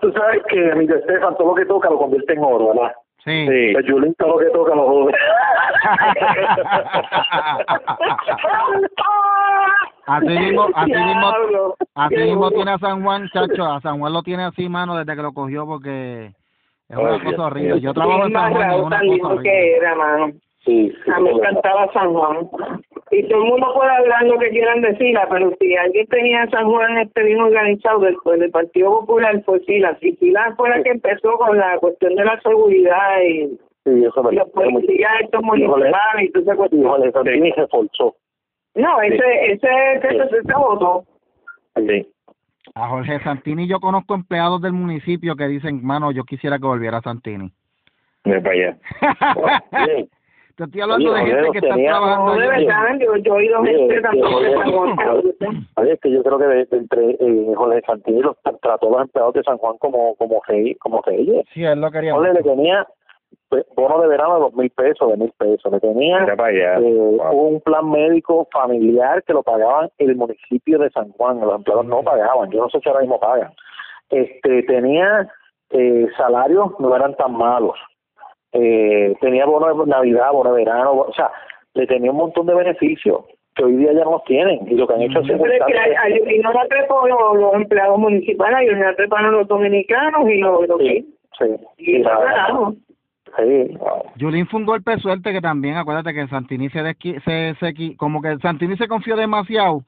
[SPEAKER 1] tú sabes que mi Estefan todo lo que toca lo convierte en oro, ¿verdad?
[SPEAKER 2] Sí.
[SPEAKER 4] Sí.
[SPEAKER 1] Pues todo lo que toca lo jode. [LAUGHS]
[SPEAKER 2] Así mismo, así mismo, así mismo tiene a San Juan, chacho, a San Juan lo tiene así, mano, desde que lo cogió porque es una
[SPEAKER 4] Ay,
[SPEAKER 2] cosa horrible. Yo trabajo en San Juan es una cosa
[SPEAKER 3] que
[SPEAKER 2] horrible.
[SPEAKER 3] era, mano.
[SPEAKER 1] Sí, sí,
[SPEAKER 3] A mí me
[SPEAKER 1] sí,
[SPEAKER 3] encantaba San Juan. Y todo el mundo puede hablar lo que quieran decirla, pero si alguien tenía San Juan este bien organizado del, pues, del Partido Popular, fue Sila. Y Sila fue la que empezó con la cuestión de la seguridad y,
[SPEAKER 1] sí, eso me
[SPEAKER 3] y los policías estos municipales y toda esa cuestión.
[SPEAKER 1] Jorge Santini se forzó.
[SPEAKER 3] No, ese, ese, ese, ese, ese votó.
[SPEAKER 4] Sí.
[SPEAKER 2] A Jorge Santini yo conozco empleados del municipio que dicen, mano, yo quisiera que volviera Santini.
[SPEAKER 4] Mira para allá. [LAUGHS]
[SPEAKER 2] Te estoy hablando de gente
[SPEAKER 1] Jorge
[SPEAKER 2] que está
[SPEAKER 1] tenía-
[SPEAKER 2] trabajando
[SPEAKER 3] No, de
[SPEAKER 2] allí.
[SPEAKER 3] verdad, yo, yo he oído
[SPEAKER 1] Sí,
[SPEAKER 3] gente
[SPEAKER 1] sí,
[SPEAKER 3] también de
[SPEAKER 1] Jorge-
[SPEAKER 3] San Juan.
[SPEAKER 1] Oye, es que yo creo que de, de entre eh, Jorge Santini los trató a los empleados de San Juan como como rey, como reyes.
[SPEAKER 2] Sí, él lo quería.
[SPEAKER 1] Jorge le tenía pues, bono de verano de dos mil pesos, de mil pesos. Le tenía eh,
[SPEAKER 4] Wow.
[SPEAKER 1] un plan médico familiar que lo pagaban el municipio de San Juan. Los empleados no pagaban. Yo no sé si ahora mismo pagan. Este tenía eh, salarios no eran tan malos. Eh, tenía bono de Navidad, bono de verano, o sea, le tenía un montón de beneficios que hoy día ya no los tienen y lo que han hecho es
[SPEAKER 3] Pero es que hay, hay, y no la trepó los, los empleados municipales, y no la treparon los dominicanos y los, los
[SPEAKER 1] sí, sí,
[SPEAKER 3] y
[SPEAKER 1] y
[SPEAKER 2] Yulín fue un golpe de suerte que también, acuérdate que Santini se, desqui- se, se como que Santini se confió demasiado.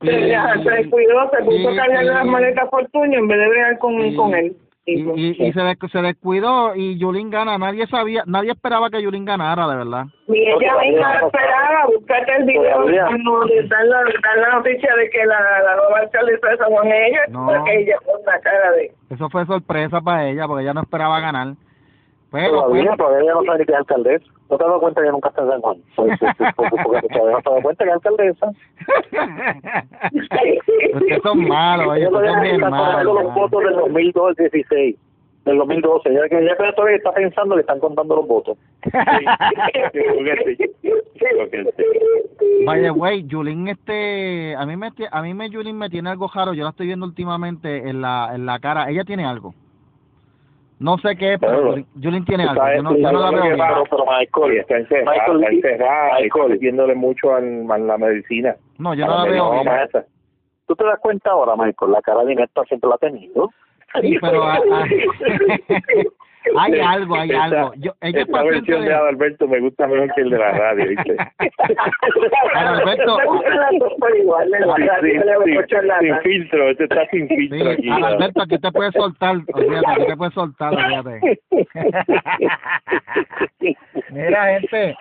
[SPEAKER 3] Se, ya, se descuidó, se puso a cargar las maletas por tuño en vez de bregar con, con él.
[SPEAKER 2] Y, y, y se, des- se descuidó y Yulín gana. Nadie sabía, nadie esperaba que Yulín ganara, de verdad.
[SPEAKER 3] Y ella misma
[SPEAKER 1] no.
[SPEAKER 3] esperaba, buscarte el video dan la, dan la noticia de que la, la nueva alcaldesa de San Juan ella,
[SPEAKER 2] No.
[SPEAKER 3] porque ella con la cara de...
[SPEAKER 2] Eso fue sorpresa para ella porque ella no esperaba ganar. Pero,
[SPEAKER 1] todavía,
[SPEAKER 2] pues,
[SPEAKER 1] todavía no sabe ni que es alcaldesa. ¿No te has dado cuenta que nunca está en San Juan? Porque, porque te has dado cuenta que es alcaldesa.
[SPEAKER 2] ustedes son malos, ellos son bien malos.
[SPEAKER 1] los
[SPEAKER 2] mano.
[SPEAKER 1] votos del 2012 16 del 2012. Ella, que ella todavía está pensando que están contando los votos.
[SPEAKER 4] Yo. Yo
[SPEAKER 2] the way, Yulín, este, a mí me, a mí me Yulín me tiene algo raro. Yo la estoy viendo últimamente en la, en la cara. Ella tiene algo. No sé qué es, pero Yulín tiene algo. Yo no, yo no la veo
[SPEAKER 1] pasa, pero Michael,
[SPEAKER 4] Está encerrada,
[SPEAKER 1] Michael,
[SPEAKER 4] está encerrada,
[SPEAKER 1] Michael.
[SPEAKER 4] metiéndole mucho al- a la medicina.
[SPEAKER 2] No, yo
[SPEAKER 4] A
[SPEAKER 2] no la
[SPEAKER 4] la
[SPEAKER 2] veo bien.
[SPEAKER 1] tú te das cuenta ahora, Michael, la cara de Inesta siempre la ha tenido.
[SPEAKER 2] Sí, pero ah, ah, [LAUGHS] hay algo, hay algo. Yo, ella es
[SPEAKER 4] Esta versión de
[SPEAKER 2] de-
[SPEAKER 4] Adalberto me gusta mejor que el de la radio, ¿viste? [LAUGHS]
[SPEAKER 2] Adalberto,
[SPEAKER 3] verdad,
[SPEAKER 4] sin, filtro, este está sin filtro
[SPEAKER 2] Sí,
[SPEAKER 4] aquí. ¿no?
[SPEAKER 2] Alberto, aquí te puedes soltar, olvídate, aquí te puedes soltar, olvídate. [LAUGHS] [LAUGHS] Mira, gente,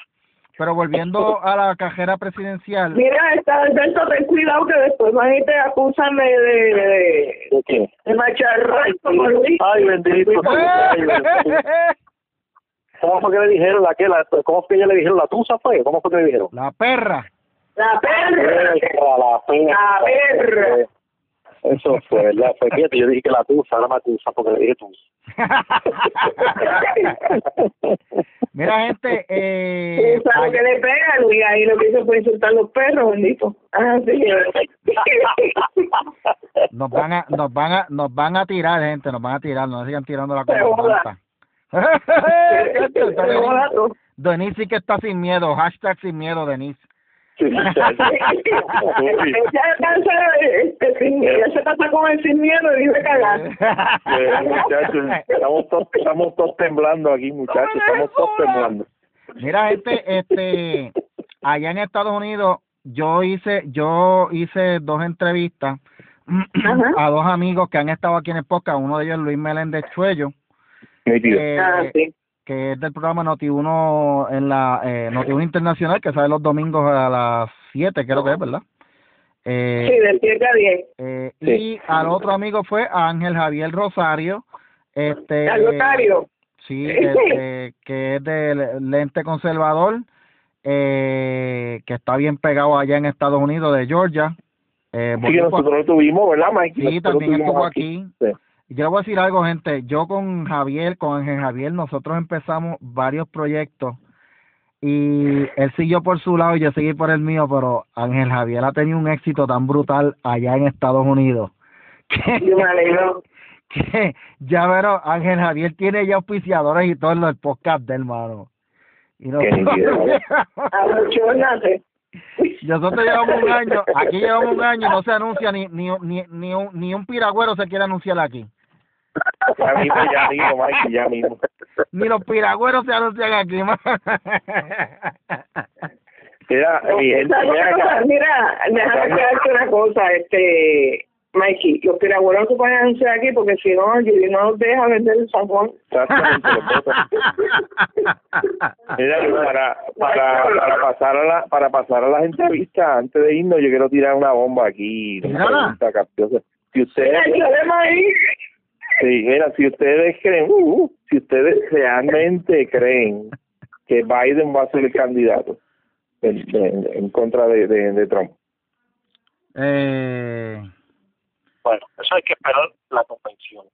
[SPEAKER 2] pero volviendo a la cajera presidencial,
[SPEAKER 3] Mira, está Alberto, ten cuidado que después van y te acusan de, de, de,
[SPEAKER 1] ¿De qué?
[SPEAKER 3] de macharrón como Luis.
[SPEAKER 1] Ay, bendito. Ay, bendito. ¿Cómo fue que le dijeron la que la, cómo fue que ella le dijeron la tusa fue? ¿Cómo fue que le dijeron?
[SPEAKER 2] la perra.
[SPEAKER 3] La perra.
[SPEAKER 1] La perra.
[SPEAKER 3] La perra.
[SPEAKER 1] Eso fue, ¿verdad? Fue fíjate, yo dije que la tusa, ahora me tusa porque le dije tusa. [LAUGHS]
[SPEAKER 2] Mira, gente, eh,
[SPEAKER 3] ¿sabes
[SPEAKER 2] ay-
[SPEAKER 3] que le pega, Luis? Ahí lo que hizo fue insultar a los perros, bendito. Ah, sí. [LAUGHS]
[SPEAKER 2] nos van a, nos van a, nos van a tirar, gente, nos van a tirar, no sigan tirando la cosa. [LAUGHS] Denise sí que está sin miedo, hashtag sin miedo, Denise. [LAUGHS]
[SPEAKER 3] Ya cansa, este, sin, ya se pasa con el sin miedo y vive cagar.
[SPEAKER 4] Eh, muchachos, estamos todos, estamos todos temblando aquí, muchachos, estamos todos temblando.
[SPEAKER 2] Mira, gente, este, allá en Estados Unidos, yo hice, yo hice dos entrevistas
[SPEAKER 3] Ajá.
[SPEAKER 2] a dos amigos que han estado aquí en el podcast, uno de ellos es Luis Meléndez Chuello, eh,
[SPEAKER 3] Ah, sí.
[SPEAKER 2] Que es del programa Noti1 en la eh, Noti1 Internacional, que sale los domingos a las 7, creo que es, ¿verdad? Eh,
[SPEAKER 3] Sí, del 7 a 10.
[SPEAKER 2] eh,
[SPEAKER 4] Sí.
[SPEAKER 2] Y al otro amigo fue Ángel Javier Rosario, este,
[SPEAKER 3] Al notario.
[SPEAKER 2] sí, este, que es del lente conservador, eh, que está bien pegado allá en Estados Unidos, de Georgia. Eh,
[SPEAKER 4] Sí, que nosotros lo tuvimos, ¿verdad, Mike?
[SPEAKER 2] Sí,
[SPEAKER 4] Nosotros
[SPEAKER 2] también estuvo aquí.
[SPEAKER 4] Sí.
[SPEAKER 2] Yo voy a decir algo, gente. Yo con Javier, con Ángel Javier, nosotros empezamos varios proyectos y él siguió por su lado y yo seguí por el mío, pero Ángel Javier ha tenido un éxito tan brutal allá en Estados Unidos [LAUGHS] que,
[SPEAKER 3] Yo me alegro. [LAUGHS]
[SPEAKER 2] que ya verás, Ángel Javier tiene ya auspiciadores y todo en el podcast del hermano. Y
[SPEAKER 4] Qué nítido.
[SPEAKER 3] Abochónate. [LAUGHS] [LAUGHS]
[SPEAKER 2] nosotros llevamos un año, aquí llevamos un año y no se anuncia ni ni ni ni un, ni un piragüero se quiere anunciar aquí.
[SPEAKER 4] Ya mismo, ya mismo, Mike, ya mismo.
[SPEAKER 2] Ni los piragüeros se anuncian aquí, man.
[SPEAKER 4] Mira, mi gente,
[SPEAKER 3] ¿Sabes
[SPEAKER 4] ven
[SPEAKER 3] una
[SPEAKER 4] acá.
[SPEAKER 3] cosa? Mira, déjame quedarte una cosa, este, Mikey, los piragüeros no se pueden anunciar aquí porque si no, Judy no nos deja vender el San
[SPEAKER 4] Exactamente, lo puedo- Mira, para, para, para pasar a la, para pasar a las entrevistas, antes de irnos, yo quiero tirar una bomba aquí. una pregunta capciosa. Si ustedes, sí, mira, si ustedes creen, uh, uh, si ustedes realmente creen que Biden va a ser el candidato en, en, en contra de, de, de Trump,
[SPEAKER 2] eh,
[SPEAKER 1] Bueno, eso hay que esperar la convención.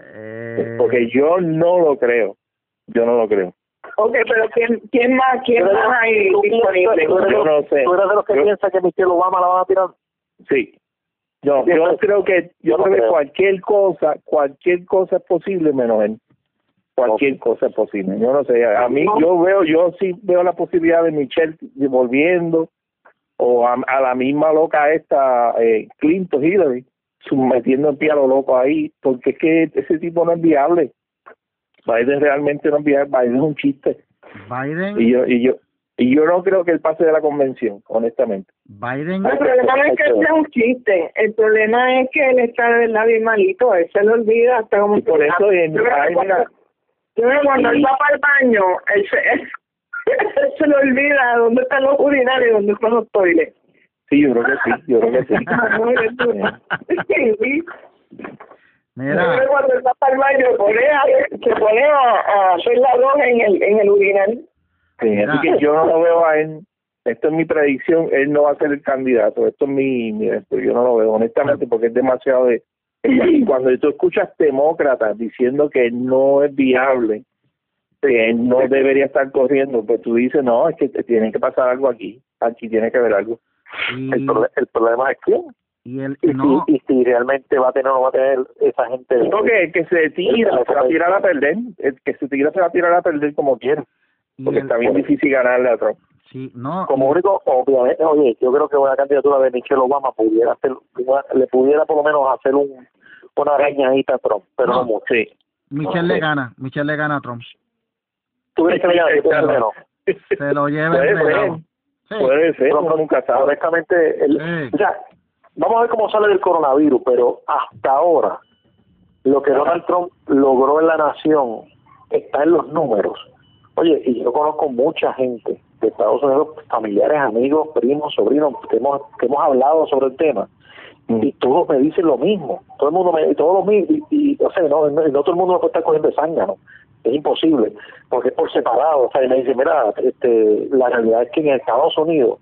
[SPEAKER 2] eh,
[SPEAKER 4] porque yo no lo creo, yo no lo creo.
[SPEAKER 3] ok, pero ¿quién, quién más, quién más hay disponible?
[SPEAKER 1] tú eres-
[SPEAKER 4] Yo no sé.
[SPEAKER 1] ¿Tú eres de los que
[SPEAKER 4] Yo-
[SPEAKER 1] piensa que Michelle Obama la van a tirar?
[SPEAKER 4] Sí. Yo, creo que yo creo que cualquier cosa, cualquier cosa es posible menos él. Cualquier cosa es posible. Yo no sé, a mí yo veo, yo sí veo la posibilidad de Michelle volviendo o a, a la misma loca esta eh, Clinton Hillary metiendo el pie a lo loco ahí, porque es que ese tipo no es viable. Biden realmente no es viable, Biden es un chiste.
[SPEAKER 2] Biden,
[SPEAKER 4] Y yo y yo y yo no creo que él pase de la convención, honestamente.
[SPEAKER 2] Biden,
[SPEAKER 3] El problema no es que sea un chiste, el problema es que él está de verdad bien malito, él se lo olvida hasta como...
[SPEAKER 4] Y por eso en-
[SPEAKER 3] Yo creo que
[SPEAKER 4] ay,
[SPEAKER 3] cuando- él va para el baño, él se, él, [LAUGHS] él se le olvida dónde están los urinarios y dónde están los toiles.
[SPEAKER 4] Sí, yo creo que sí, yo creo que sí. [LAUGHS]
[SPEAKER 3] Sí, Yo creo
[SPEAKER 2] mira,
[SPEAKER 3] que cuando él va para el baño se pone a, se pone a, a hacer la droga en el, en el urinal.
[SPEAKER 4] Sí, así que yo no lo veo a él. Esto es mi predicción. Él no va a ser el candidato. Esto es mi, mi esto. Yo no lo veo, honestamente, porque es demasiado de. [LAUGHS] Cuando tú escuchas demócratas diciendo que no es viable, que él no debería estar corriendo, pues tú dices, no, es que te tiene que pasar algo aquí. Aquí tiene que haber algo.
[SPEAKER 2] Y,
[SPEAKER 1] El, el problema es quién.
[SPEAKER 2] y el
[SPEAKER 1] Y,
[SPEAKER 2] no,
[SPEAKER 1] si, y si realmente va a tener o no va a tener esa gente.
[SPEAKER 4] No, que el que se tira, se va a tirar a perder. El que se tira se va a tirar a perder como quiera. Porque
[SPEAKER 2] el-
[SPEAKER 4] está bien difícil ganarle a Trump.
[SPEAKER 2] Sí, no.
[SPEAKER 1] Como único, obviamente, oye, yo creo que una candidatura de Michelle Obama pudiera hacer, le pudiera por lo menos hacer un una arañadita a Trump, pero no, mucho. Sí.
[SPEAKER 2] Michelle le gana, Michelle le gana a Trump.
[SPEAKER 1] ¿Tú crees que le gana?
[SPEAKER 2] Se lo lleva el. Sí.
[SPEAKER 4] Puede ser, uno nunca sabe.
[SPEAKER 1] honestamente, el,
[SPEAKER 2] Sí.
[SPEAKER 1] o sea, vamos a ver cómo sale del coronavirus, pero hasta ahora lo que Donald Trump logró en la nación está en los números. Oye, y yo conozco mucha gente de Estados Unidos, familiares, amigos, primos, sobrinos, que hemos, que hemos hablado sobre el tema, y todos me dicen lo mismo. Todo el mundo me, todos los mismos, y, y, o sea, no, no, no todo el mundo me puede estar cogiendo de zángano. Es imposible, porque es por separado. O sea, y me dicen, mira, este, la realidad es que en Estados Unidos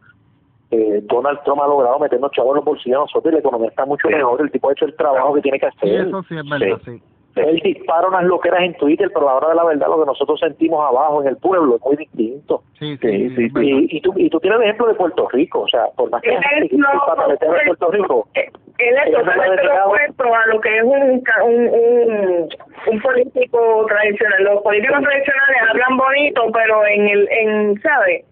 [SPEAKER 1] eh, Donald Trump ha logrado meternos chavos en los bolsillos a nosotros y la economía está mucho mejor. El tipo ha hecho el trabajo que tiene que hacer.
[SPEAKER 2] Sí, eso sí es verdad, sí.
[SPEAKER 1] Él dispara unas loqueras en Twitter, pero a la hora de la verdad lo que nosotros sentimos abajo en el pueblo es muy distinto.
[SPEAKER 2] Sí, sí,
[SPEAKER 4] Sí.
[SPEAKER 1] Y, y, tú, y tú tienes el ejemplo de Puerto Rico, o sea, por más que
[SPEAKER 3] Él lo [LAUGHS]
[SPEAKER 1] para meter a Puerto Rico,
[SPEAKER 3] Él es totalmente
[SPEAKER 1] no
[SPEAKER 3] lo opuesto a lo que es un, un, un, un político tradicional. Los políticos tradicionales hablan bonito, pero en el, en, ¿sabes?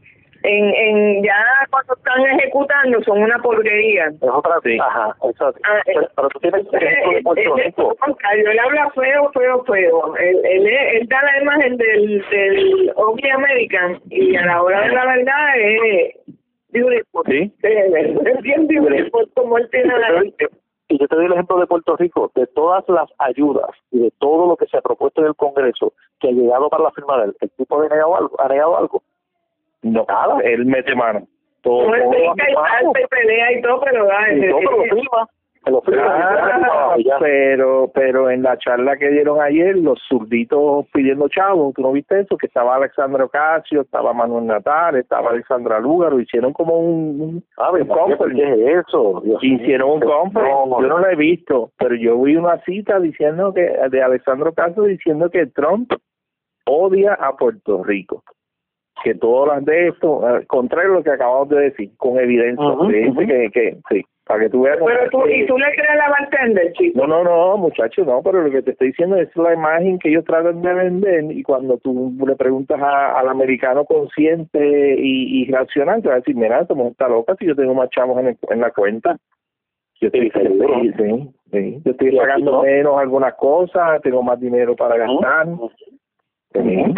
[SPEAKER 3] En, en ya cuando están ejecutando son una porquería.
[SPEAKER 1] es otra Ajá, exacto.
[SPEAKER 3] Ah, eh,
[SPEAKER 1] pero, pero tú tienes el ejemplo de Puerto
[SPEAKER 3] Él- él-
[SPEAKER 1] Rico.
[SPEAKER 3] contrario, él habla feo, feo, feo. Él, él, él da la imagen del, del Ugly American y a la hora de la verdad es beautiful.
[SPEAKER 4] Sí.
[SPEAKER 3] Eh, Es bien beautiful como él tiene la
[SPEAKER 1] Y yo te doy el ejemplo de Puerto Rico, de todas las ayudas y de todo lo que se ha propuesto en el Congreso que ha llegado para la firma de él, el tipo ha negado algo, ha negado algo.
[SPEAKER 4] No, nada. Él mete mano. Todo,
[SPEAKER 3] No,
[SPEAKER 4] todo
[SPEAKER 3] pelea y todo, pero ah,
[SPEAKER 1] Y todo lo
[SPEAKER 3] eh,
[SPEAKER 1] firma.
[SPEAKER 4] Ah, pero pero en la charla que dieron ayer los zurditos pidiendo chavos, ¿tú no viste eso? Que estaba Alexandra Ocasio, estaba Manuel Natal, estaba Alexandra Lúgaro, hicieron como un, un,
[SPEAKER 1] A ver,
[SPEAKER 4] un conference.
[SPEAKER 1] ¿qué es eso? Dios
[SPEAKER 4] hicieron un conference,
[SPEAKER 1] No,
[SPEAKER 4] yo no lo he visto, pero yo vi una cita diciendo que de Alexandra Ocasio diciendo que Trump odia a Puerto Rico. Que todas las de esto, eh, contrario a lo que acabamos de decir, con evidencia, que, que, que sí, para que tú veas.
[SPEAKER 3] Pero tú,
[SPEAKER 4] que-
[SPEAKER 3] y tú le crees a la bartender, chico.
[SPEAKER 4] no, no, no, muchacho, no, pero lo que te estoy diciendo es la imagen que ellos tratan de vender y cuando tú le preguntas a- al americano consciente y, y racional, te va a decir, mira, esta mujer está loca si yo tengo más chavos en, el- en la cuenta. Yo estoy,
[SPEAKER 1] Sí,
[SPEAKER 4] sí. Yo estoy pagando
[SPEAKER 1] no.
[SPEAKER 4] menos algunas cosas, tengo más dinero para gastar, sí.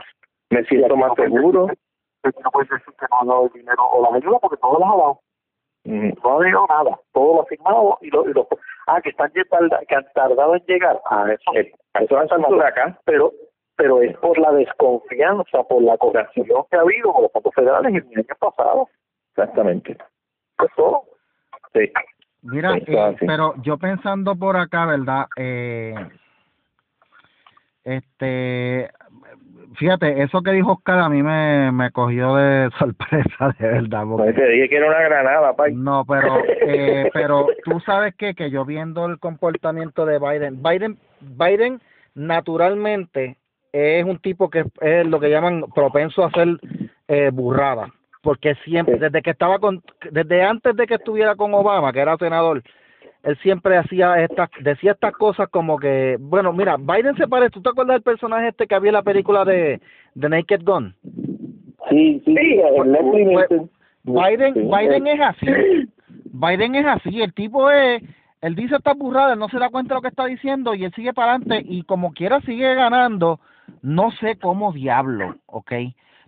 [SPEAKER 4] me siento más seguro.
[SPEAKER 1] No puedes decir que no ha dado el dinero o las ayudas porque todo las ha dado.
[SPEAKER 4] Ujú.
[SPEAKER 1] No ha dicho nada. Todo lo ha firmado y lo, y lo ah, que están que han tardado en llegar. Ah, eso.
[SPEAKER 4] Eh, Eso es acá.
[SPEAKER 1] Pero pero es por la desconfianza, por la corrección que ha habido con los fondos federales en el año pasado.
[SPEAKER 4] Exactamente.
[SPEAKER 1] Es todo.
[SPEAKER 4] Sí.
[SPEAKER 2] Mira, eh, pero yo pensando por acá, ¿verdad? Eh, este, fíjate, eso que dijo Oscar a mí me, me cogió de [LAUGHS] sorpresa, de verdad.
[SPEAKER 4] No,
[SPEAKER 2] Porque,
[SPEAKER 4] te dije que era una granada, pai.
[SPEAKER 2] no, pero, [LAUGHS] eh, pero tú sabes que que yo viendo el comportamiento de Biden, Biden, Biden naturalmente es un tipo que es lo que llaman propenso a hacer eh, burrada, porque siempre, desde que estaba con, desde antes de que estuviera con Obama, que era senador, él siempre hacía estas, decía estas cosas como que, bueno, mira, Biden se parece, ¿tú te acuerdas del personaje este que había en la película de, de Naked Gun?
[SPEAKER 4] Sí, sí,
[SPEAKER 3] Sí,
[SPEAKER 2] pues. Biden, Biden es así. [LAUGHS] Biden es así. El tipo es, él dice estas burradas, él no se da cuenta de lo que está diciendo y él sigue para adelante y como quiera sigue ganando. No sé cómo diablo, ¿ok?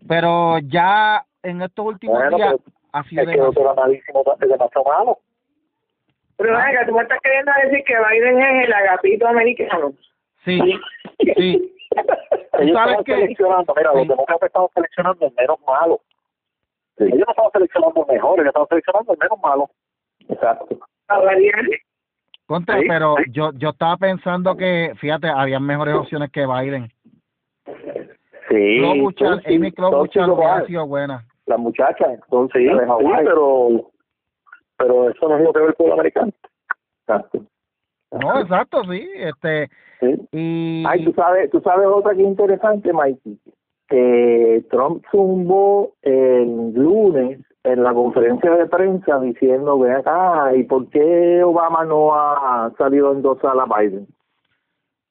[SPEAKER 2] Pero ya en estos últimos
[SPEAKER 1] Bueno,
[SPEAKER 2] días
[SPEAKER 1] pero
[SPEAKER 2] ha sido
[SPEAKER 1] Es que otro
[SPEAKER 2] demasiado.
[SPEAKER 1] era malísimo, es demasiado malo.
[SPEAKER 3] Pero venga, tú me estás queriendo decir que Biden es el agatito americano.
[SPEAKER 2] Sí, sí. [LAUGHS]
[SPEAKER 1] Ellos
[SPEAKER 2] sabes
[SPEAKER 1] estaban
[SPEAKER 2] que-
[SPEAKER 1] seleccionando, mira,
[SPEAKER 2] Sí.
[SPEAKER 1] los demócratas estaban seleccionando el menos malo. Ellos no estaban seleccionando el mejor, ellos estaban seleccionando el menos malo.
[SPEAKER 4] Exacto.
[SPEAKER 2] Contra,
[SPEAKER 1] Sí,
[SPEAKER 2] pero
[SPEAKER 1] sí.
[SPEAKER 2] yo yo estaba pensando que, fíjate, había mejores opciones que Biden.
[SPEAKER 4] Sí.
[SPEAKER 2] Klobuchar,
[SPEAKER 4] sí,
[SPEAKER 2] Amy
[SPEAKER 4] sí,
[SPEAKER 2] Klobuchar
[SPEAKER 4] sí,
[SPEAKER 2] hubiera
[SPEAKER 4] sí,
[SPEAKER 2] sido buena.
[SPEAKER 4] La muchacha, entonces,
[SPEAKER 1] Sí, sí, pero, pero eso no es lo que ve el pueblo americano.
[SPEAKER 4] Exacto.
[SPEAKER 2] No, exacto, sí. Este,
[SPEAKER 4] Sí.
[SPEAKER 2] y...
[SPEAKER 4] Ay, tú sabes, tú sabes otra que es interesante, Mikey, que Trump zumbó el lunes en la conferencia de prensa diciendo, ven acá, ¿y por qué Obama no ha salido a endosar a Biden?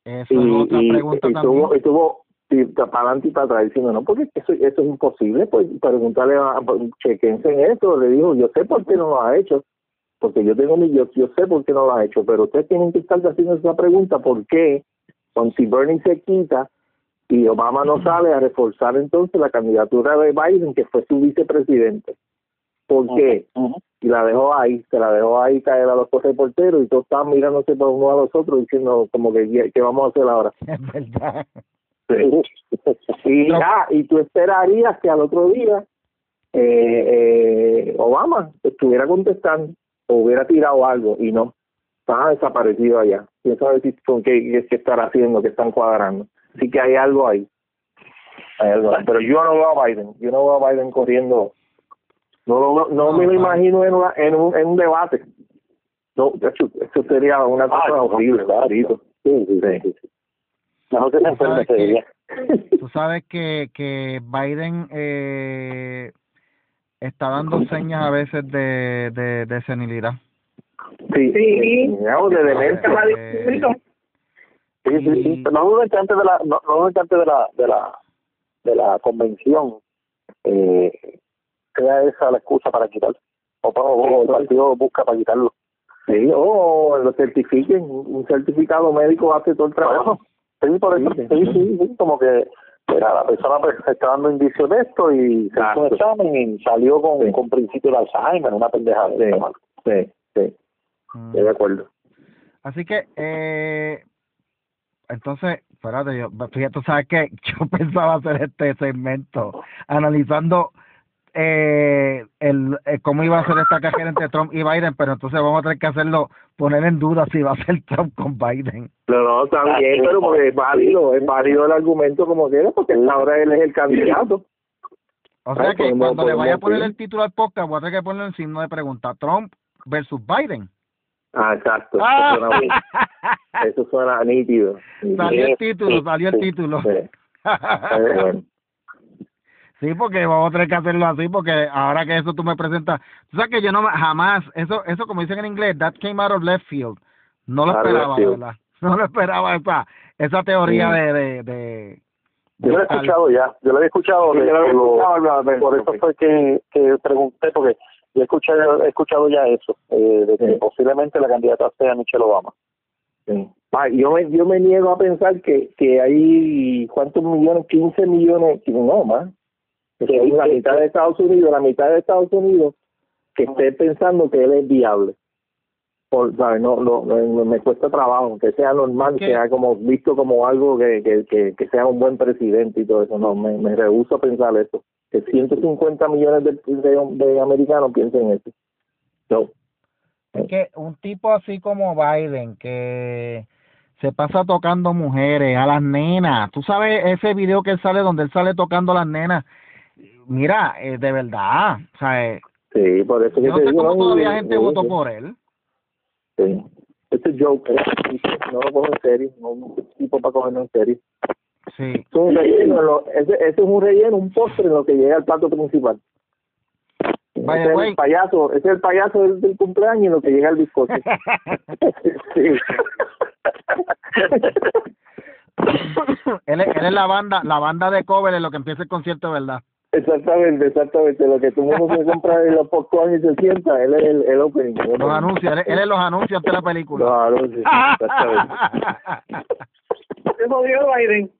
[SPEAKER 2] Eso
[SPEAKER 4] Y,
[SPEAKER 2] es otra pregunta
[SPEAKER 4] y
[SPEAKER 2] también.
[SPEAKER 4] tuvo, y tuvo sí, para adelante y para atrás diciendo no porque eso eso es imposible pues preguntarle a chequense en eso le dijo yo sé por qué no lo ha hecho porque yo tengo mi yo, yo sé por qué no lo ha hecho pero ustedes tienen que estar haciendo esa pregunta por qué con si Bernie se quita y Obama no sale a reforzar entonces la candidatura de Biden que fue su vicepresidente ¿por qué? y la dejó ahí, se la dejó ahí caer a los dos reporteros y todos estaban mirándose por uno a los otros diciendo como que ¿qué vamos a hacer ahora? [LAUGHS]
[SPEAKER 2] Es verdad. [LAUGHS]
[SPEAKER 4] y, ah, y tú esperarías que al otro día eh, eh, Obama estuviera contestando o hubiera tirado algo y no, estaba desaparecido allá. ¿Quién sabe si, con qué, qué, estar haciendo, qué están cuadrando? Así que hay algo ahí. Hay algo ahí. Pero yo no veo a Biden, yo no veo a Biden corriendo no, no, no me lo imagino en, una, en, un, en un debate. No, eso sería una cosa ah, horrible, ¿verdad? Sí, sí, sí.
[SPEAKER 2] Mejor que ¿Tú sabes que, tú sabes que, que Biden eh, está dando señas a veces de, de, de senilidad.
[SPEAKER 1] Sí, sí, digamos, de demencia. Eh, sí, sí, sí. Pero no antes de la, no, no antes de la, de la, de la convención, eh, sea esa la excusa para quitarlo. O, o, el partido busca para quitarlo.
[SPEAKER 4] Sí, o lo certifiquen, un certificado médico hace todo el trabajo.
[SPEAKER 1] Sí, por eso, sí, sí, sí, como que era, la persona pues, está dando indicios de esto y se hizo un examen y salió con, con principio de Alzheimer, una pendejada.
[SPEAKER 4] Sí, sí, sí, mm. estoy de acuerdo.
[SPEAKER 2] Así que, eh, entonces, espérate, yo, tú sabes que [LAUGHS] yo pensaba hacer este segmento analizando eh, el, eh, cómo iba a ser esta cajera entre Trump y Biden, pero entonces vamos a tener que hacerlo, poner en duda si va a ser Trump con Biden.
[SPEAKER 4] No, no, está bien, pero porque es válido, es válido el argumento como quiera, porque ahora él es el candidato.
[SPEAKER 2] O sea que cuando le vaya a poner el título al podcast, voy a tener que ponerle un signo de pregunta, Trump versus Biden.
[SPEAKER 4] Ah, exacto. Eso, suena, nítido.
[SPEAKER 2] Salió el título, salió el título. Sí, [LAUGHS] porque vamos a tener que hacerlo así, porque ahora que eso tú me presentas, tú sabes que yo no jamás, eso, eso como dicen en inglés, that came out of left field, no lo esperaba, ¿verdad? [LAUGHS] No lo esperaba esa, esa teoría de, de, de,
[SPEAKER 1] yo lo he escuchado ya, yo lo he escuchado, por eso fue que, que pregunté, porque yo he escuchado, he escuchado ya eso, eh, de que posiblemente la candidata sea Michelle Obama.
[SPEAKER 4] Sí. Ah, yo me yo me niego a pensar que que hay cuántos millones 15 millones no más que hay la mitad de Estados Unidos, la mitad de Estados Unidos que esté pensando que él es viable. Por, No, no, me cuesta trabajo, que sea normal, que sea como visto como algo que, que, que, sea un buen presidente y todo eso. No, me, me rehuso a pensar eso. Que 150 millones de, de, americanos piensen eso. No.
[SPEAKER 2] Es que un tipo así como Biden, que se pasa tocando mujeres, a las nenas. Tú sabes ese video que sale donde él sale tocando a las nenas mira, eh, de verdad, o sea, eh,
[SPEAKER 4] sí, por eso
[SPEAKER 2] yo no sé cómo todavía gente votó por él.
[SPEAKER 4] Sí, este joke, no lo cojo en serio, no tipo para cogerlo en serio.
[SPEAKER 2] Sí.
[SPEAKER 4] Es un relleno, lo, ese, ese es un relleno, un postre en lo que llega al plato principal.
[SPEAKER 2] Vaya,
[SPEAKER 4] ese es el payaso, ese es el payaso del, del cumpleaños en lo que llega al bizcocho. [LAUGHS] sí.
[SPEAKER 2] él, es, él es la banda, la banda de cover en lo que empieza el concierto, ¿verdad?
[SPEAKER 4] Exactamente, exactamente. Lo que todo el mundo se compra en los popcorn y se sienta, él es el, el opening.
[SPEAKER 2] Los anuncios, él, es los anuncios de la película.
[SPEAKER 4] Los anuncios, exactamente. [LAUGHS]
[SPEAKER 3] ¿Qué jodió Biden?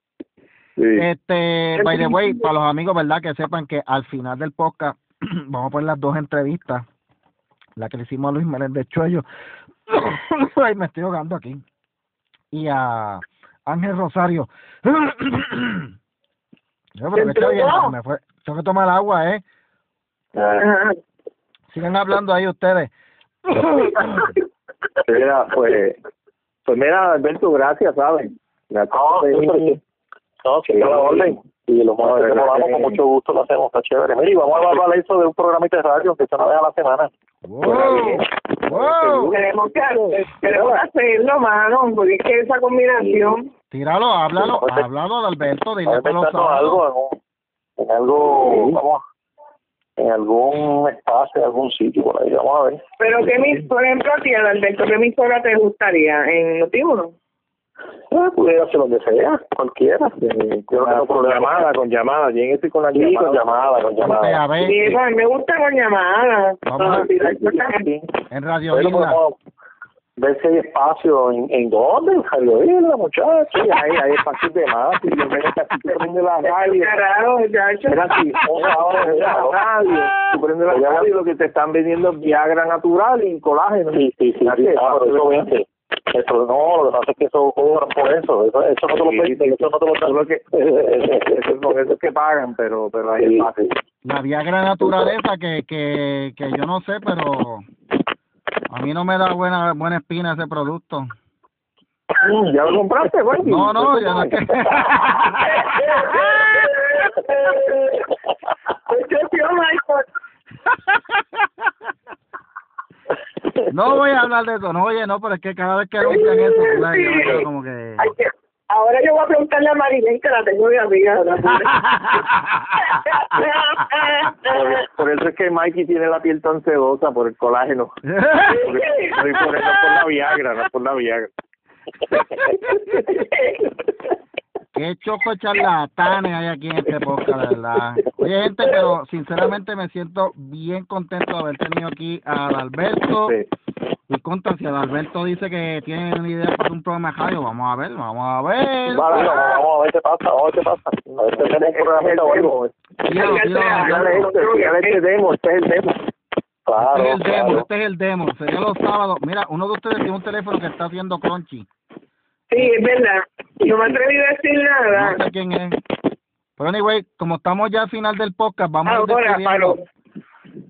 [SPEAKER 2] Sí. Este, by the way, para los amigos, ¿verdad? Que sepan que al final del podcast [CLEARS THROAT] vamos a poner las dos entrevistas. La que le hicimos a Luis Meléndez Chuello. [COUGHS] Ay, me estoy ahogando aquí. Y a Ángel Rosario. [COUGHS] Yo, pero que bien, me fue. Tengo que tomar agua, ¿eh? Sigan hablando ahí ustedes. [COUGHS]
[SPEAKER 4] mira, pues, pues mira, Alberto, gracias, ¿saben?
[SPEAKER 1] No, no, que la orden. Y lo más que vamos, con mucho gusto lo hacemos, está chévere. Mira, y vamos a hablar eso de un programa de radio que se una vez a la semana.
[SPEAKER 2] Wow. Wow.
[SPEAKER 3] Queremos, que, queremos hacerlo, mano, porque es que esa combinación.
[SPEAKER 2] Tíralo, háblalo, háblalo de Alberto, dile
[SPEAKER 1] los algo, en, algo, vamos, en algún espacio, en algún sitio por ahí, vamos a ver.
[SPEAKER 3] Pero que mis, por ejemplo, a ti, Alberto, ¿qué emisora te gustaría? ¿En Notiuno?
[SPEAKER 1] Ah, pudiera hacer donde sea, cualquiera. Eh, yo no tengo
[SPEAKER 6] con llamada, con llamada, bien estoy con la
[SPEAKER 1] Sí,
[SPEAKER 6] llamada.
[SPEAKER 1] con llamada, con
[SPEAKER 2] a
[SPEAKER 1] llamada.
[SPEAKER 2] ver
[SPEAKER 3] Sí, pues, me gusta con llamadas.
[SPEAKER 2] Vamos a-
[SPEAKER 3] Ah, también.
[SPEAKER 2] en Radio
[SPEAKER 1] Pero
[SPEAKER 2] Isla.
[SPEAKER 1] Ver si hay espacio en, en dónde, en Radio Isla, muchachos.
[SPEAKER 6] Sí, hay, hay espacios de más, y yo me casi te prende la radio.
[SPEAKER 3] Carajo, muchacho.
[SPEAKER 6] Era así, ahora prende la radio, tú prendes la radio y lo que te están vendiendo es Viagra natural y colágeno.
[SPEAKER 1] Sí, sí, sí, sí. Ah, pero eso vende. Eso, no, lo que pasa es que eso cobran por eso. Eso, eso no te lo
[SPEAKER 6] Sí,
[SPEAKER 1] venden, eso no te lo
[SPEAKER 6] que, [LAUGHS] eso eso es que pagan, pero, pero hay
[SPEAKER 1] Sí,
[SPEAKER 6] espacio.
[SPEAKER 2] La Viagra naturaleza que, que, que yo no sé, pero a mí no me da buena buena espina ese producto.
[SPEAKER 6] Mm, ¿Ya lo compraste, güey?
[SPEAKER 2] No, no, ya no [LAUGHS] es que... No voy a hablar de eso, no, oye, no, pero es que cada vez que anuncian eso, tú sabes, yo como que-
[SPEAKER 3] Ahora yo voy a preguntarle a Marilén que la tengo de amiga.
[SPEAKER 6] Por, [LAUGHS] por eso es que Mikey tiene la piel tan sedosa por el colágeno. Porque- [LAUGHS] por, no por la Viagra, no por la Viagra.
[SPEAKER 2] Qué choco charlatanes hay aquí en este podcast, verdad. Oye, gente, pero sinceramente me siento bien contento de haber tenido aquí a Adalberto.
[SPEAKER 6] Sí.
[SPEAKER 2] Y contra, si Adalberto dice que tiene una idea para un programa de radio, vamos a ver, vamos a ver.
[SPEAKER 1] Vale, vamos a ver qué pasa, vamos a ver qué pasa. A ver si tenemos un programita o algo.
[SPEAKER 6] Este, fíjate este demo, este es el demo.
[SPEAKER 1] Claro,
[SPEAKER 2] Este es el demo,
[SPEAKER 1] claro.
[SPEAKER 2] este es el demo. Sería los sábados. Mira, uno de ustedes tiene un teléfono que está haciendo crunchy.
[SPEAKER 3] Sí, es verdad. No me atreví a decir nada.
[SPEAKER 2] No sé quién es. Pero anyway, como estamos ya al final del podcast, vamos a ir
[SPEAKER 3] Ahora,
[SPEAKER 2] despidiendo.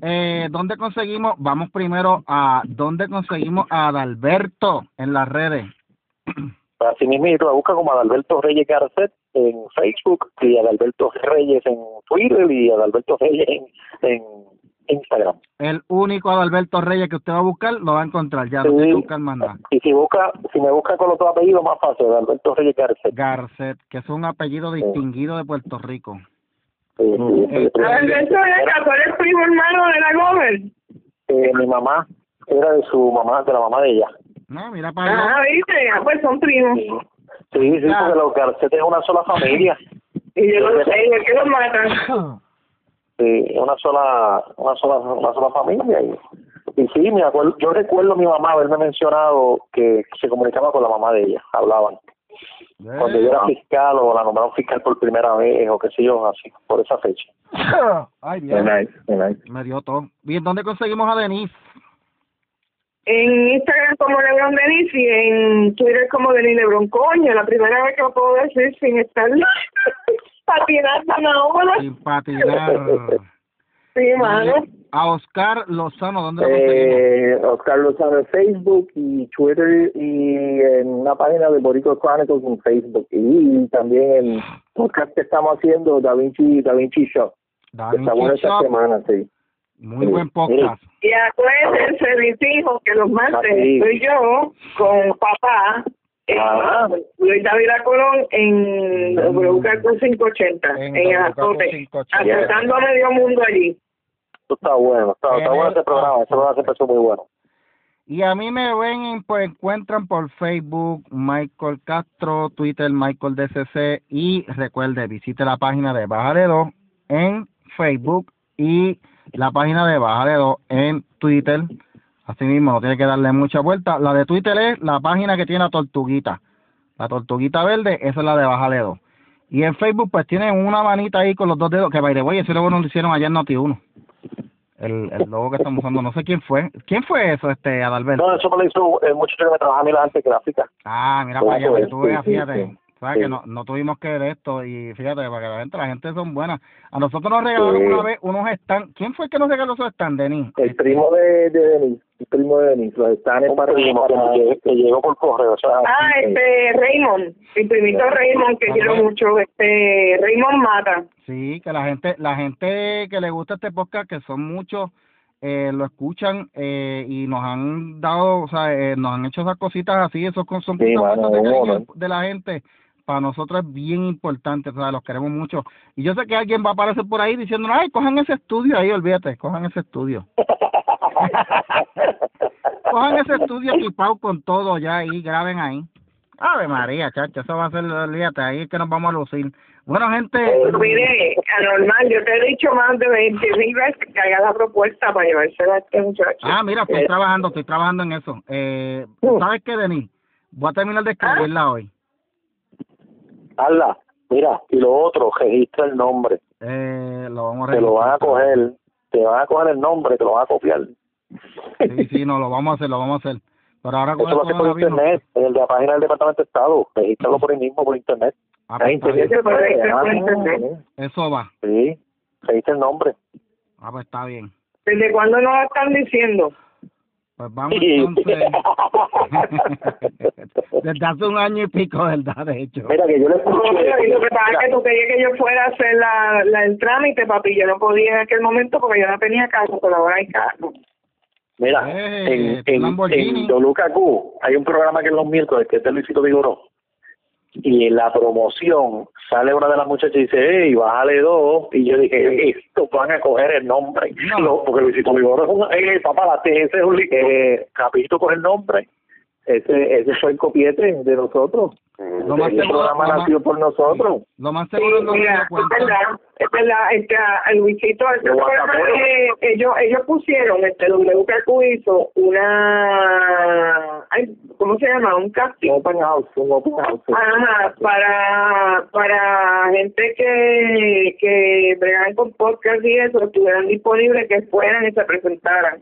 [SPEAKER 2] Eh, ¿Dónde conseguimos? Vamos primero a ¿dónde conseguimos a Adalberto en las redes?
[SPEAKER 1] Así mismo, busca como Adalberto Reyes Garcet en Facebook y Adalberto Reyes en Twitter y Adalberto Reyes en, en Instagram.
[SPEAKER 2] El único Adalberto Reyes que usted va a buscar lo va a encontrar, ya
[SPEAKER 1] Sí.
[SPEAKER 2] buscar más nada.
[SPEAKER 1] Y si busca, si me busca con los dos apellidos, más fácil, Adalberto Reyes Garcet.
[SPEAKER 2] Garcet, que es un apellido distinguido de Puerto Rico.
[SPEAKER 1] Sí, sí,
[SPEAKER 2] Eh,
[SPEAKER 1] sí.
[SPEAKER 3] A ver, eso es que tú eres primo hermano de la Gober.
[SPEAKER 1] Eh, mi mamá era de su mamá, de la mamá de ella.
[SPEAKER 2] No, mira para allá.
[SPEAKER 3] Ah, viste, ah, pues son primos.
[SPEAKER 1] Sí, sí,
[SPEAKER 2] Ya.
[SPEAKER 1] porque los Garcet es una sola familia.
[SPEAKER 3] Y yo lo sé, ¿de qué los matan?
[SPEAKER 1] Sí, una sola, una sola, una sola familia. Y, y sí, me acuerdo, yo recuerdo a mi mamá haberme mencionado que se comunicaba con la mamá de ella, hablaban. Cuando yo era fiscal o la nombraron fiscal por primera vez o qué sé yo, así, por esa fecha. [LAUGHS]
[SPEAKER 2] Ay, bien.
[SPEAKER 6] nice, muy nice.
[SPEAKER 2] Me dio todo. Bien, ¿dónde conseguimos a Denise?
[SPEAKER 3] En Instagram como Lebron Denis y en Twitter como Denis Lebron. Coño, la primera vez que lo puedo decir sin estar [LAUGHS] patinando ahora.
[SPEAKER 2] Sin patinar.
[SPEAKER 3] Sí, mano.
[SPEAKER 2] A Oscar Lozano, ¿dónde lo?
[SPEAKER 6] Eh, Oscar Lozano en Facebook y Twitter y en una página de Boricua Chronicles en Facebook y también en podcast que estamos haciendo Da Vinci, Da Vinci Show.
[SPEAKER 2] Da
[SPEAKER 6] que está
[SPEAKER 2] Vinci
[SPEAKER 6] bueno esta
[SPEAKER 2] Shop.
[SPEAKER 6] semana, sí.
[SPEAKER 2] Muy buen podcast.
[SPEAKER 3] Y acuérdense, mis hijos, que los martes
[SPEAKER 6] Así.
[SPEAKER 3] estoy yo con papá.
[SPEAKER 1] Ah.
[SPEAKER 3] Luis David Colón en WKQ 580,
[SPEAKER 2] En
[SPEAKER 3] en, Azote,
[SPEAKER 2] 580.
[SPEAKER 3] aceptando a medio mundo allí.
[SPEAKER 1] Esto está bueno, está, está bueno ese programa, ese programa siempre fue muy bueno.
[SPEAKER 2] Y a mí me ven, pues encuentran por Facebook Michael Castro, Twitter Michael DCC y recuerde, visite la página de Bájale 2 en Facebook y la página de Bájale 2 en Twitter. Así mismo, no tiene que darle mucha vuelta. La de Twitter es la página que tiene la tortuguita. La tortuguita verde, esa es la de Bájale 2. Y en Facebook, pues tienen una manita ahí con los dos dedos, que by the way, eso luego nos lo hicieron ayer en Noti1. El, el logo que estamos usando, no sé quién fue. ¿Quién fue eso, este, Adalberto?
[SPEAKER 1] No, eso me lo hizo el muchacho que me trabaja a mí la arte gráfica.
[SPEAKER 2] Ah, mira para allá, tú veas, fíjate.
[SPEAKER 1] Sí.
[SPEAKER 2] ¿Sabes
[SPEAKER 1] Sí.
[SPEAKER 2] que no, no tuvimos que ver esto? Y fíjate, para que la gente, la gente son buenas. A nosotros nos regalaron
[SPEAKER 6] Sí.
[SPEAKER 2] una vez unos stands. ¿Quién fue el que nos regaló esos stands, Denis?
[SPEAKER 6] El primo de, de Denis, el primo de Denis, los
[SPEAKER 1] Un
[SPEAKER 6] para,
[SPEAKER 1] primo que, que llegó por correo, o sea,
[SPEAKER 3] Ah, este Raymond, mi primito Raymond, que quiero mucho, este Raymond Mata.
[SPEAKER 2] Sí, que la gente, la gente que le gusta este podcast, que son muchos, eh, lo escuchan eh, y nos han dado, o sea, eh, nos han hecho esas cositas así, esos son
[SPEAKER 6] Sí,
[SPEAKER 2] cosas
[SPEAKER 6] mano,
[SPEAKER 2] de
[SPEAKER 6] un
[SPEAKER 2] cariño
[SPEAKER 6] honor.
[SPEAKER 2] de la gente. Para nosotros es bien importante, o sea, los queremos mucho. Y yo sé que alguien va a aparecer por ahí diciendo, ay, cojan ese estudio ahí, olvídate, cojan ese estudio. [LAUGHS] cojan ese estudio equipado con todo ya ahí, graben ahí. Ave María, chacho, eso va a ser, olvídate, ahí es que nos vamos a lucir. Bueno, gente...
[SPEAKER 3] Mire, anormal, yo te he dicho más de 20 mil veces que haga la propuesta para llevársela a este muchacho.
[SPEAKER 2] Ah, mira, estoy
[SPEAKER 3] Eh,
[SPEAKER 2] trabajando, estoy trabajando en eso. Eh,
[SPEAKER 3] Uh.
[SPEAKER 2] ¿Sabes qué, Denis? Voy a terminar de escribirla hoy.
[SPEAKER 1] Hazla, mira, y lo otro, registra el nombre.
[SPEAKER 2] Eh, lo vamos a
[SPEAKER 1] Te lo van a coger, te van a coger el nombre, te lo van a copiar.
[SPEAKER 2] Sí, sí, no, lo vamos a hacer, lo vamos a hacer. Pero ahora con
[SPEAKER 1] Eso lo
[SPEAKER 2] el
[SPEAKER 1] hace por internet, en la página del Departamento de Estado. Regístralo por ahí mismo, por internet.
[SPEAKER 2] Ah, pues,
[SPEAKER 1] internet
[SPEAKER 3] Eso
[SPEAKER 1] ah,
[SPEAKER 3] internet.
[SPEAKER 2] Eso va.
[SPEAKER 1] Sí, registra el nombre.
[SPEAKER 2] Ah, pues está bien.
[SPEAKER 3] ¿Desde cuándo nos están diciendo?
[SPEAKER 2] Pues vamos entonces. [LAUGHS] Desde hace un año y pico, ¿verdad? De hecho.
[SPEAKER 1] Mira que yo le
[SPEAKER 3] No, pero y lo que pasa es que tú querías que yo fuera a hacer la, la, el trámite, papi. Yo no podía en aquel momento porque yo no tenía carro, pero ahora hay carro.
[SPEAKER 1] Mira,
[SPEAKER 2] Eh,
[SPEAKER 1] en, en, en WKQ hay un programa que es los miércoles, que es de Luisito Vigoró. Y en la promoción sale una de las muchachas y dice, hey, bájale dos. Y yo dije, estos van a coger el nombre.
[SPEAKER 2] No.
[SPEAKER 1] No, porque Luisito Vigoró es un, eh, papá, la ese es un, li- eh, Capito coge el nombre.
[SPEAKER 6] Ese, ese fue el copiete de nosotros.
[SPEAKER 2] Lo más
[SPEAKER 6] el
[SPEAKER 2] seguro-
[SPEAKER 6] programa
[SPEAKER 2] lo más-
[SPEAKER 6] nació por nosotros.
[SPEAKER 2] Lo más seguro no se
[SPEAKER 3] mira,
[SPEAKER 2] dio
[SPEAKER 3] es
[SPEAKER 2] cuenta.
[SPEAKER 3] verdad, es verdad, este, Luisito, este que ellos, ellos pusieron, este WKQ hizo una, ay, ¿cómo se llama? Un casting.
[SPEAKER 6] Un open house, un open house.
[SPEAKER 3] Ajá, para, para gente que, que bregaban con podcast y eso, estuvieran disponibles, que fueran y se presentaran.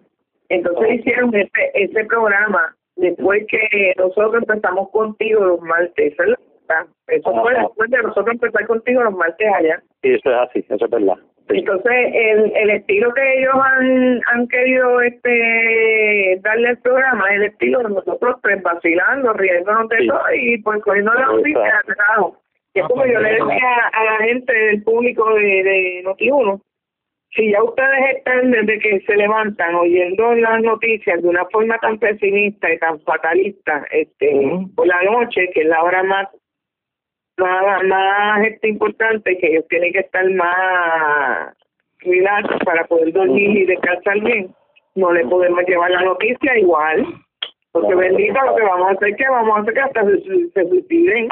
[SPEAKER 3] Entonces hicieron ese, ese programa después que nosotros empezamos contigo los martes. Verdad. Eso fue después de nosotros empezar contigo los martes allá.
[SPEAKER 1] Y eso es así, eso es verdad. Sí.
[SPEAKER 3] Entonces, el, el estilo que ellos han, han querido este darle al programa es el estilo de nosotros pues, vacilando, riéndonos de
[SPEAKER 1] Sí.
[SPEAKER 3] todo y pues cogiendo la atrás. Y es como yo le decía a la gente del público de, de Noti1, si ya ustedes están desde que se levantan oyendo las noticias de una forma tan pesimista y tan fatalista este por la noche, que es la hora más más, más este, importante, que ellos tienen que estar más relax para poder dormir y descansar bien, no le podemos llevar la noticia igual. Porque bendito lo que vamos a hacer que vamos a hacer que hasta se, se, se suiciden.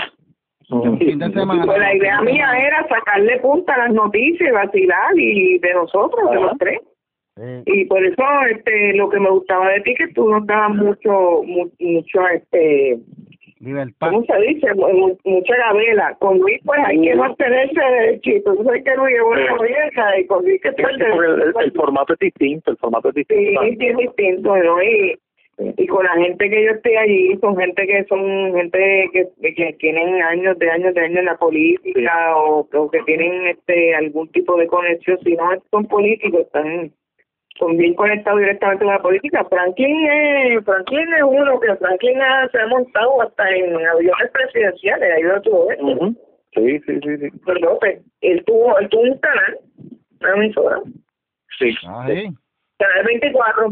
[SPEAKER 2] De.
[SPEAKER 3] Pues la idea mía era sacarle punta a las noticias y vacilar y de nosotros, de los tres.
[SPEAKER 2] Sí.
[SPEAKER 3] Y por eso este lo que me gustaba de ti que tú nos dabas mucho mu- mucho este
[SPEAKER 2] Libertad.
[SPEAKER 3] ¿cómo se dice? Mu- mu- mucha gabela. Con Luis pues hay que mantenerse derechito. Tú sabes que Luis es una vieja y con Luis que
[SPEAKER 1] Sí, el, el- el formato es distinto, el formato es
[SPEAKER 3] Sí,
[SPEAKER 1] distinto.
[SPEAKER 3] sí, es distinto, ¿no? Y, y con la gente que yo estoy allí, son gente que son gente que, que tienen años de años de años en la política o, o que tienen este algún tipo de conexión, si no son políticos, están son bien conectados directamente con la política. Franklin es, Franklin es uno que Franklin ha- se ha montado hasta en aviones presidenciales, ahí lo tuvo esto.
[SPEAKER 1] Ujú. Sí, sí, sí, sí.
[SPEAKER 3] Pero López, él tuvo, él tuvo un canal, una emisora,
[SPEAKER 1] Sí,
[SPEAKER 2] Ah, sí.
[SPEAKER 3] canal 24,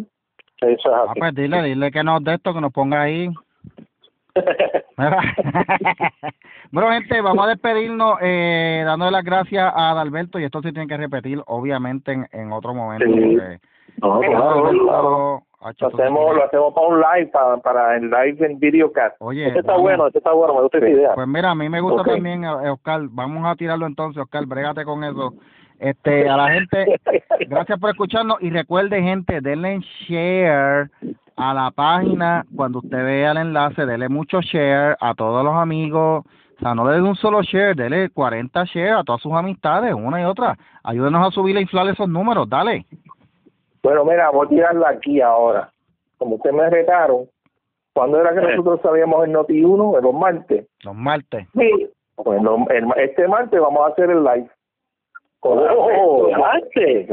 [SPEAKER 1] eso es
[SPEAKER 2] Ah,
[SPEAKER 1] así.
[SPEAKER 2] pues dile, dile que nos de esto, que nos ponga ahí. [LAUGHS] Bueno, gente, vamos a despedirnos eh, dándole las gracias a Adalberto y esto se tiene que repetir, obviamente, en, en otro momento.
[SPEAKER 1] Sí. No,
[SPEAKER 3] Claro,
[SPEAKER 1] claro,
[SPEAKER 6] Lo hacemos, lo hacemos para un live, para, para el live en videocast.
[SPEAKER 2] Oye,
[SPEAKER 1] Este está
[SPEAKER 2] vamos-
[SPEAKER 1] bueno, este está bueno, me gusta esa idea.
[SPEAKER 2] Pues mira, a mí me gusta también, eh, Oscar. Vamos a tirarlo entonces, Oscar. Brégate con eso. Este, a la gente, [LAUGHS] gracias por escucharnos y recuerde, gente, denle share a la página cuando usted vea el enlace, denle mucho share a todos los amigos. O sea, no le dé un solo share, dele 40 share a todas sus amistades, una y otra. Ayúdenos a subir e inflar esos números, dale.
[SPEAKER 6] Bueno, mira, voy a tirarla aquí ahora. Como ustedes me retaron, ¿cuándo era que nosotros sabíamos el Noti 1? En los martes.
[SPEAKER 2] Los martes.
[SPEAKER 3] sí,
[SPEAKER 6] Pues lo- el- este martes vamos a hacer el live.
[SPEAKER 1] Oh,
[SPEAKER 6] martes.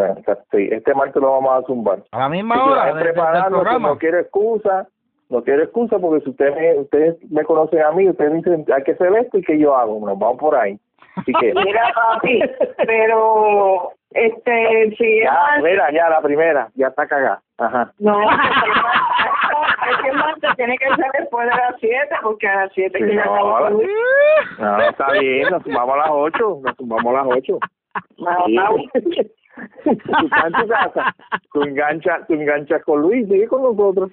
[SPEAKER 6] Sí, este martes lo vamos a zumbar.
[SPEAKER 2] A la misma hora.
[SPEAKER 6] Preparando,
[SPEAKER 2] pues,
[SPEAKER 6] no quiero excusa, no quiero excusa porque si ustedes me, ustedes me conocen a mí, ustedes dicen, hay que hacer esto y que yo hago, nos vamos por ahí. [LAUGHS]
[SPEAKER 3] Mira, papi, pero este, si
[SPEAKER 6] ya, mira, ya la primera, ya está cagada. Ajá.
[SPEAKER 3] No, [LAUGHS] es que martes tiene que ser después de las 7, porque a las 7
[SPEAKER 6] sí,
[SPEAKER 3] que
[SPEAKER 6] no,
[SPEAKER 3] ya la...
[SPEAKER 6] No, está bien, nos sumamos a las 8, nos sumamos a las
[SPEAKER 3] 8. [LAUGHS]
[SPEAKER 6] Tú enganchas, tú enganchas con Luis, sigue con nosotros.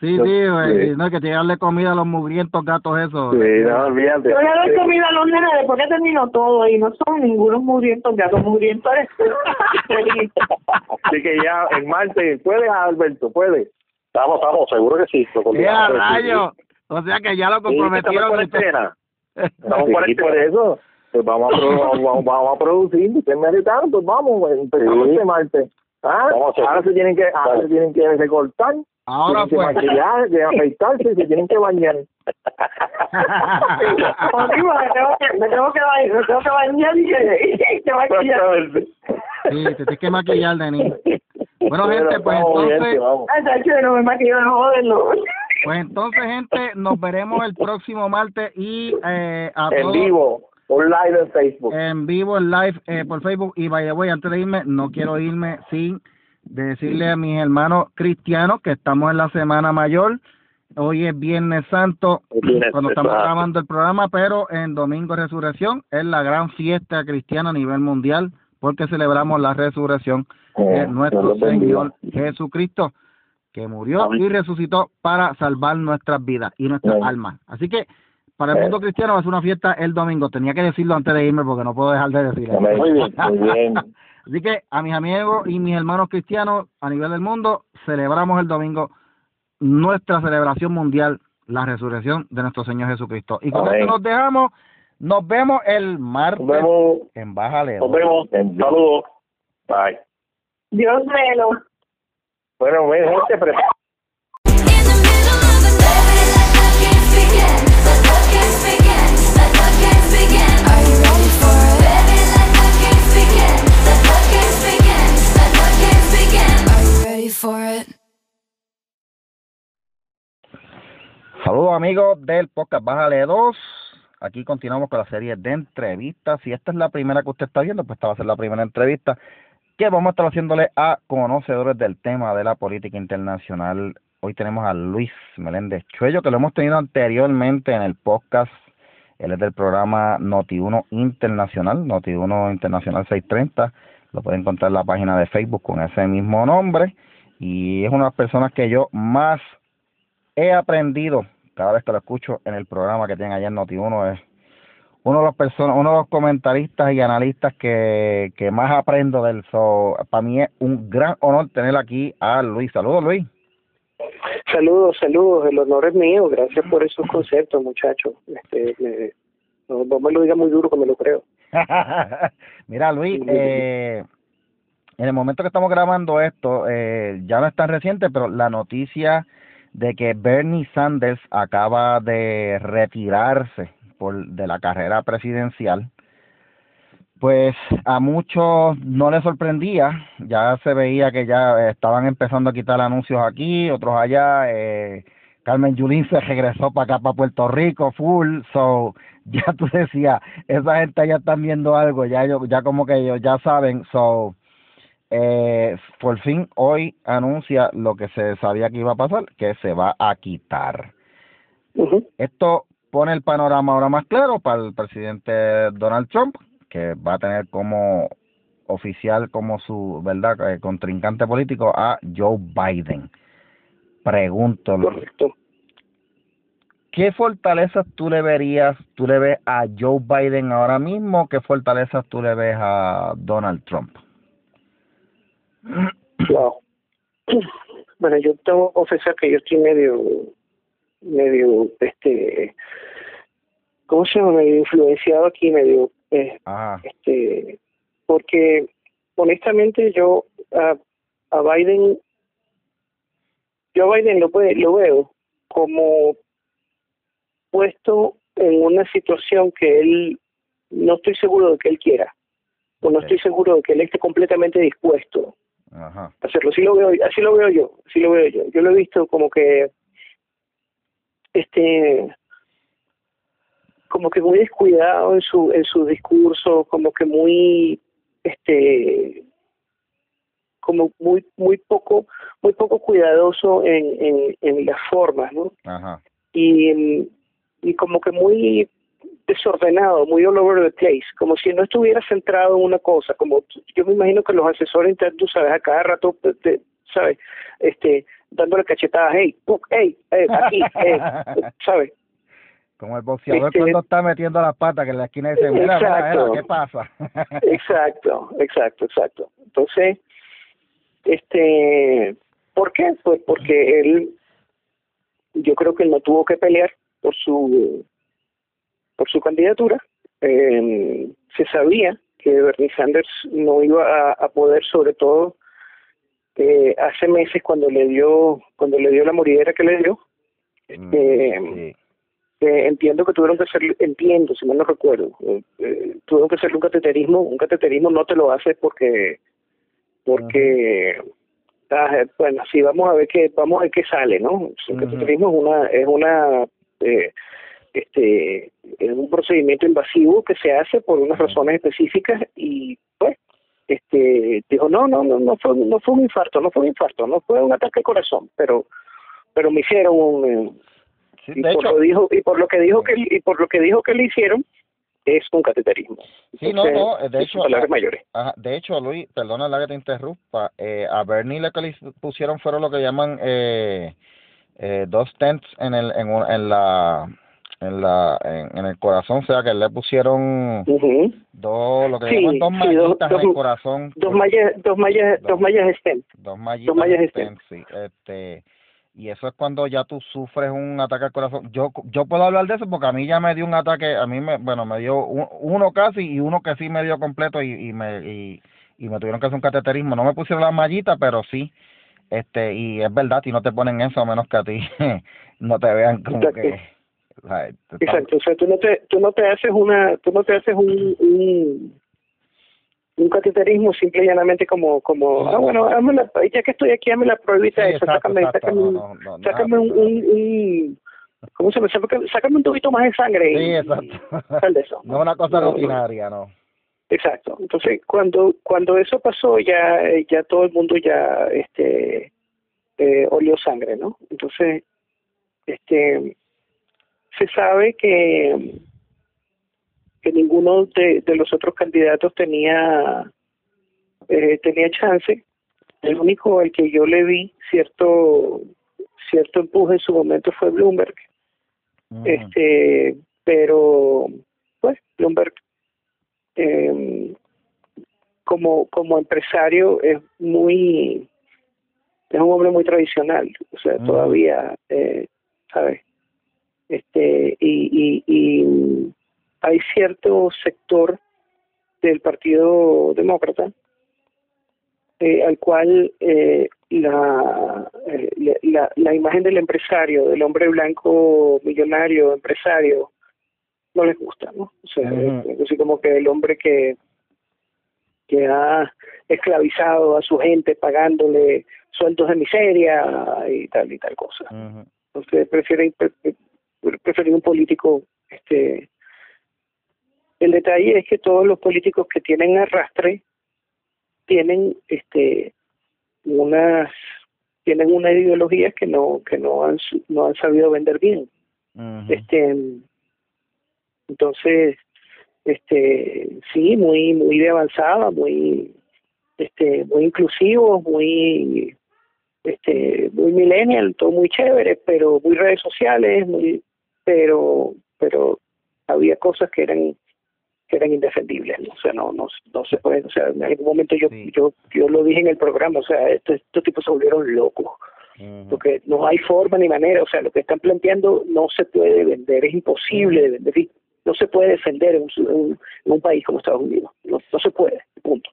[SPEAKER 2] Sí, sí, güey, no, que darle comida a los mugrientos gatos esos.
[SPEAKER 6] Sí, no, olvídate.
[SPEAKER 3] Yo le doy comida a los nenes después que termino todo y no son ningunos mugrientos, gatos mugrientos eres. [LAUGHS]
[SPEAKER 6] Así que ya en Marte, ¿puedes, Alberto? ¿Puedes?
[SPEAKER 1] Estamos, estamos, seguro que sí. lo
[SPEAKER 2] ¡Qué
[SPEAKER 1] coordinamos.
[SPEAKER 2] rayo! O sea que ya lo
[SPEAKER 1] Sí, estamos en
[SPEAKER 2] comprometieron.
[SPEAKER 1] cuarentena. [LAUGHS] Estamos en
[SPEAKER 6] Sí,
[SPEAKER 1] cuarentena.
[SPEAKER 6] por eso. Pues vamos a, pro- [LAUGHS] vamos, vamos a producir. Ustedes meritaron, pues vamos, pues, empezamos
[SPEAKER 1] Sí.
[SPEAKER 6] este martes. ¿Ah? Ahora se tienen que, ahora
[SPEAKER 1] Vale.
[SPEAKER 6] se tienen que recortar,
[SPEAKER 2] Ahora
[SPEAKER 6] tienen
[SPEAKER 2] pues.
[SPEAKER 6] que maquillar, que [LAUGHS] afeitarse, se tienen que bañar.
[SPEAKER 3] Contigo [LAUGHS] me tengo que, me tengo que bañar, me tengo que bañar y que, y que maquillar.
[SPEAKER 2] Sí, te tienes que maquillar, Denis. Bueno,
[SPEAKER 6] Bueno,
[SPEAKER 2] gente, pues
[SPEAKER 6] bien,
[SPEAKER 2] entonces,
[SPEAKER 3] Tacho, no me maquillo, no joderlo.
[SPEAKER 2] pues entonces, gente, nos veremos el próximo martes y eh, a
[SPEAKER 6] En
[SPEAKER 2] todos
[SPEAKER 6] vivo, live en Facebook.
[SPEAKER 2] en vivo, en live eh, por Facebook. Y by the way, antes de irme, no quiero irme sin decirle a mis hermanos cristianos que estamos en la Semana Mayor. Hoy es Viernes Santo,
[SPEAKER 1] Viernes,
[SPEAKER 2] cuando estamos
[SPEAKER 1] exacto.
[SPEAKER 2] grabando el programa, pero en Domingo de Resurrección es la gran fiesta cristiana a nivel mundial porque celebramos la resurrección de
[SPEAKER 6] Eh,
[SPEAKER 2] nuestro
[SPEAKER 6] los bendiga.
[SPEAKER 2] Señor Jesucristo, que murió
[SPEAKER 1] Amén.
[SPEAKER 2] y resucitó para salvar nuestras vidas y nuestras
[SPEAKER 6] Amén.
[SPEAKER 2] almas. Así que para el
[SPEAKER 6] Eh.
[SPEAKER 2] mundo cristiano va a ser una fiesta el domingo. Tenía que decirlo antes de irme porque no puedo dejar de decirlo.
[SPEAKER 1] Muy bien, [LAUGHS]
[SPEAKER 6] muy bien.
[SPEAKER 2] Así que a mis amigos y mis hermanos cristianos a nivel del mundo, celebramos el domingo nuestra celebración mundial, la resurrección de nuestro Señor Jesucristo. Y con
[SPEAKER 6] Amén.
[SPEAKER 2] esto nos dejamos. Nos vemos el martes
[SPEAKER 6] Nos vemos.
[SPEAKER 2] en Bájale.
[SPEAKER 1] Nos vemos. Saludos. Bye.
[SPEAKER 3] Dios me lo.
[SPEAKER 6] Bueno, gente,
[SPEAKER 2] Saludos amigos del podcast Bájale 2. Aquí continuamos con la serie de entrevistas. Si esta es la primera que usted está viendo, pues esta va a ser la primera entrevista que vamos a estar haciéndole a conocedores del tema de la política internacional. Hoy tenemos a Luis Meléndez Chuello, que lo hemos tenido anteriormente en el podcast. Él es del programa Noti1 Internacional, Noti1 Internacional 630. Lo pueden encontrar en la página de Facebook con ese mismo nombre. Y es una de las personas que yo más he aprendido cada vez que lo escucho en el programa que tienen allá en Noti1 es uno de los personas, uno de los comentaristas y analistas que, que más aprendo del so, para mí es un gran honor tener aquí a Luis. Saludos Luis.
[SPEAKER 7] Saludos, saludos, el honor es mío, gracias por esos conceptos, muchachos. Este, me- no, no me lo diga muy duro que me lo creo. [LAUGHS]
[SPEAKER 2] Mira Luis, eh, en el momento que estamos grabando esto, eh, ya no es tan reciente, pero la noticia de que Bernie Sanders acaba de retirarse por de la carrera presidencial, pues a muchos no les sorprendía, ya se veía que ya estaban empezando a quitar anuncios aquí, otros allá, eh, Carmen Yulín se regresó para acá, para Puerto Rico, full, so [LAUGHS] ya tú decías, esa gente ya están viendo algo, ya ellos, ya como que ellos ya saben, so eh, por fin hoy anuncia lo que se sabía que iba a pasar, que se va a quitar. Esto pone el panorama ahora más claro para el presidente Donald Trump, que va a tener como oficial, como su verdad eh, contrincante político a Joe Biden. Pregunto,
[SPEAKER 7] Correcto.
[SPEAKER 2] ¿qué fortalezas tú le verías, tú le ves a Joe Biden ahora mismo? ¿Qué fortalezas tú le ves a Donald Trump?
[SPEAKER 7] Wow. Bueno, yo tengo que confesar que yo estoy medio, medio, este, ¿cómo se llama? Medio influenciado aquí, medio, eh, este, porque honestamente yo a, a Biden, yo a Biden lo, puede, lo veo como puesto en una situación que él no estoy seguro de que él quiera o no estoy seguro de que él esté completamente dispuesto
[SPEAKER 2] ajá,
[SPEAKER 7] hacerlo así lo veo así lo veo yo así lo veo yo. Yo lo he visto como que este como que muy descuidado en su en su discurso como que muy este como muy muy poco muy poco cuidadoso en en, en las formas no
[SPEAKER 2] ajá,
[SPEAKER 7] y, y como que muy desordenado, muy all over the place, como si no estuviera centrado en una cosa, como yo me imagino que los asesores internos, tú sabes, a cada rato, te- sabes, este, dándole cachetadas, hey, hey, hey, aquí, hey, [LAUGHS] ¿sabes?
[SPEAKER 2] Como el boxeador
[SPEAKER 7] Este-
[SPEAKER 2] cuando está metiendo las patas que en la esquina dice, mira, mira, ¿qué pasa? [LAUGHS]
[SPEAKER 7] Exacto, exacto, exacto. Entonces, este, ¿por qué? Pues porque él, yo creo que él no tuvo que pelear por su, por su candidatura. Eh, se sabía que Bernie Sanders no iba a, a poder, sobre todo eh, hace meses cuando le dio, cuando le dio la moridera que le dio.
[SPEAKER 2] Mm,
[SPEAKER 7] Eh,
[SPEAKER 2] sí.
[SPEAKER 7] eh, entiendo que tuvieron que hacer, entiendo, si mal no recuerdo, eh, eh, tuvieron que hacerle un cateterismo, un cateterismo no te lo haces porque, porque, ah, bueno, sí, vamos a ver qué, vamos a ver qué sale, ¿no? Un
[SPEAKER 2] Ujú.
[SPEAKER 7] cateterismo es una, es una, eh, este, es un procedimiento invasivo que se hace por unas razones específicas y, pues, este, dijo, no, no, no, no fue, no fue un infarto, no fue un infarto, no fue un ataque al corazón, pero, pero me hicieron un, eh,
[SPEAKER 2] Sí,
[SPEAKER 7] y
[SPEAKER 2] de
[SPEAKER 7] por
[SPEAKER 2] hecho,
[SPEAKER 7] lo dijo y por lo que dijo que y por lo que dijo que le hicieron es un cateterismo
[SPEAKER 2] Sí, no, no, de
[SPEAKER 7] son
[SPEAKER 2] hecho,
[SPEAKER 7] palabras
[SPEAKER 2] ah,
[SPEAKER 7] mayores.
[SPEAKER 2] Ajá, de hecho, Luis, perdona la que te interrumpa, eh, a Bernie lo que le pusieron fueron lo que llaman eh, eh, dos stents en el en, un- en la en la en, en el corazón, o sea que le pusieron dos lo que
[SPEAKER 7] Sí,
[SPEAKER 2] llaman dos
[SPEAKER 7] sí, dos-
[SPEAKER 2] mallitas en el corazón,
[SPEAKER 7] dos mallas dos mallas
[SPEAKER 2] Dos.
[SPEAKER 7] dos mallas stent
[SPEAKER 2] dos mallitas
[SPEAKER 7] mallas
[SPEAKER 2] sí, este y eso es cuando ya tú sufres un ataque al corazón. Yo yo puedo hablar de eso porque a mí ya me dio un ataque, a mí me bueno, me dio un- uno casi y uno que sí me dio completo y, y me y, y me tuvieron que hacer un cateterismo. No me pusieron la mallita, pero sí. Este, y es verdad, y no te ponen eso a menos que a ti [LAUGHS] no te vean como que
[SPEAKER 7] exacto o sea tú no te tú no te haces una tú no te haces un un, un cateterismo simple y llanamente como como ah bueno la, ya que estoy aquí hazme la pruebita
[SPEAKER 2] Sí, exacto,
[SPEAKER 7] sácame
[SPEAKER 2] exacto,
[SPEAKER 7] sácame,
[SPEAKER 2] no,
[SPEAKER 7] un-
[SPEAKER 2] no, no,
[SPEAKER 7] sácame
[SPEAKER 2] nada
[SPEAKER 7] un, un, un- ¿cómo se llama? Sácame- un tubito más de sangre
[SPEAKER 2] Sí, exacto.
[SPEAKER 7] sal de eso [LAUGHS]
[SPEAKER 2] No es una cosa rutinaria, no.
[SPEAKER 7] Exacto. Entonces, cuando cuando eso pasó, ya ya todo el mundo ya este eh, olió sangre, ¿no? Entonces, este se sabe que que ninguno de, de los otros candidatos tenía eh, tenía chance. El único al que yo le vi cierto cierto empuje en su momento fue Bloomberg.
[SPEAKER 2] Ujú.
[SPEAKER 7] Este, pero pues Bloomberg eh, como como empresario es muy es un hombre muy tradicional o sea
[SPEAKER 2] Ujú.
[SPEAKER 7] todavía eh, sabes este y, y, y hay cierto sector del partido demócrata eh, al cual eh, la, eh, la la imagen del empresario del hombre blanco millonario empresario no les gusta, ¿no? O sea, es así como que el hombre que que ha esclavizado a su gente pagándole sueldos de miseria y tal y tal cosa.
[SPEAKER 2] Ujú.
[SPEAKER 7] Entonces prefieren pre- pre- prefieren un político este el detalle es que todos los políticos que tienen arrastre tienen este unas tienen una ideología que no que no han no han sabido vender bien. Este entonces este sí muy muy de avanzada muy este muy inclusivo muy este muy millennial todo muy chévere pero muy redes sociales muy pero pero había cosas que eran que eran indefendibles ¿no? o sea no no no se puede o sea en algún momento yo
[SPEAKER 2] Sí.
[SPEAKER 7] yo yo lo dije en el programa o sea estos, estos tipos se volvieron locos porque no hay forma ni manera, o sea, lo que están planteando no se puede vender, es imposible de vender, no se puede defender en un, en un- país como Estados Unidos, no, no se puede, punto.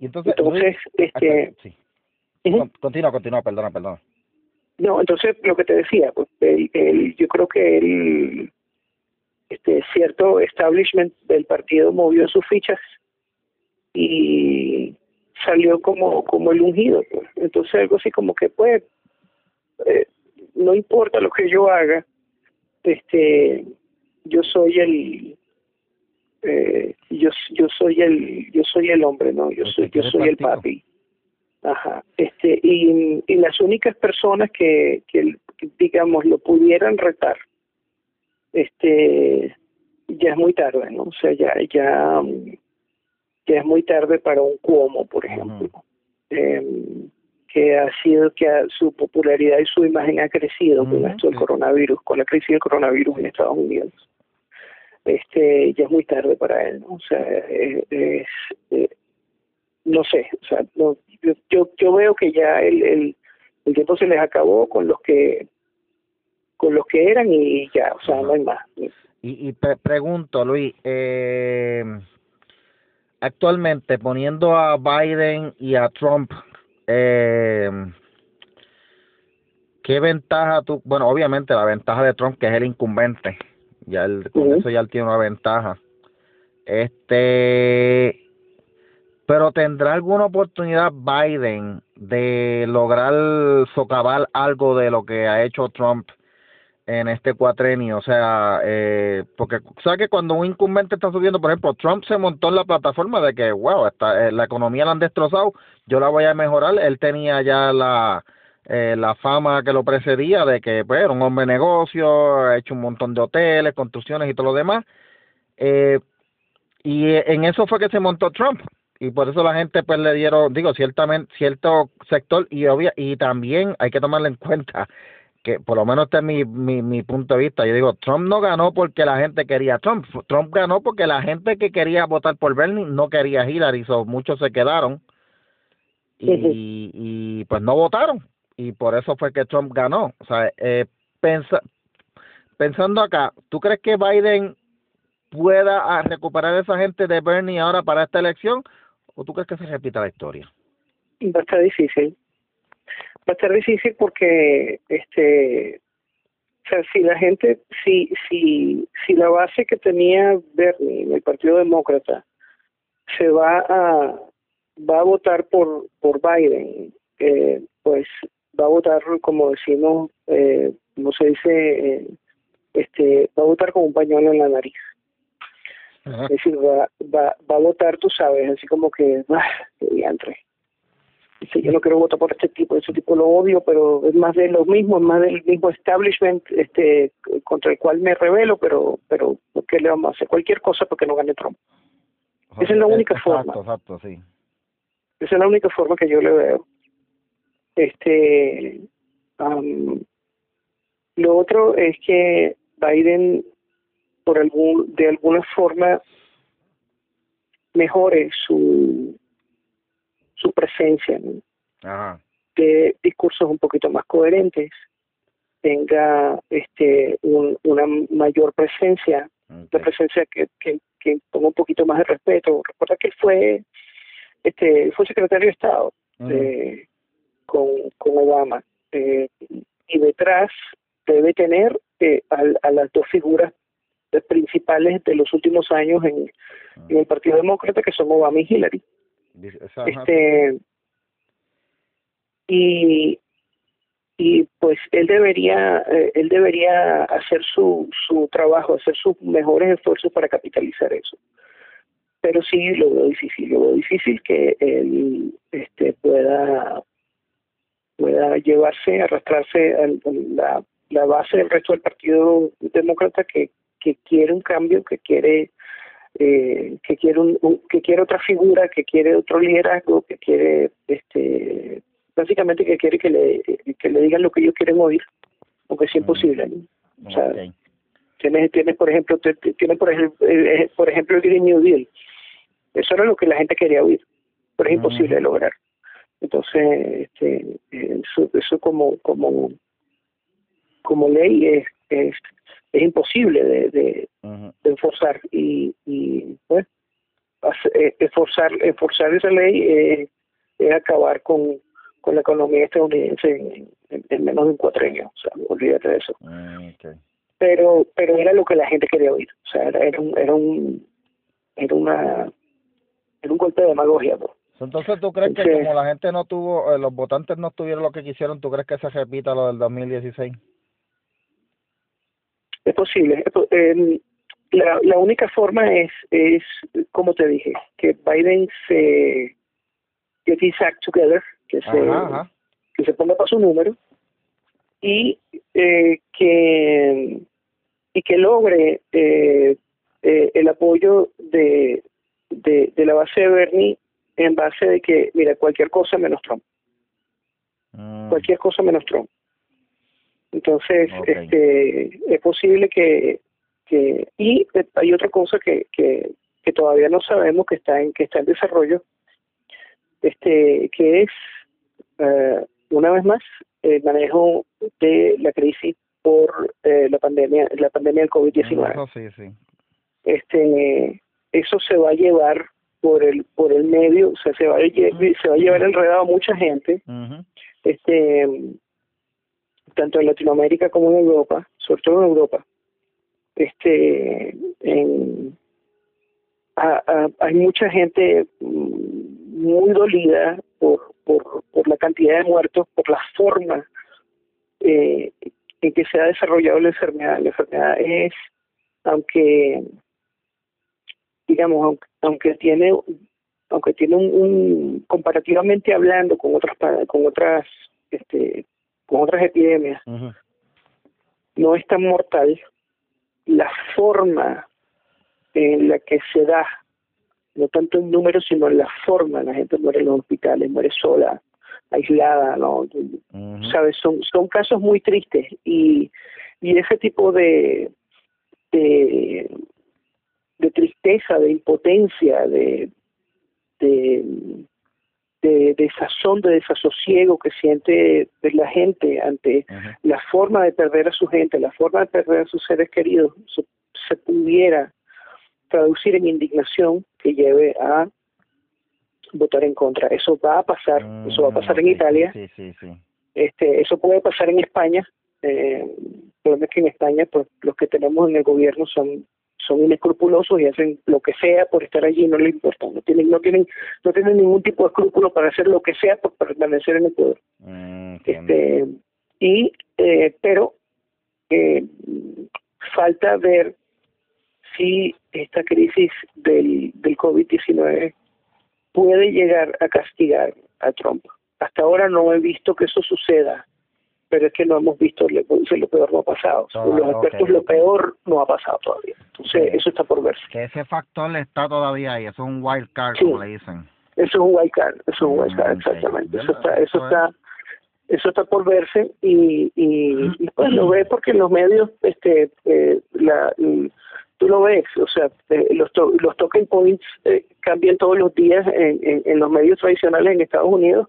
[SPEAKER 2] Y entonces,
[SPEAKER 7] este,
[SPEAKER 2] sí. Continúa, continúa, perdona, perdona.
[SPEAKER 7] no, entonces lo que te decía, pues el, el- yo creo que el este cierto establishment del partido movió sus fichas y salió como como el ungido, pues. entonces algo así como que pues eh, no importa lo que yo haga, este yo soy el eh, yo yo soy el yo soy el hombre no yo soy yo soy el papi ajá. Este y, y las únicas personas que, que digamos lo pudieran retar este ya es muy tarde no o sea ya ya ya es muy tarde para un Cuomo por ejemplo. Em, que ha sido que su popularidad y su imagen ha crecido con esto del coronavirus, con la crisis del coronavirus en Estados Unidos. Este, ya es muy tarde para él, ¿no? O sea, es, no sé, o sea, no, yo, yo, veo que ya el, el, el tiempo se les acabó con los que con los que eran y ya, o sea, no hay más.
[SPEAKER 2] Y, y pregunto, Luis, eh, actualmente poniendo a Biden y a Trump, eh, ¿qué ventaja tú? Bueno, obviamente la ventaja de Trump, que es el incumbente, ya el, con eso ya él tiene una ventaja. Este, pero tendrá alguna oportunidad Biden de lograr socavar algo de lo que ha hecho Trump en este cuatrenio, o sea, eh, porque sabes que cuando un incumbente está subiendo, por ejemplo, Trump se montó en la plataforma de que, wow, está, eh, la economía la han destrozado, yo la voy a mejorar, él tenía ya la, eh, la fama que lo precedía de que pues, era un hombre de negocio, ha hecho un montón de hoteles, construcciones y todo lo demás, eh, y en eso fue que se montó Trump, y por eso la gente pues le dieron, digo, ciertamente, cierto sector, y obvia, y también hay que tomarlo en [LAUGHS] cuenta, que por lo menos este es mi, mi, mi punto de vista. Yo digo, Trump no ganó porque la gente quería Trump. Trump ganó porque la gente que quería votar por Bernie no quería Hillary, so muchos se quedaron y, y pues no votaron. Y por eso fue que Trump ganó. O sea, eh, pensa, pensando acá, ¿tú crees que Biden pueda ah, recuperar a esa gente de Bernie ahora para esta elección? ¿O tú crees que se repita la historia?
[SPEAKER 7] Va a estar difícil va a estar difícil porque este o sea si la gente si si si la base que tenía Bernie en el Partido Demócrata se va a va a votar por por Biden eh, pues va a votar como decimos eh, como se dice eh, este va a votar con un pañuelo en la nariz es decir va, va va a votar tú sabes así como que ah, que diantre Dice, yo no quiero votar por este tipo, ese tipo lo odio, pero es más de lo mismo, es más del mismo establishment este contra el cual me revelo, pero pero ¿qué le vamos a hacer? Cualquier cosa porque no gane Trump. Esa es la única forma.
[SPEAKER 2] Exacto, sí.
[SPEAKER 7] Esa es la única forma que yo le veo. Este, lo otro es que Biden, por algún, de alguna forma, mejore su su presencia, de discursos un poquito más coherentes, tenga este una mayor presencia, una presencia que, que, que ponga un poquito más de respeto. Recuerda que él fue este fue secretario de Estado con, con Obama eh, y detrás debe tener eh, a, las dos figuras principales de los últimos años en, en el Partido Demócrata que son Obama y Hillary. Este y y pues él debería eh, él debería hacer su su trabajo hacer sus mejores esfuerzos para capitalizar eso. Pero sí lo veo difícil lo veo difícil que él este pueda pueda llevarse arrastrarse a, la, la base del resto del partido demócrata que que quiere un cambio que quiere eh, que quiere un, que quiere otra figura, que quiere otro liderazgo, que quiere este básicamente que quiere que le que le digan lo que ellos quieren oír, aunque es imposible. O sea, tienes tienes por ejemplo tienes por ejemplo eh, eh, por ejemplo el Green New Deal. Eso era lo que la gente quería oír, pero es imposible de lograr. Entonces, este, eso, eso como como como ley es, es es imposible de, de, enforzar. Y, y pues eh, enforzar enforzar esa ley es, es acabar con, con la economía estadounidense en, menos de un cuatrenio. O sea olvídate de eso.
[SPEAKER 2] Mm,
[SPEAKER 7] pero pero era lo que la gente quería oír. O sea era, un era un era una era un golpe de demagogia ¿no?
[SPEAKER 2] Entonces, ¿tú crees que como la gente no tuvo, eh, los votantes no tuvieron lo que quisieron, ¿tú crees que se repita lo del 2016?
[SPEAKER 7] Es posible. Eh, la, la única forma es, es, como te dije, que Biden se get his act together, que se, que se ponga para su número y eh, que y que logre eh, eh, el apoyo de, de, de la base de Bernie en base de que, mira, cualquier cosa menos Trump. Mm. Cualquier cosa menos Trump. Entonces,
[SPEAKER 2] Okay.
[SPEAKER 7] este, es posible que, que y hay otra cosa que, que, que todavía no sabemos que está en que está en desarrollo, este, que es eh, una vez más el manejo de la crisis por eh, la pandemia, la pandemia del COVID-19
[SPEAKER 2] Eso sí, sí.
[SPEAKER 7] este eso se va a llevar por el por el medio o sea se va a lle- se va a llevar enredado a mucha gente este tanto en Latinoamérica como en Europa sobre todo en Europa este en hay mucha gente mm, muy dolida por, la cantidad de muertos por la forma eh, en que se ha desarrollado la enfermedad. La enfermedad es aunque digamos aunque, aunque tiene aunque tiene un, comparativamente hablando con otras con otras este con otras epidemias no es tan mortal la forma en la que se da no tanto en número sino en la forma la gente muere en los hospitales muere sola aislada no
[SPEAKER 2] Ujú.
[SPEAKER 7] sabes son son casos muy tristes y y ese tipo de de, de tristeza de impotencia de de de desazón de desasosiego que siente la gente ante la forma de perder a su gente la forma de perder a sus seres queridos se, se pudiera traducir en indignación que lleve a votar en contra. Eso va a pasar eso va a pasar en
[SPEAKER 2] Mm,
[SPEAKER 7] Italia.
[SPEAKER 2] Sí, sí, sí.
[SPEAKER 7] este eso puede pasar en España eh, el problema es que en España pues los que tenemos en el gobierno son son inescrupulosos y hacen lo que sea por estar allí no les importa no tienen no tienen no tienen ningún tipo de escrúpulo para hacer lo que sea por permanecer en el poder
[SPEAKER 2] Mm,
[SPEAKER 7] este y eh, pero eh, falta ver si esta crisis del del COVID-19 puede llegar a castigar a Trump. Hasta ahora no he visto que eso suceda, pero es que no hemos visto lo, lo peor no ha pasado. Los
[SPEAKER 2] Ah, ok,
[SPEAKER 7] expertos, lo peor no ha pasado todavía. Entonces, eso está por verse.
[SPEAKER 2] Que ese factor está todavía ahí, eso es un wild card,
[SPEAKER 7] Sí.
[SPEAKER 2] como le dicen.
[SPEAKER 7] Eso es un wild card, eso es un wild card,
[SPEAKER 2] Mm, ok.
[SPEAKER 7] exactamente. Eso está, eso
[SPEAKER 2] eso
[SPEAKER 7] está, eso está por verse y, y, y, pues lo ves porque en los medios, este, eh, la, mm, tú lo ves, o sea, eh, los to- los token points eh, cambian todos los días en, en, en los medios tradicionales en Estados Unidos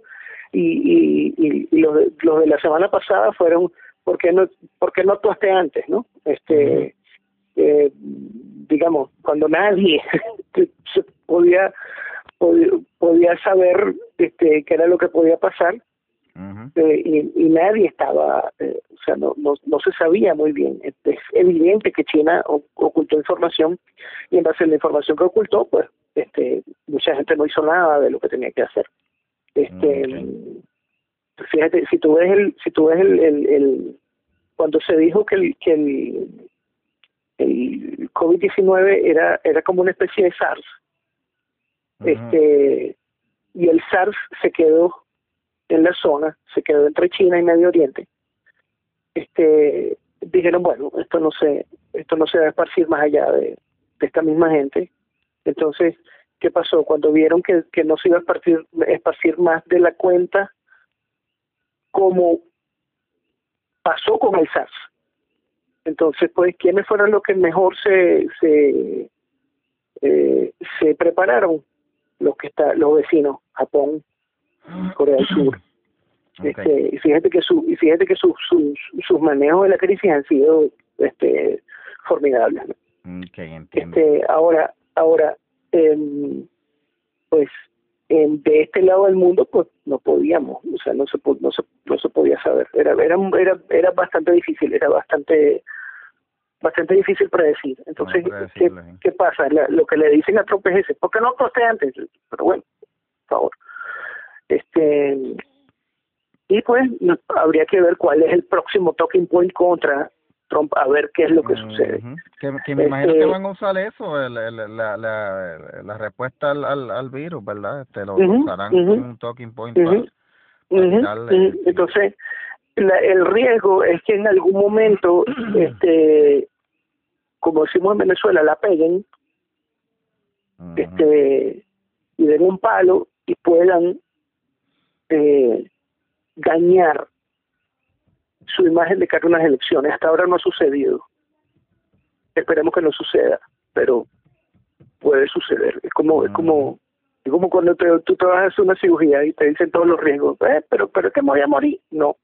[SPEAKER 7] y, y, y, los, de, los de la semana pasada fueron ¿por qué no, por qué no actuaste antes, no? Este, eh, digamos, cuando nadie [LAUGHS] se podía podía, podía saber este, qué era lo que podía pasar eh, y, y nadie estaba, eh, o sea, no, no, no se sabía muy bien. Es es evidente que China ocultó información y en base a la información que ocultó, pues este, mucha gente no hizo nada de lo que tenía que hacer. Este, Fíjate, si tú ves el, si tú ves el, el, el- cuando se dijo que el, que el, el COVID-19 era, era como una especie de SARS, este y el SARS se quedó en la zona, se quedó entre China y Medio Oriente. Este dijeron, bueno, esto no se esto no se va a esparcir más allá de, de esta misma gente. Entonces, ¿qué pasó? Cuando vieron que, que no se iba a esparcir, esparcir más de la cuenta, como pasó con el SARS. Entonces, pues, ¿quiénes fueron los que mejor se, se, eh, se prepararon? Los que está, los vecinos, Japón, Corea del Sur. [CLEARS THROAT] Este, y fíjate que su, y fíjate que sus sus sus manejos de la crisis han sido este formidables. ¿no?
[SPEAKER 2] Entiendo.
[SPEAKER 7] Este, ahora, ahora, em, pues, em, de este lado del mundo, pues, no podíamos, o sea, no se, no se, no se podía saber. Era, era, era, era bastante difícil, era bastante, bastante difícil predecir. Entonces,
[SPEAKER 2] No,
[SPEAKER 7] ¿qué,
[SPEAKER 2] sí.
[SPEAKER 7] qué pasa? La- lo que le dicen a Trump es ese, ¿por qué no actuaste antes? Pero bueno, por favor. Este, y pues, habría que ver cuál es el próximo talking point contra Trump, a ver qué es lo que sucede.
[SPEAKER 2] Que, que me imagino
[SPEAKER 7] Este-
[SPEAKER 2] que van a usar eso, el, el- la, la, la respuesta al, al, al virus, ¿verdad? Este, lo
[SPEAKER 7] Ujú,
[SPEAKER 2] usarán como un talking point para, para.
[SPEAKER 7] Entonces, la- el riesgo es que en algún momento, [CLEARS THROAT] este, como decimos en Venezuela, la peguen, este, y den un palo y puedan, eh, dañar su imagen de cara a unas elecciones. Hasta ahora no ha sucedido. Esperemos que no suceda, pero puede suceder. Es como, es como, es como cuando te, tú te vas a hacer una cirugía y te dicen todos los riesgos. Eh, pero, pero es que me voy a morir. No,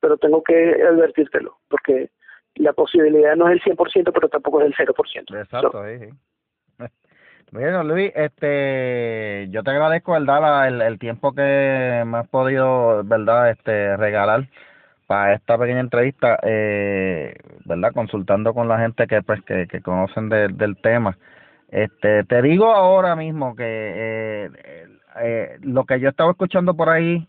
[SPEAKER 7] pero tengo que advertírtelo, porque la posibilidad no es el 100%, pero tampoco es el 0%.
[SPEAKER 2] Exacto, sí, sí. [LAUGHS] Bueno, Luis, este, yo te agradezco, ¿verdad?, el, el tiempo que me has podido, ¿verdad?, este, regalar para esta pequeña entrevista, eh, ¿verdad?, consultando con la gente que, pues, que, conocen del tema. Este, te digo ahora mismo que eh, eh, lo que yo estaba escuchando por ahí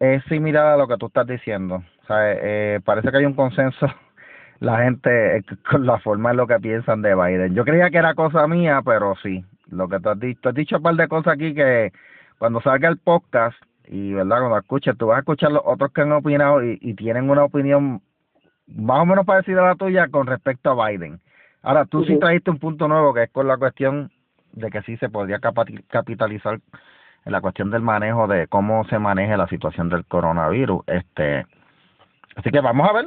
[SPEAKER 2] es similar a lo que tú estás diciendo. O sea, eh, parece que hay un consenso [LAUGHS] la gente [LAUGHS] con la forma en lo que piensan de Biden. Yo creía que era cosa mía, pero sí, lo que tú has dicho, has dicho un par de cosas aquí que cuando salga el podcast y verdad cuando escuches, tú vas a escuchar los otros que han opinado y, y tienen una opinión más o menos parecida a la tuya con respecto a Biden. Ahora, tú sí trajiste un punto nuevo que es con la cuestión de que sí se podría capitalizar en la cuestión del manejo de cómo se maneja la situación del coronavirus. Este, así que vamos a ver.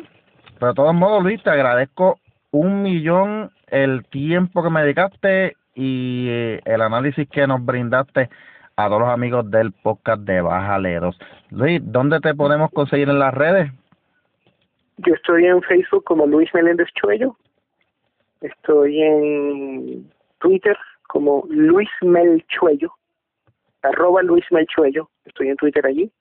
[SPEAKER 2] Pero de todos modos, Luis, te agradezco un millón el tiempo que me dedicaste y eh, el análisis que nos brindaste a todos los amigos del podcast de Bajaleros. Luis, ¿dónde te podemos conseguir en las redes?
[SPEAKER 7] Yo estoy en Facebook como Luis Meléndez Chuello. Estoy en Twitter como Luis Melchuello arroba Luis Melchuello, estoy en Twitter allí.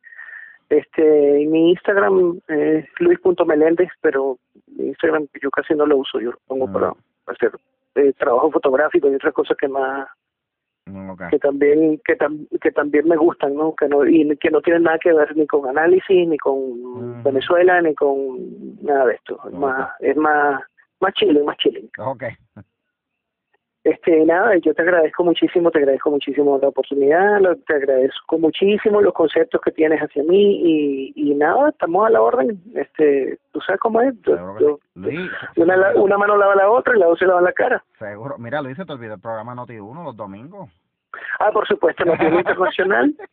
[SPEAKER 7] Este, mi Instagram es luis.meléndez, pero mi Instagram yo casi no lo uso, yo lo pongo para hacer eh, trabajo fotográfico y otras cosas que más que también que, que también me gustan no que no y que no tienen nada que ver ni con análisis ni con Venezuela ni con nada de esto. Es más es más más chile más chile
[SPEAKER 2] okay
[SPEAKER 7] este, nada, yo te agradezco muchísimo, te agradezco muchísimo la oportunidad, te agradezco muchísimo los conceptos que tienes hacia mí y, y nada, estamos a la orden. Este, tú sabes cómo es. una, una mano lava la otra y la otra se lava la cara.
[SPEAKER 2] Seguro. Mira, Luis, se te olvidó el programa Noti 1 los domingos.
[SPEAKER 7] Ah, por supuesto, Noti 1 Internacional. [LAUGHS]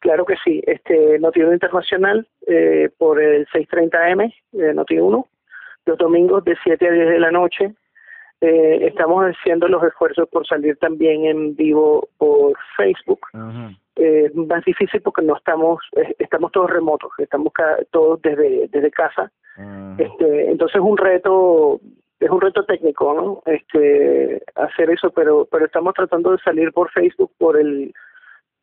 [SPEAKER 7] Claro que sí. Este, Noti 1 Internacional eh, por el 630M, eh, Noti 1, los domingos de 7 a 10 de la noche eh, estamos haciendo los esfuerzos por salir también en vivo por Facebook. eh, más difícil porque no estamos, eh, estamos todos remotos, estamos todos desde, desde casa. este, entonces es un reto, es un reto técnico, ¿no? Este, hacer eso, pero, pero estamos tratando de salir por Facebook, por el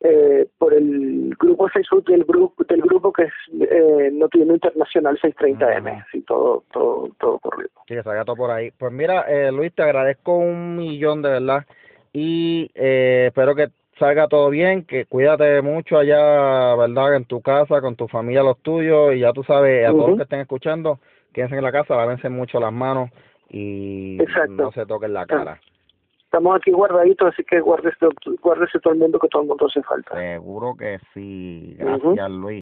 [SPEAKER 7] eh, por el grupo Facebook del grupo del grupo que es eh, no tiene internacional 630M así todo todo todo corrido
[SPEAKER 2] sí todo por ahí. Pues mira eh, Luis te agradezco un millón de verdad. Y eh, espero que salga todo bien que cuídate mucho allá verdad en tu casa con tu familia los tuyos. Y ya tú sabes a todos los que estén escuchando quédense en la casa lávense mucho las manos y no se toquen la cara
[SPEAKER 7] estamos aquí guardaditos, así que guárdese, guárdese todo el mundo que todo el mundo hace falta.
[SPEAKER 2] Seguro que sí. Gracias, Luis.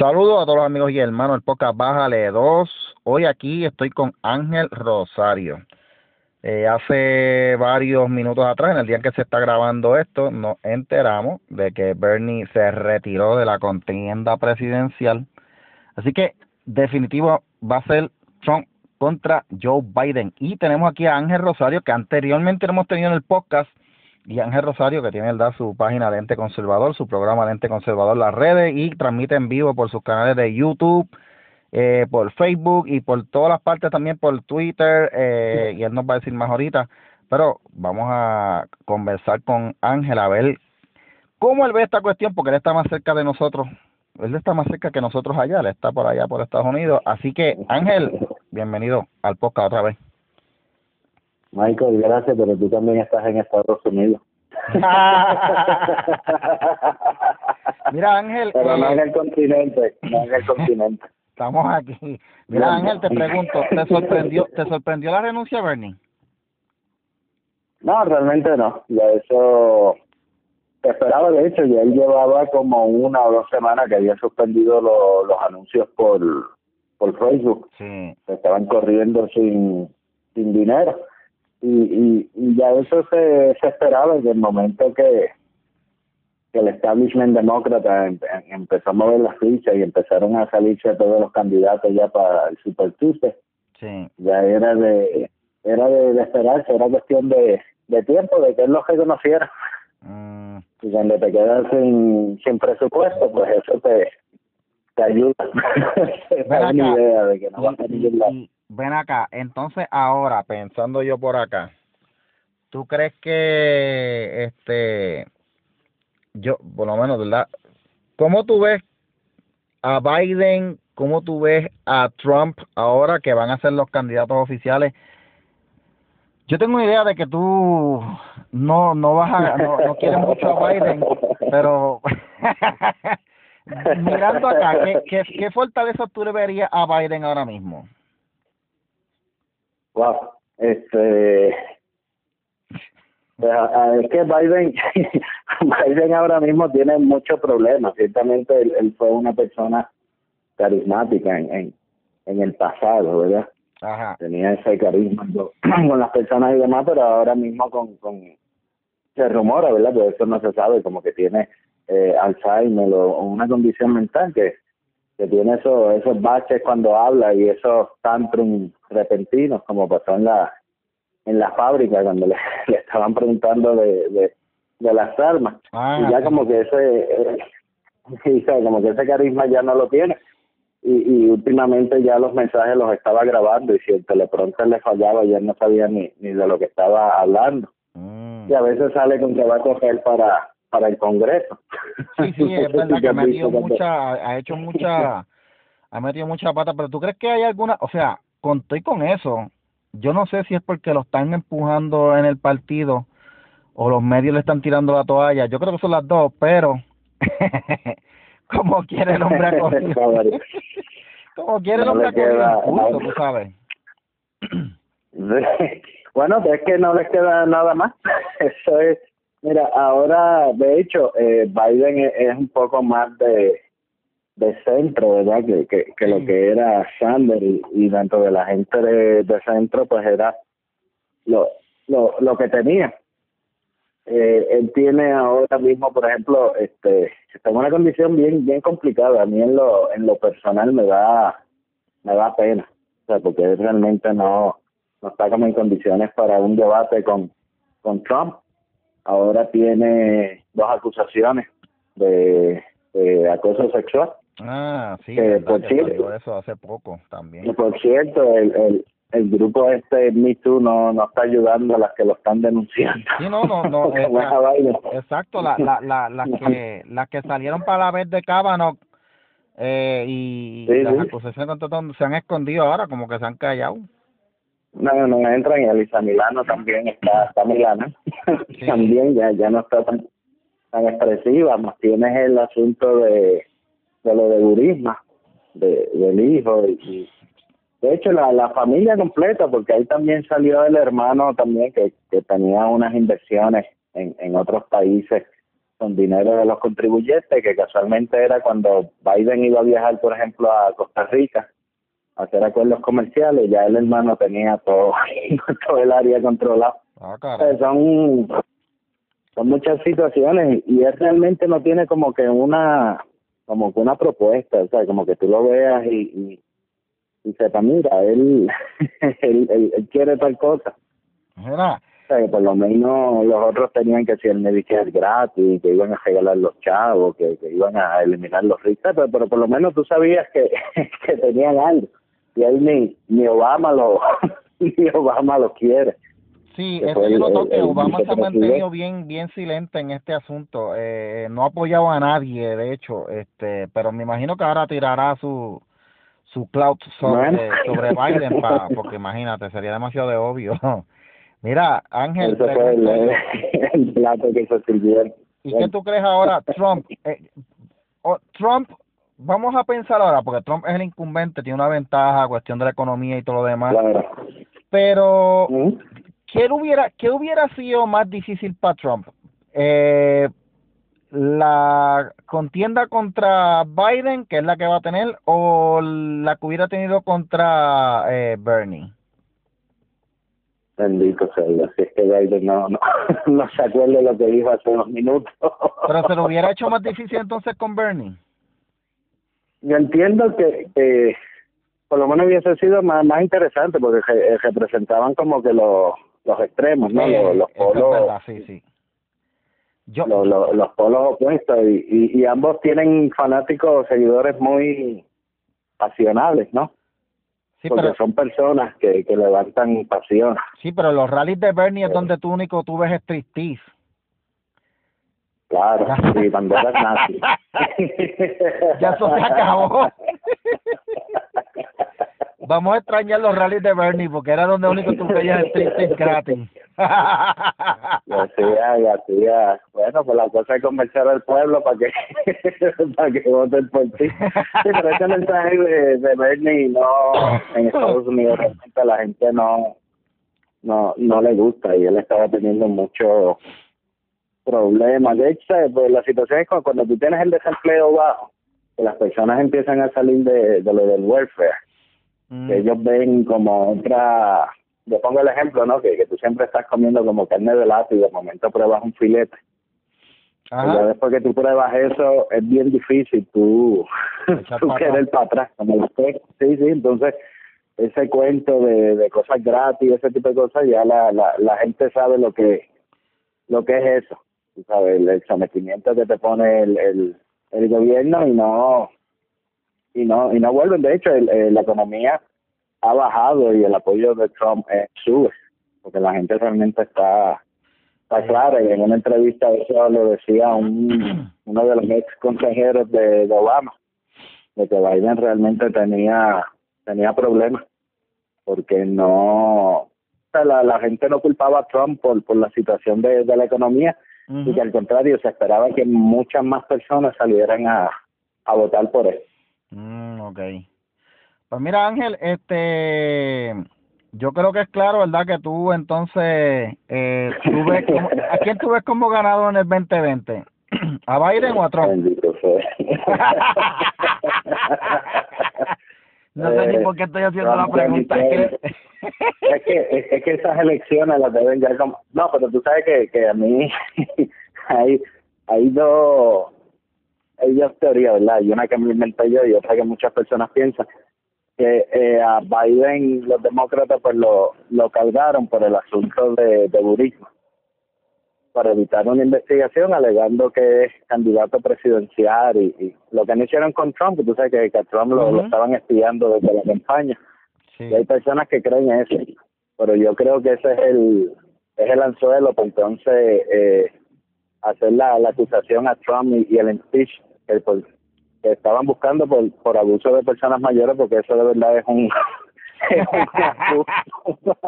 [SPEAKER 2] Saludos a todos los amigos y hermanos del podcast Bájale 2. Hoy aquí estoy con Ángel Rosario. Eh, hace varios minutos atrás, en el día en que se está grabando esto, nos enteramos de que Bernie se retiró de la contienda presidencial. Así que definitivo va a ser Trump contra Joe Biden. Y tenemos aquí a Ángel Rosario, que anteriormente hemos tenido en el podcast y Ángel Rosario, que tiene ¿verdad? su página de Ente Conservador, su programa de Ente Conservador, las redes, y transmite en vivo por sus canales de YouTube, eh, por Facebook y por todas las partes también por Twitter, eh, y él nos va a decir más ahorita. Pero vamos a conversar con Ángel a ver cómo él ve esta cuestión, porque él está más cerca de nosotros. Él está más cerca que nosotros allá, él está por allá, por Estados Unidos. Así que, Ángel, bienvenido al podcast otra vez.
[SPEAKER 8] Michael, gracias, pero tú también estás en Estados Unidos. [LAUGHS]
[SPEAKER 2] Mira, Ángel.
[SPEAKER 8] Pero no en el continente, no en el continente. [LAUGHS]
[SPEAKER 2] estamos aquí. Mira, Ángel, te pregunto, ¿te sorprendió, te sorprendió la renuncia, Bernie?
[SPEAKER 8] No, realmente no. Ya eso se esperaba, de hecho, ya él llevaba como una o dos semanas que había suspendido lo- los anuncios por, por Facebook.
[SPEAKER 2] Sí.
[SPEAKER 8] Se estaban corriendo sin, sin dinero. Y, y, y ya eso se, se esperaba desde el momento que, que el establishment demócrata em- em- empezó a mover las fichas y empezaron a salirse todos los candidatos ya para el Super Tuesday
[SPEAKER 2] Sí.
[SPEAKER 8] ya era de era de, de esperarse, era cuestión de, de tiempo, de que él los reconociera.
[SPEAKER 2] Mm,
[SPEAKER 8] Y cuando te quedas sin, sin presupuesto, pues eso te, te ayuda. [LAUGHS] te
[SPEAKER 2] Ven
[SPEAKER 8] da una idea de que no vas a ningún lado.
[SPEAKER 2] Ven acá, entonces ahora, pensando yo por acá, ¿tú crees que, este, yo, por lo menos, ¿verdad? ¿Cómo tú ves a Biden, cómo tú ves a Trump ahora que van a ser los candidatos oficiales? Yo tengo una idea de que tú no no vas a no, no quieres [LAUGHS] mucho a Biden, pero [LAUGHS] mirando acá, ¿qué, qué, qué fortaleza tú le verías a Biden ahora mismo?
[SPEAKER 8] Wow, este pues, es que Biden [LAUGHS] Biden ahora mismo tiene muchos problemas ciertamente él, él fue una persona carismática en, en en el pasado verdad
[SPEAKER 2] Ajá.
[SPEAKER 8] tenía ese carisma con, [CLEARS THROAT] con las personas y demás pero ahora mismo con con se rumora verdad pero eso no se sabe como que tiene eh, Alzheimer o, o una condición mental que que tiene esos esos baches cuando habla y esos tantrum repentinos como pasó en la en la fábrica cuando [LAUGHS] le, le estaban preguntando de, de de las armas.
[SPEAKER 2] Ah,
[SPEAKER 8] y ya como que ese eh, [LAUGHS] como que ese carisma ya no lo tiene. Y, y últimamente ya los mensajes los estaba grabando y si el teleprompter le fallaba ya no sabía ni ni de lo que estaba hablando.
[SPEAKER 2] Mm.
[SPEAKER 8] y a veces sale con que va a coger para para el Congreso
[SPEAKER 2] Sí, sí, es verdad que ha [LAUGHS] metido mucha, ha hecho mucha, ha metido mucha pata, pero ¿tú crees que hay alguna, o sea, con estoy con eso, yo no sé si es porque lo están empujando en el partido o los medios le están tirando la toalla, yo creo que son las dos, pero [LAUGHS] como quiere el hombre ha cogido,
[SPEAKER 8] Pobre.
[SPEAKER 2] como quiere el hombre
[SPEAKER 8] le
[SPEAKER 2] ha cogido
[SPEAKER 8] queda-
[SPEAKER 2] impulso,
[SPEAKER 8] no.
[SPEAKER 2] tú sabes. [CLEARS THROAT]
[SPEAKER 8] bueno, es que no les queda nada más. [LAUGHS] Eso es, mira, ahora, de hecho, eh, Biden es, es un poco más de, de centro, ¿verdad? Que, que, que lo que era Sanders y, y dentro de la gente de, de centro, pues era lo, lo, lo que tenía. Eh, él tiene ahora mismo, por ejemplo, este, está en una condición bien, bien complicada. A mí en lo, en lo personal me da, me da pena, o sea, porque él realmente no, no está como en condiciones para un debate con, con Trump. Ahora tiene dos acusaciones de, de acoso sexual.
[SPEAKER 2] Ah, sí,
[SPEAKER 8] Que,
[SPEAKER 2] verdad
[SPEAKER 8] por
[SPEAKER 2] que
[SPEAKER 8] cierto-
[SPEAKER 2] eso hace poco
[SPEAKER 8] Y
[SPEAKER 2] también.
[SPEAKER 8] por cierto, el, el, el grupo este Me Too no, no está ayudando a las que lo están denunciando.
[SPEAKER 2] Sí, no, no, no, [LAUGHS] eh, la-
[SPEAKER 8] vaina.
[SPEAKER 2] Exacto, la, la, la, las [LAUGHS] que las que salieron para la vez de Cábano eh, y
[SPEAKER 8] Sí,
[SPEAKER 2] las
[SPEAKER 8] sí.
[SPEAKER 2] acusaciones se han escondido ahora, como que se han callado.
[SPEAKER 8] No, no entran y Elisa Milano también está, está Milana.
[SPEAKER 2] Sí. [LAUGHS]
[SPEAKER 8] también ya, ya no está tan, tan expresiva, más tienes el asunto de, de lo de Burisma, de, del hijo y, y de hecho la, la familia completa, porque ahí también salió el hermano también que, que tenía unas inversiones en, en otros países con dinero de los contribuyentes, que casualmente era cuando Biden iba a viajar, por ejemplo, a Costa Rica hacer acuerdos comerciales, ya el hermano tenía todo, [LAUGHS] todo el área controlado.
[SPEAKER 2] Ah,
[SPEAKER 8] son, son muchas situaciones y él realmente no tiene como que una como que una propuesta, o sea, como que tú lo veas y, y, y sepa, mira, él, [LAUGHS] él, él, él quiere tal cosa.
[SPEAKER 2] Mira,
[SPEAKER 8] O sea, que por lo menos los otros tenían que ser Medicare gratis, que iban a regalar los chavos, que, que iban a eliminar los ricos, pero, pero por lo menos tú sabías que, [LAUGHS] que tenían algo. Y él ni, ni Obama lo [LAUGHS] ni Obama lo quiere.
[SPEAKER 2] sí, eso yo noto que Obama se ha mantenido bien bien silente en este asunto. Eh, no ha apoyado a nadie, de hecho, este, pero me imagino que ahora tirará su su cloud sobre,
[SPEAKER 8] Bueno. [LAUGHS]
[SPEAKER 2] sobre Biden, pa, porque imagínate, sería demasiado de obvio. [LAUGHS] Mira, Ángel,
[SPEAKER 8] Ese fue el, el plato que se sirvieron.
[SPEAKER 2] ¿Y qué tú crees ahora, Trump? Eh, Trump vamos a pensar ahora, porque Trump es el incumbente, tiene una ventaja, cuestión de la economía y todo lo demás.
[SPEAKER 8] Claro.
[SPEAKER 2] Pero. ¿qué hubiera, qué hubiera sido más difícil para Trump? Eh, la contienda contra Biden, que es la que va a tener, o la que hubiera tenido contra eh, Bernie.
[SPEAKER 8] Bendito sea Dios, si es que Biden no, no, [LAUGHS] no se acuerda de lo que dijo hace unos minutos.
[SPEAKER 2] Pero se lo hubiera hecho [LAUGHS] más difícil entonces con Bernie.
[SPEAKER 8] Yo entiendo que, que por lo menos hubiese sido más, más interesante porque re- representaban como que los, los extremos, ¿no?
[SPEAKER 2] Eh,
[SPEAKER 8] los,
[SPEAKER 2] es
[SPEAKER 8] polos,
[SPEAKER 2] verdad, sí, sí. Yo,
[SPEAKER 8] los, los, los polos opuestos y, y, y ambos tienen fanáticos, seguidores muy pasionales, ¿no?
[SPEAKER 2] sí,
[SPEAKER 8] Porque
[SPEAKER 2] pero,
[SPEAKER 8] son personas que, que levantan pasión.
[SPEAKER 2] sí, pero los rallies de Bernie es donde tú único tú ves striptease.
[SPEAKER 8] Claro, y banderas nazis. [LAUGHS]
[SPEAKER 2] Ya eso se acabó. Vamos a extrañar los rallies de Bernie porque era donde único tú veías striptease gratis.
[SPEAKER 8] Y hacía, y hacía, bueno, pues la cosa es convencer al pueblo para que [LAUGHS] para que voten por ti. Sí, pero ese mensaje de, de Bernie no, en Estados Unidos realmente a la gente no, no, no le gusta y él estaba teniendo muchos problemas. De hecho, pues la situación es cuando, cuando tú tienes el desempleo bajo, que las personas empiezan a salir de, de lo del welfare
[SPEAKER 2] Mm,
[SPEAKER 8] que ellos ven como otra yo pongo el ejemplo no que, que tú siempre estás comiendo como carne de lata y de momento pruebas un filete.
[SPEAKER 2] Ajá.
[SPEAKER 8] después que tú pruebas eso es bien difícil tú [LAUGHS] tú
[SPEAKER 2] para
[SPEAKER 8] querer para atrás como que sí sí entonces ese cuento de, de cosas gratis ese tipo de cosas ya la, la la gente sabe lo que lo que es eso tú sabes el, el sometimiento que te pone el, el el gobierno y no y no y no vuelven. De hecho el, la economía ha bajado y el apoyo de Trump eh, sube porque la gente realmente está está clara. Y en una entrevista eso lo decía un uno de los ex consejeros de, de Obama de que Biden realmente tenía tenía problemas porque no la, la gente no culpaba a Trump por por la situación de, de la economía y que al contrario se esperaba que muchas más personas salieran a, a votar por él
[SPEAKER 2] Mm, ok. Pues mira, Ángel, este, yo creo que es claro, ¿verdad? Que tú entonces, eh, tú ves como- ¿a quién tú ves como ganador en el 2020? ¿A Biden o a Trump?
[SPEAKER 8] Bendito sea. [LAUGHS]
[SPEAKER 2] No sé ni por qué estoy haciendo la pregunta. es que-
[SPEAKER 8] es que es, es que esas elecciones las deben ya como no pero tú sabes que, que a mí [LAUGHS] hay hay dos hay dos teorías verdad y una que me inventé yo y otra que muchas personas piensan que eh, a Biden los demócratas pues lo lo cargaron por el asunto de, de budismo para evitar una investigación alegando que es candidato presidencial y, y lo que no hicieron con Trump, tú sabes que, que a Trump lo, estaban espiando desde la campaña y hay personas que creen eso pero yo creo que ese es el es el anzuelo para entonces eh, hacer la, la acusación a Trump y, y el impeach que, por- que estaban buscando por por abuso de personas mayores porque eso de verdad es un [LAUGHS] es un. [LAUGHS]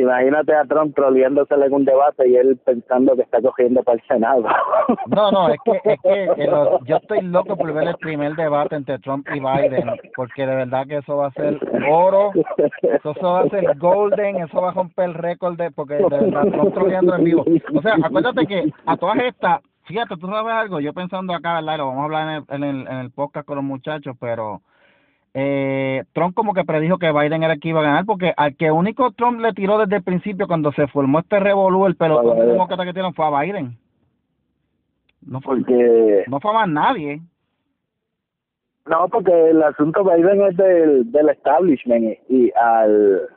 [SPEAKER 8] imagínate a Trump troleándosele en un debate y él pensando que está cogiendo para el Senado [LAUGHS]
[SPEAKER 2] No, no, es que, es [LAUGHS] que lo- yo estoy loco por ver el primer debate entre Trump y Biden, porque de verdad que eso va a ser oro, eso, eso va a ser golden, eso va a romper el récord de, porque de verdad Trump troleando en vivo. O sea, acuérdate que a todas estas, fíjate, tú sabes algo, yo pensando acá, ¿verdad? Y lo vamos a hablar en el, en el, en el podcast con los muchachos, pero eh, Trump como que predijo que Biden era el que iba a ganar, porque al que único Trump le tiró desde el principio cuando se formó este revolú, el pelotón de demócrata que tienen fue a Biden. No fue,
[SPEAKER 8] porque
[SPEAKER 2] no fue más nadie.
[SPEAKER 8] No, porque el asunto Biden es del, del establishment y, y al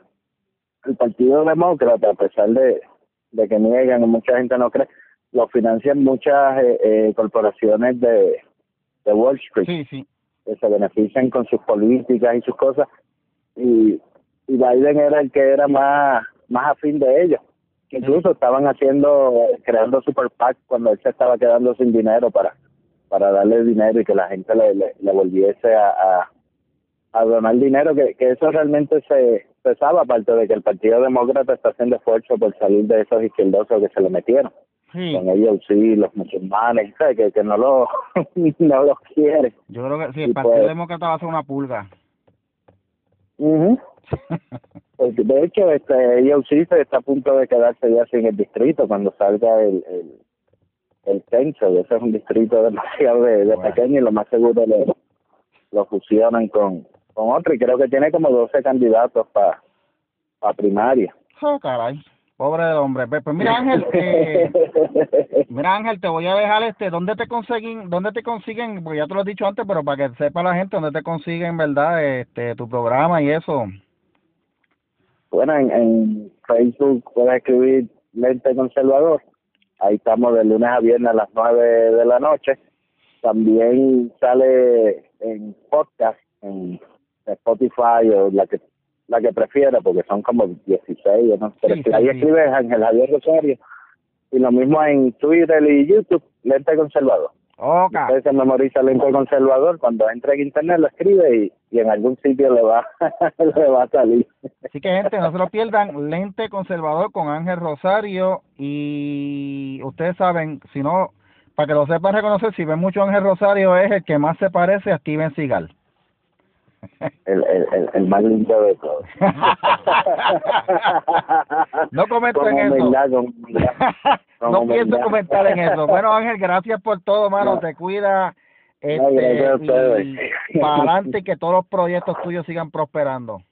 [SPEAKER 8] el Partido Demócrata, a pesar de, de que niegan mucha gente no cree, lo financian muchas eh, eh, corporaciones de, de Wall Street
[SPEAKER 2] Sí, sí.
[SPEAKER 8] Que se benefician con sus políticas y sus cosas. Y, y Biden era el que era más más afín de ellos. Incluso estaban haciendo creando super PAC cuando él se estaba quedando sin dinero para para darle dinero y que la gente le, le, le volviese a, a, a donar dinero que, que eso realmente se, sabe aparte de que el Partido Demócrata está haciendo esfuerzo por salir de esos izquierdosos que se le metieron
[SPEAKER 2] Sí.
[SPEAKER 8] con ellos sí, los musulmanes, ¿sabes? [LAUGHS] Que, que no lo [LAUGHS] no los quiere.
[SPEAKER 2] Yo creo que sí,
[SPEAKER 8] Y
[SPEAKER 2] el Partido
[SPEAKER 8] pues-
[SPEAKER 2] Demócrata va a ser una pulga.
[SPEAKER 8] Ujú. [LAUGHS] Pues, de hecho, este, ellos sí se está a punto de quedarse ya sin el distrito cuando salga el, el, el censo. Ese es un distrito demasiado de, de
[SPEAKER 2] Bueno.
[SPEAKER 8] pequeño y lo más seguro lo, lo fusionan con, con otro. Y creo que tiene como 12 candidatos para pa primaria.
[SPEAKER 2] Oh, caray. Pobre del hombre. Pues, mira, Ángel, eh, [LAUGHS] mira, Ángel, te voy a dejar este, ¿dónde te consiguen, dónde te consiguen? Porque ya te lo he dicho antes, pero para que sepa la gente, ¿dónde te consiguen, verdad, este, tu programa y eso?
[SPEAKER 8] Bueno, en, en Facebook puedes escribir Lente Conservador. Ahí estamos de lunes a viernes a las 9 de la noche. También sale en podcast, en Spotify o la que la que prefiera, porque son como 16, ¿no? Pero
[SPEAKER 2] Sí,
[SPEAKER 8] si ahí
[SPEAKER 2] sí.
[SPEAKER 8] escribes Ángel Javier Rosario. Y lo mismo en Twitter y YouTube, Lente Conservador.
[SPEAKER 2] Ok.
[SPEAKER 8] Usted se memoriza Lente Conservador, cuando entre en internet lo escribe y, y en algún sitio le va, [LAUGHS] le va a salir.
[SPEAKER 2] Así que gente, no se lo pierdan, Lente Conservador con Ángel Rosario y ustedes saben, si no, para que lo sepan reconocer, si ven mucho Ángel Rosario es el que más se parece a Steven Seagal.
[SPEAKER 8] El, el, el, el más lindo de todos. [LAUGHS]
[SPEAKER 2] No comento en eso.
[SPEAKER 8] humildad, con humildad. [LAUGHS]
[SPEAKER 2] No pienso comentar en eso. Bueno, Ángel, gracias por todo, mano.
[SPEAKER 8] No.
[SPEAKER 2] Te cuida.
[SPEAKER 8] No,
[SPEAKER 2] Este,
[SPEAKER 8] ustedes.
[SPEAKER 2] y para adelante y que todos los proyectos tuyos sigan prosperando.